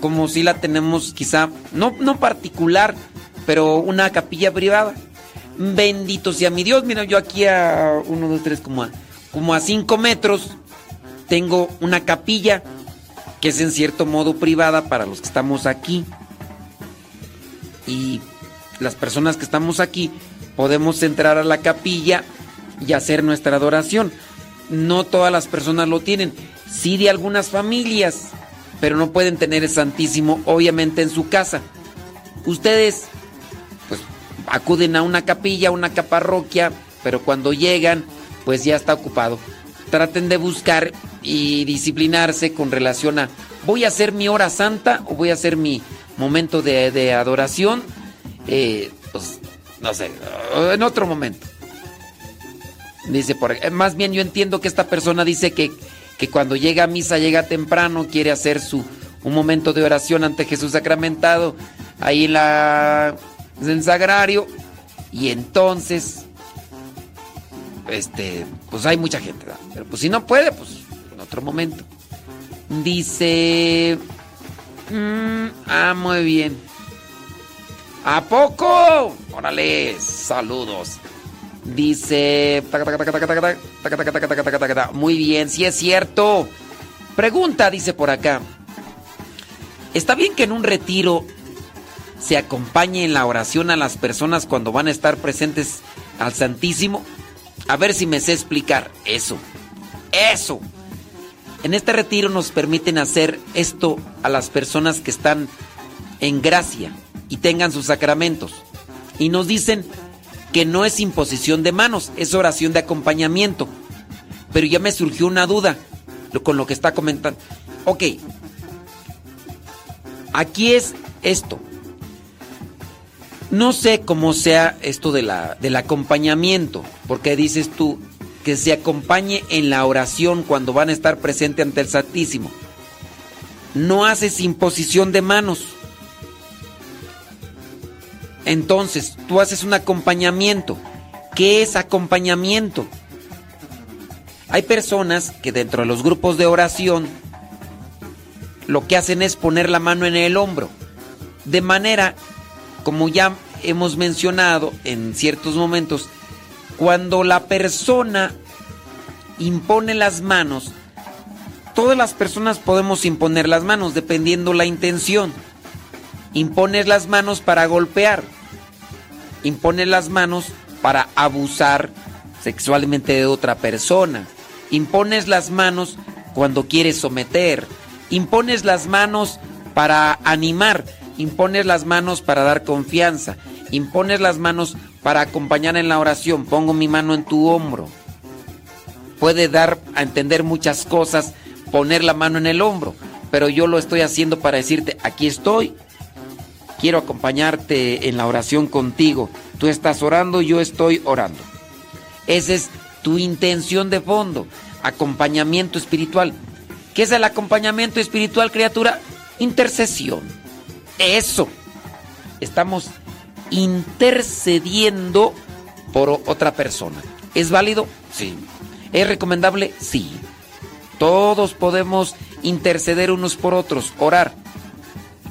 como si la tenemos quizá, no, no particular, pero una capilla privada. Bendito sea mi Dios, mira, yo aquí a uno, dos, tres, como a, como a cinco metros, tengo una capilla que es en cierto modo privada para los que estamos aquí. Y las personas que estamos aquí podemos entrar a la capilla y hacer nuestra adoración no todas las personas lo tienen. Sí de algunas familias, pero no pueden tener el Santísimo obviamente en su casa. Ustedes pues acuden a una capilla, a una parroquia, pero cuando llegan pues ya está ocupado. Traten de buscar y disciplinarse con relación a voy a hacer mi hora santa o voy a hacer mi momento de, adoración, eh, pues no sé, en otro momento. Dice por eh, más bien yo entiendo que esta persona dice que, que cuando llega a misa llega temprano, quiere hacer su un momento de oración ante Jesús sacramentado ahí en la en el sagrario y entonces este, pues hay mucha gente, ¿verdad? Pero pues si no puede, pues en otro momento. Dice... Ah, muy bien. ¿A poco? Órale, saludos. Dice... Muy bien, sí es cierto. Pregunta, dice por acá. ¿Está bien que en un retiro se acompañe en la oración a las personas cuando van a estar presentes al Santísimo? A ver si me sé explicar eso. Eso. En este retiro nos permiten hacer esto a las personas que están en gracia y tengan sus sacramentos. Y nos dicen que no es imposición de manos, es oración de acompañamiento. Pero ya me surgió una duda con lo que está comentando. Ok, aquí es esto. No sé cómo sea esto de la, del acompañamiento, porque dices tú que se acompañe en la oración cuando van a estar presente ante el Santísimo. No haces imposición de manos. Entonces, tú haces un acompañamiento. ¿Qué es acompañamiento? Hay personas que dentro de los grupos de oración lo que hacen es poner la mano en el hombro. De manera, como ya hemos mencionado en ciertos momentos, cuando la persona impone las manos, todas las personas podemos imponer las manos dependiendo la intención. Impones las manos para golpear. Impones las manos para abusar sexualmente de otra persona. Impones las manos cuando quieres someter. Impones las manos para animar. Impones las manos para dar confianza. Impones las manos para acompañar en la oración. Pongo mi mano en tu hombro. Puede dar a entender muchas cosas poner la mano en el hombro. Pero yo lo estoy haciendo para decirte, aquí estoy. Quiero acompañarte en la oración contigo. Tú estás orando, yo estoy orando. Esa es tu intención de fondo. Acompañamiento espiritual. ¿Qué es el acompañamiento espiritual, criatura? Intercesión. Eso. Estamos intercediendo por otra persona. ¿Es válido? Sí. ¿Es recomendable? Sí. Todos podemos interceder unos por otros, orar.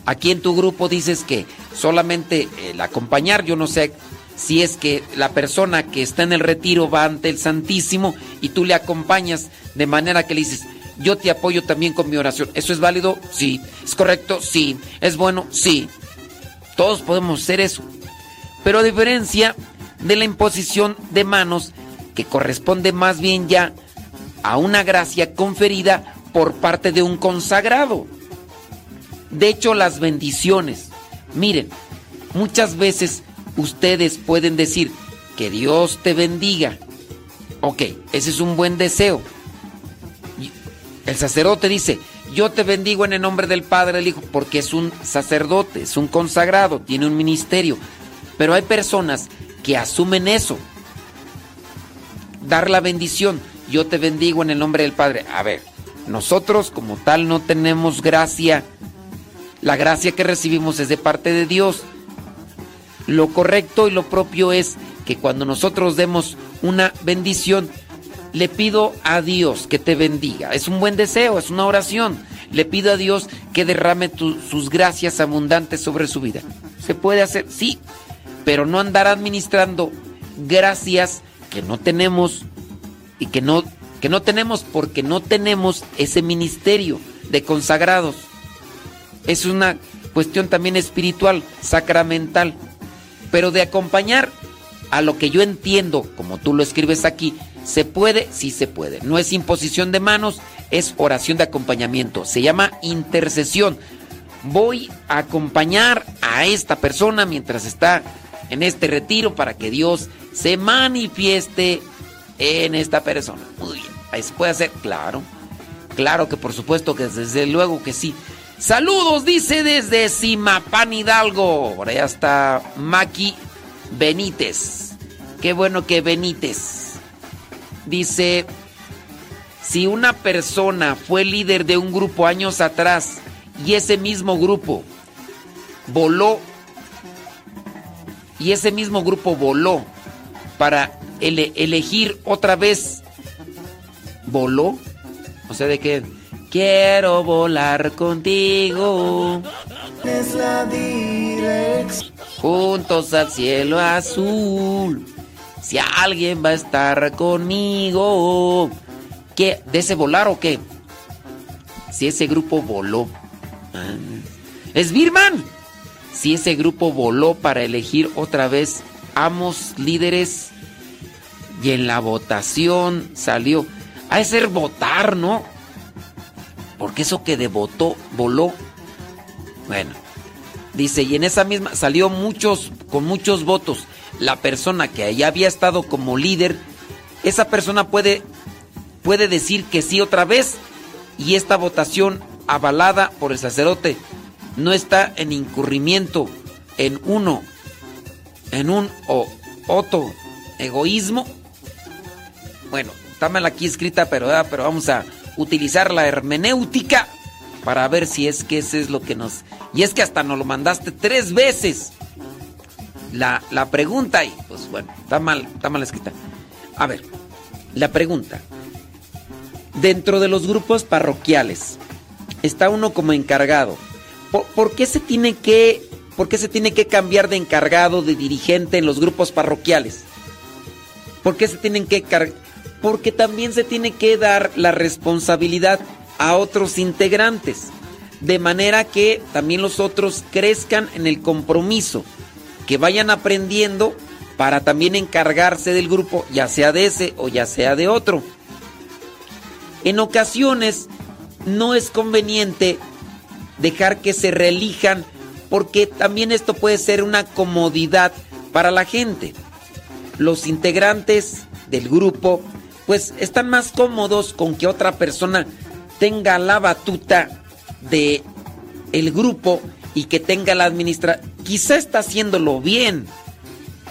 Aquí en tu grupo dices que solamente el acompañar, yo no sé si es que la persona que está en el retiro va ante el Santísimo y tú le acompañas de manera que le dices, yo te apoyo también con mi oración. ¿Eso es válido? Sí. ¿Es correcto? Sí. ¿Es bueno? Sí. Todos podemos hacer eso. Pero a diferencia de la imposición de manos, que corresponde más bien ya a una gracia conferida por parte de un consagrado. De hecho, las bendiciones, miren, muchas veces ustedes pueden decir que Dios te bendiga. Ok, ese es un buen deseo. El sacerdote dice, yo te bendigo en el nombre del Padre, del Hijo, porque es un sacerdote, es un consagrado, tiene un ministerio. Pero hay personas que asumen eso. Dar la bendición, yo te bendigo en el nombre del Padre. A ver, nosotros como tal no tenemos gracia. La gracia que recibimos es de parte de Dios. Lo correcto y lo propio es que cuando nosotros demos una bendición, le pido a Dios que te bendiga. Es un buen deseo, es una oración. Le pido a Dios que derrame sus gracias abundantes sobre su vida. ¿Se puede hacer? Sí, pero no andar administrando gracias que no tenemos y que no, que no tenemos porque no tenemos ese ministerio de consagrados. Es una cuestión también espiritual, sacramental, pero de acompañar a lo que yo entiendo, como tú lo escribes aquí, ¿se puede? Sí se puede. No es imposición de manos, es oración de acompañamiento. Se llama intercesión. Voy a acompañar a esta persona mientras está en este retiro para que Dios se manifieste en esta persona. Muy bien. Ahí se puede hacer, claro. Claro que por supuesto que desde luego que sí. Saludos, dice desde Simapán Hidalgo. Por allá está Maki Benítez. Qué bueno que Benítez. Dice, si una persona fue líder de un grupo años atrás y ese mismo grupo voló y ese mismo grupo voló para ele- elegir otra vez voló o sea de que Quiero volar contigo. Es la dirección. Juntos al cielo azul. Si alguien va a estar conmigo. ¿Qué? ¿De ese volar o qué? Si ese grupo voló. Ah. ¿Es Birman? Si ese grupo voló para elegir otra vez amos líderes y en la votación salió. Ha de ser votar, ¿no? Porque eso que de votó, voló. Bueno, dice, y en esa misma salió muchos, con muchos votos. La persona que ya había estado como líder, esa persona puede, puede decir que sí otra vez. Y esta votación avalada por el sacerdote no está en incurrimiento en uno, en un o otro egoísmo. Bueno, está mal aquí escrita, pero, ah, pero vamos a utilizar la hermenéutica para ver si es que ese es lo que nos... Y es que hasta nos lo mandaste tres veces. La, la pregunta y pues bueno, está mal, está mal escrita. A ver, la pregunta. Dentro de los grupos parroquiales, está uno como encargado. ¿Por, por qué se tiene que, por qué se tiene que cambiar de encargado, de dirigente en los grupos parroquiales? ¿Por qué se tienen que? Porque también se tiene que dar la responsabilidad a otros integrantes, de manera que también los otros crezcan en el compromiso, que vayan aprendiendo para también encargarse del grupo, ya sea de ese o ya sea de otro. En ocasiones no es conveniente dejar que se reelijan porque también esto puede ser una comodidad para la gente. Los integrantes del grupo pues están más cómodos con que otra persona tenga la batuta de el grupo y que tenga la administra quizá está haciéndolo bien.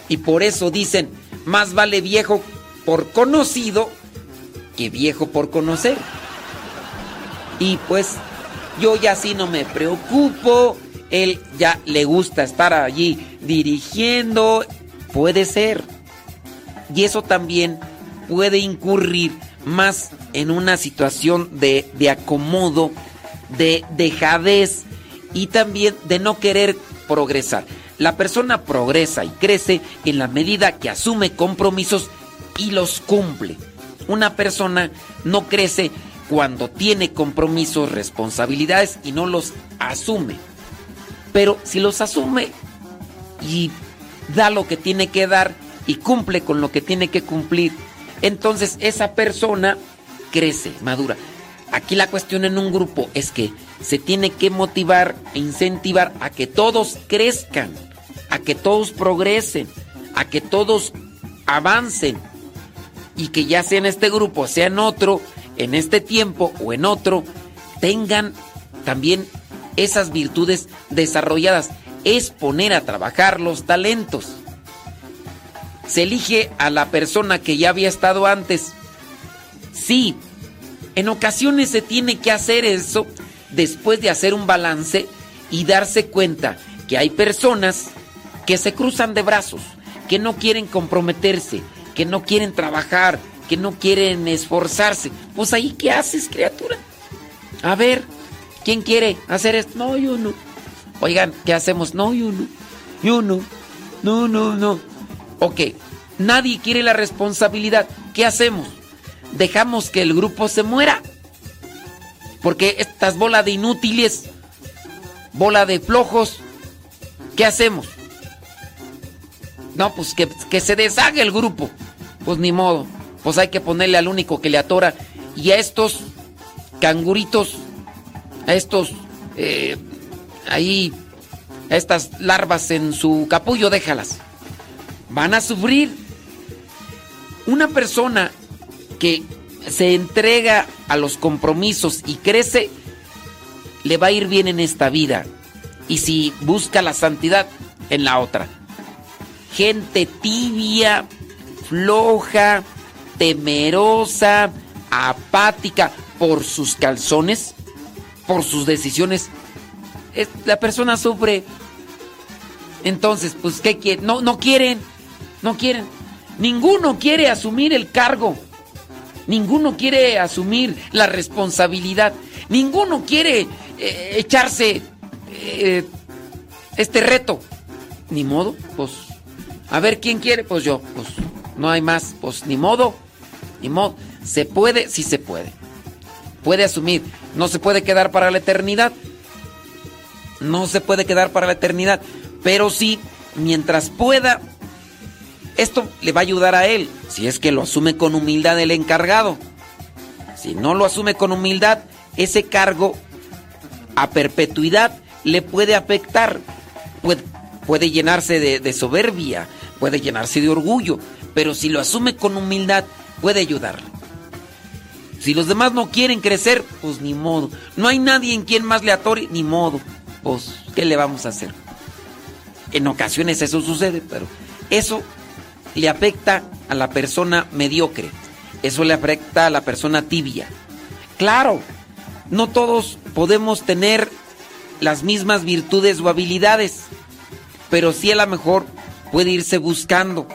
Y por eso dicen más vale viejo por conocido que viejo por conocer. Y pues yo ya sí no me preocupo. Él ya le gusta estar allí dirigiendo. Puede ser. Y eso también puede incurrir más en una situación de, de acomodo, de dejadez y también de no querer progresar. La persona progresa y crece en la medida que asume compromisos y los cumple. Una persona no crece cuando tiene compromisos, responsabilidades y no los asume. Pero si los asume y da lo que tiene que dar y cumple con lo que tiene que cumplir, entonces esa persona crece, madura. Aquí la cuestión en un grupo es que se tiene que motivar e incentivar a que todos crezcan, a que todos progresen, a que todos avancen y que ya sea en este grupo, sea en otro, en este tiempo o en otro, tengan también esas virtudes desarrolladas. Es poner a trabajar los talentos. Se elige a la persona que ya había estado antes. Sí, en ocasiones se tiene que hacer eso después de hacer un balance y darse cuenta que hay personas que se cruzan de brazos, que no quieren comprometerse, que no quieren trabajar, que no quieren esforzarse. Pues ahí, ¿qué haces, criatura? A ver, ¿quién quiere hacer esto? No, yo no. Oigan, ¿qué hacemos? No, yo no. Yo no. No, no, no. Ok, nadie quiere la responsabilidad. ¿Qué hacemos? Dejamos que el grupo se muera. Porque estas bolas de inútiles, bola de flojos, ¿qué hacemos? No, pues que, que se deshaga el grupo. Pues ni modo. Pues hay que ponerle al único que le atora. Y a estos canguritos, a estos, eh, ahí, a estas larvas en su capullo, déjalas. Van a sufrir. Una persona que se entrega a los compromisos y crece, le va a ir bien en esta vida. Y si busca la santidad, en la otra. Gente tibia, floja, temerosa, apática por sus calzones, por sus decisiones, la persona sufre. Entonces, pues, ¿qué quieren? No, no quieren, no quieren. Ninguno quiere asumir el cargo. Ninguno quiere asumir la responsabilidad. Ninguno quiere eh, echarse eh, este reto. Ni modo, pues. A ver quién quiere, pues yo. Pues no hay más, pues ni modo. Ni modo. Se puede, sí se puede. Puede asumir. No se puede quedar para la eternidad. No se puede quedar para la eternidad. Pero sí, mientras pueda, esto le va a ayudar a él. Si es que lo asume con humildad el encargado. Si no lo asume con humildad, ese cargo a perpetuidad le puede afectar. Puede, puede llenarse de, soberbia, puede llenarse de orgullo. Pero si lo asume con humildad, puede ayudarle. Si los demás no quieren crecer, pues ni modo. No hay nadie en quien más le atore, ni modo. Pues, ¿qué le vamos a hacer? En ocasiones eso sucede, pero eso le afecta a la persona mediocre. Eso le afecta a la persona tibia. Claro, no todos podemos tener las mismas virtudes o habilidades, pero sí a lo mejor puede irse buscando.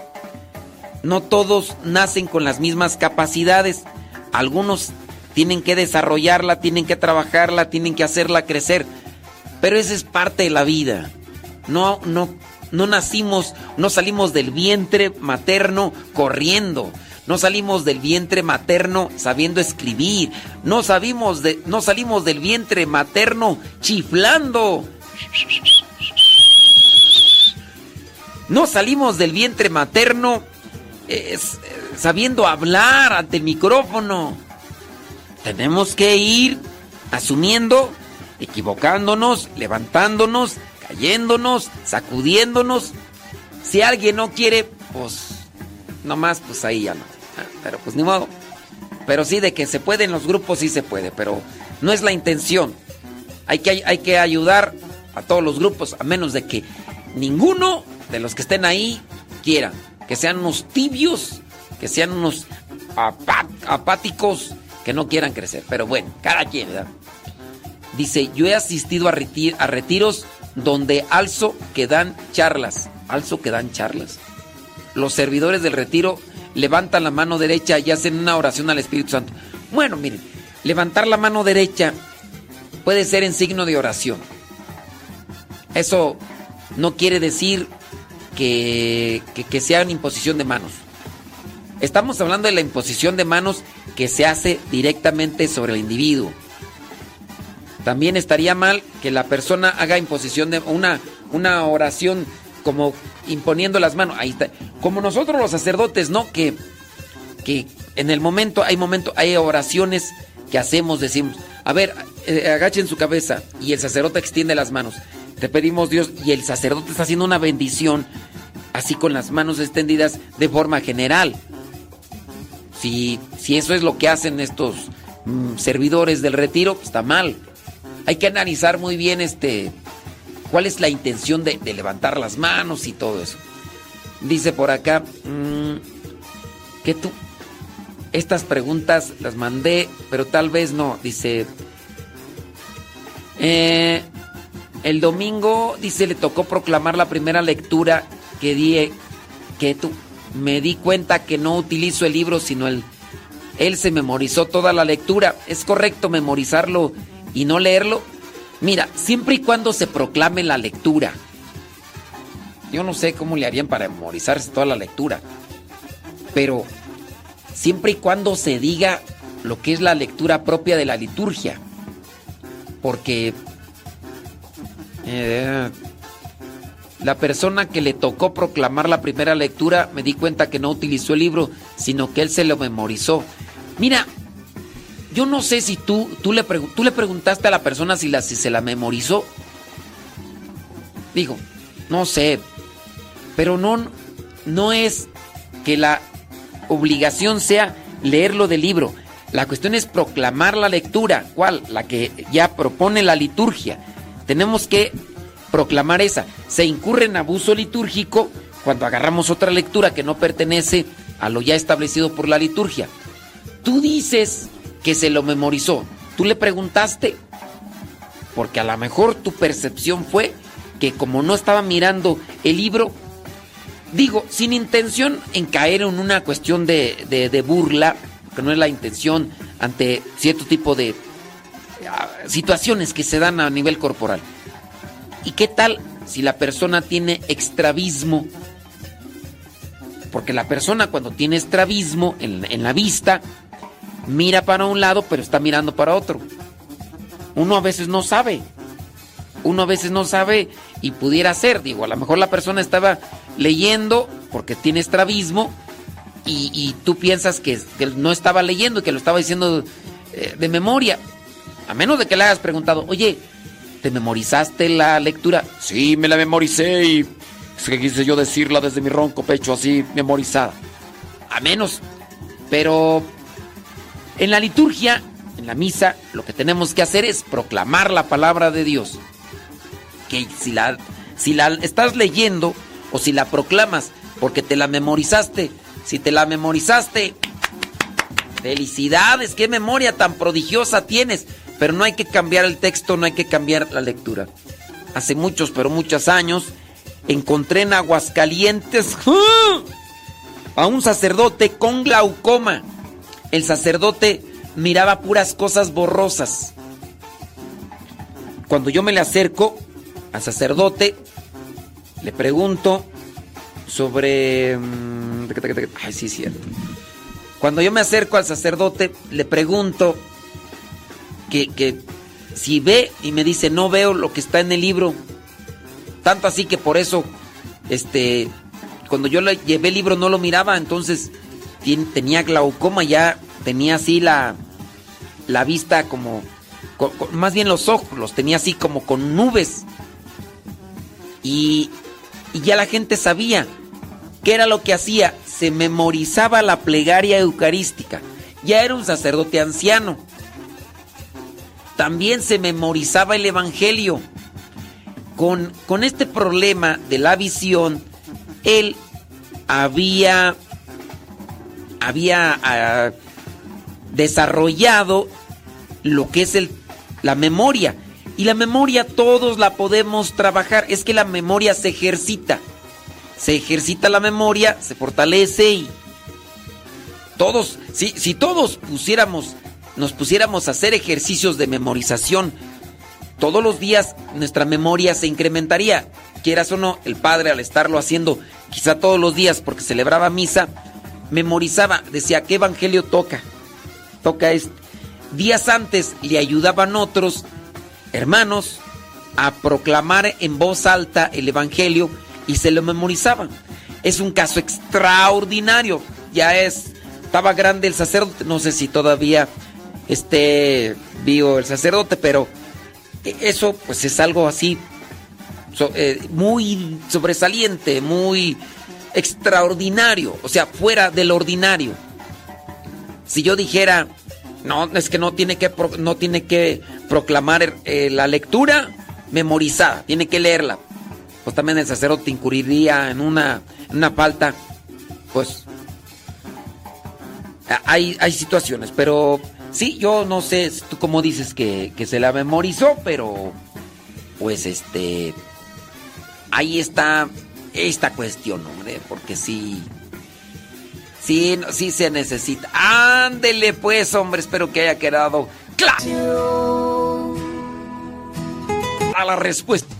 No todos nacen con las mismas capacidades. Algunos tienen que desarrollarla, tienen que trabajarla, tienen que hacerla crecer. Pero esa es parte de la vida. No, no, no nacimos, no salimos del vientre materno corriendo. No salimos del vientre materno sabiendo escribir. No, sabimos de, no salimos del vientre materno chiflando. No salimos del vientre materno sabiendo hablar ante el micrófono. Tenemos que ir asumiendo, equivocándonos, levantándonos, cayéndonos, sacudiéndonos. Si alguien no quiere, pues nomás, pues ahí ya no. Ah, Pero pues ni modo. Pero sí, de que se puede en los grupos, sí se puede, pero no es la intención. Hay que, hay que ayudar a todos los grupos, a menos de que ninguno de los que estén ahí quiera. Que sean unos tibios, que sean unos apá- apáticos, que no quieran crecer. Pero bueno, cada quien, ¿verdad? Dice, yo he asistido a, a retiros donde alzo que dan charlas. Alzo que dan charlas. Los servidores del retiro levantan la mano derecha y hacen una oración al Espíritu Santo. Bueno, miren, levantar la mano derecha puede ser en signo de oración. Eso no quiere decir que, que, sea una imposición de manos. Estamos hablando de la imposición de manos que se hace directamente sobre el individuo. También estaría mal que la persona haga imposición de una, una oración como imponiendo las manos. Ahí está. Como nosotros los sacerdotes, ¿no? Que, que en el momento, hay momento, hay oraciones que hacemos, decimos, a ver, eh, agachen su cabeza y el sacerdote extiende las manos. Te pedimos Dios y el sacerdote está haciendo una bendición así con las manos extendidas de forma general. Si, si eso es lo que hacen estos mm, servidores del retiro, pues está mal. Hay que analizar muy bien este cuál es la intención de, levantar las manos y todo eso. Dice por acá mm, que tú estas preguntas las mandé, pero tal vez no. Dice eh, el domingo dice le tocó proclamar la primera lectura que di que tú me di cuenta que no utilizo el libro sino el él se memorizó toda la lectura. ¿Es correcto memorizarlo y no leerlo? Mira, siempre y cuando se proclame la lectura. Yo no sé cómo le harían para memorizarse toda la lectura. Pero siempre y cuando se diga lo que es la lectura propia de la liturgia. Porque eh, la persona que le tocó proclamar la primera lectura me di cuenta que no utilizó el libro, sino que él se lo memorizó. Mira, yo no sé si tú, tú, le, tú le preguntaste a la persona si, la, si se la memorizó. Digo, no sé, pero no, no es que la obligación sea leerlo del libro. La cuestión es proclamar la lectura. ¿Cuál? La que ya propone la liturgia. Tenemos que proclamar esa. Se incurre en abuso litúrgico cuando agarramos otra lectura que no pertenece a lo ya establecido por la liturgia. Tú dices que se lo memorizó. Tú le preguntaste. Porque a lo mejor tu percepción fue que como no estaba mirando el libro, digo, sin intención en caer en una cuestión de, de- burla, que no es la intención ante cierto tipo de situaciones que se dan a nivel corporal. ¿Y qué tal si la persona tiene extravismo? Porque la persona cuando tiene estrabismo en, en la vista, mira para un lado pero está mirando para otro. Uno a veces no sabe. Uno a veces no sabe y pudiera ser, digo, a lo mejor la persona estaba leyendo porque tiene estrabismo y, tú piensas que, que no estaba leyendo y que lo estaba diciendo eh, de memoria. A menos de que le hayas preguntado, oye, ¿te memorizaste la lectura? Sí, me la memoricé y es que quise yo decirla desde mi ronco pecho así memorizada. A menos. Pero en la liturgia, en la misa, lo que tenemos que hacer es proclamar la palabra de Dios. Que si la, si la estás leyendo o si la proclamas porque te la memorizaste, si te la memorizaste, felicidades, qué memoria tan prodigiosa tienes. Pero no hay que cambiar el texto, no hay que cambiar la lectura. Hace muchos, pero muchos años, encontré en Aguascalientes ¡ah! a un sacerdote con glaucoma. El sacerdote miraba puras cosas borrosas. Cuando yo me le acerco al sacerdote, le pregunto sobre... mm, Ay, sí, cierto. Cuando yo me acerco al sacerdote, le pregunto que, que si ve y me dice, no veo lo que está en el libro. Tanto así que por eso, este, cuando yo le llevé el libro no lo miraba, entonces tenía glaucoma, ya tenía así la, la vista como, co- co- más bien los ojos, los tenía así como con nubes. Y, y ya la gente sabía qué era lo que hacía. Se memorizaba la plegaria eucarística. Ya era un sacerdote anciano. También se memorizaba el Evangelio. Con, con este problema de la visión, él había, había ah, desarrollado lo que es el, la memoria. Y la memoria todos la podemos trabajar. Es que la memoria se ejercita. Se ejercita la memoria, se fortalece y todos, si, si todos pusiéramos, nos pusiéramos a hacer ejercicios de memorización, todos los días nuestra memoria se incrementaría. Quieras o no, el padre al estarlo haciendo quizá todos los días porque celebraba misa, memorizaba, decía, ¿qué evangelio toca? Toca este. Días antes le ayudaban otros hermanos a proclamar en voz alta el evangelio y se lo memorizaban. Es un caso extraordinario. Ya es, estaba grande el sacerdote, no sé si todavía esté vivo el sacerdote, pero eso pues es algo así eh, muy sobresaliente, muy extraordinario, o sea, fuera del ordinario. Si yo dijera, no, es que no tiene que, no tiene que proclamar eh, la lectura memorizada, tiene que leerla. Pues también el sacerdote incurriría en una, una falta. Pues hay, hay situaciones, pero sí, yo no sé, tú como dices que, que se la memorizó, pero pues este, ahí está esta cuestión, hombre, porque sí, sí, sí se necesita. Ándele pues, hombre, espero que haya quedado claro. A la respuesta.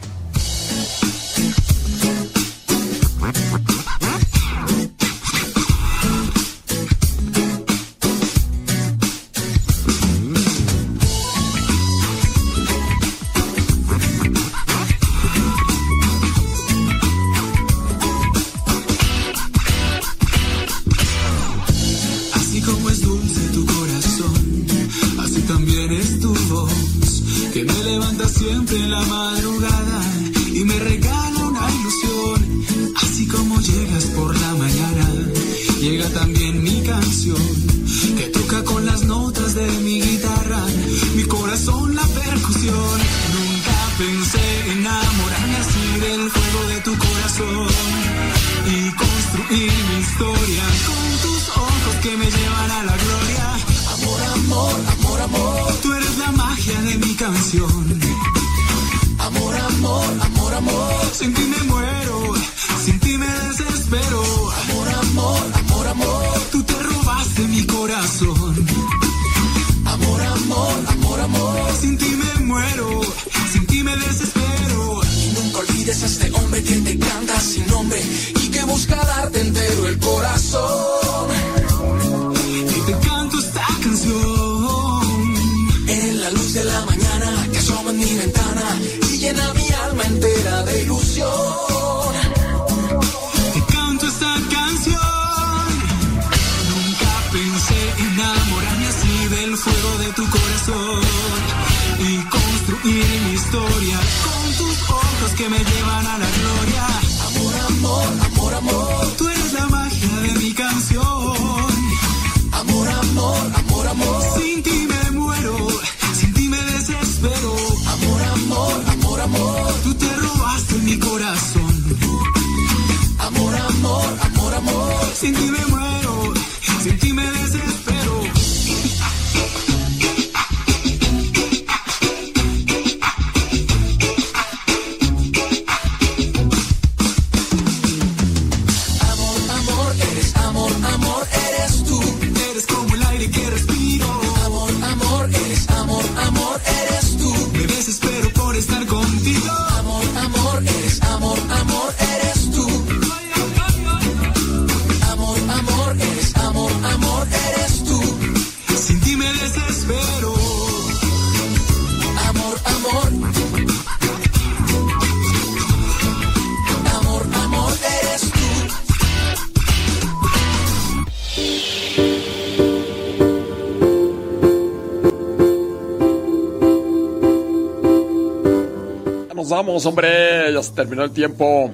Vamos, hombre. Ya se terminó el tiempo.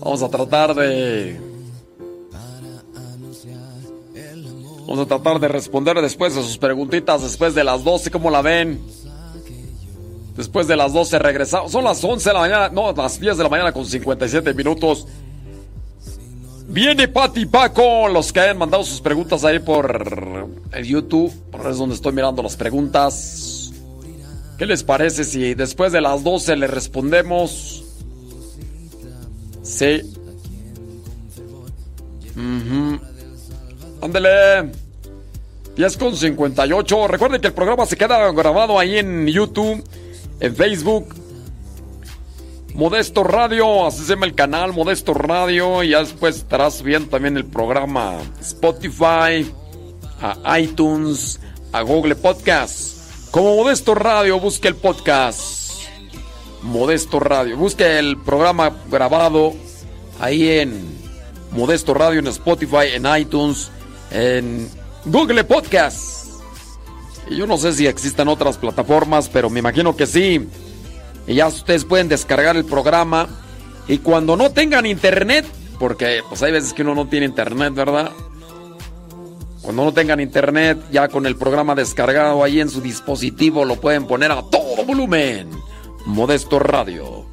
Vamos a tratar de. Vamos a tratar de responder después de sus preguntitas, después de las 12, ¿cómo la ven? Después de las 12 regresamos. Son las 11 de la mañana, no, las 10 de la mañana con 57 minutos. Viene Pati Paco, los que hayan mandado sus preguntas ahí por el YouTube, por es donde estoy mirando las preguntas. ¿Qué les parece si después de las 12 le respondemos? Sí. Mhm. Ándele. 10 con 58. Recuerden que el programa se queda grabado ahí en YouTube, en Facebook. Modesto Radio, así se llama el canal Modesto Radio. Y ya después estarás viendo también el programa Spotify, a iTunes, a Google Podcast. Como Modesto Radio, busque el podcast. Modesto Radio. Busque el programa grabado ahí en Modesto Radio, en Spotify, en iTunes, en Google Podcast. Y yo no sé si existan otras plataformas, pero me imagino que sí. Y ya ustedes pueden descargar el programa. Y cuando no tengan internet, porque pues hay veces que uno no tiene internet, ¿verdad? Cuando no tengan internet, ya con el programa descargado ahí en su dispositivo, lo pueden poner a todo volumen. Modesto Radio.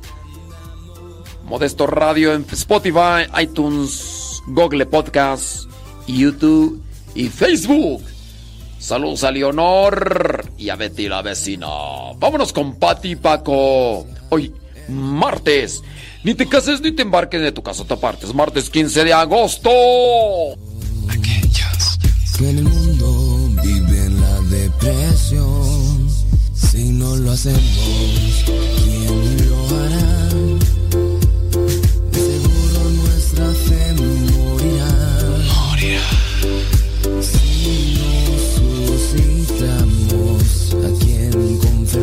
Modesto Radio en Spotify, iTunes, Google Podcast, YouTube y Facebook. Saludos a Leonor y a Betty la vecina. Vámonos con Pati Paco. Hoy, martes. Ni te cases ni te embarques de tu casa te apartes. Martes 15 de agosto. En el mundo viven la depresión. Si no lo hacemos, ¿quién lo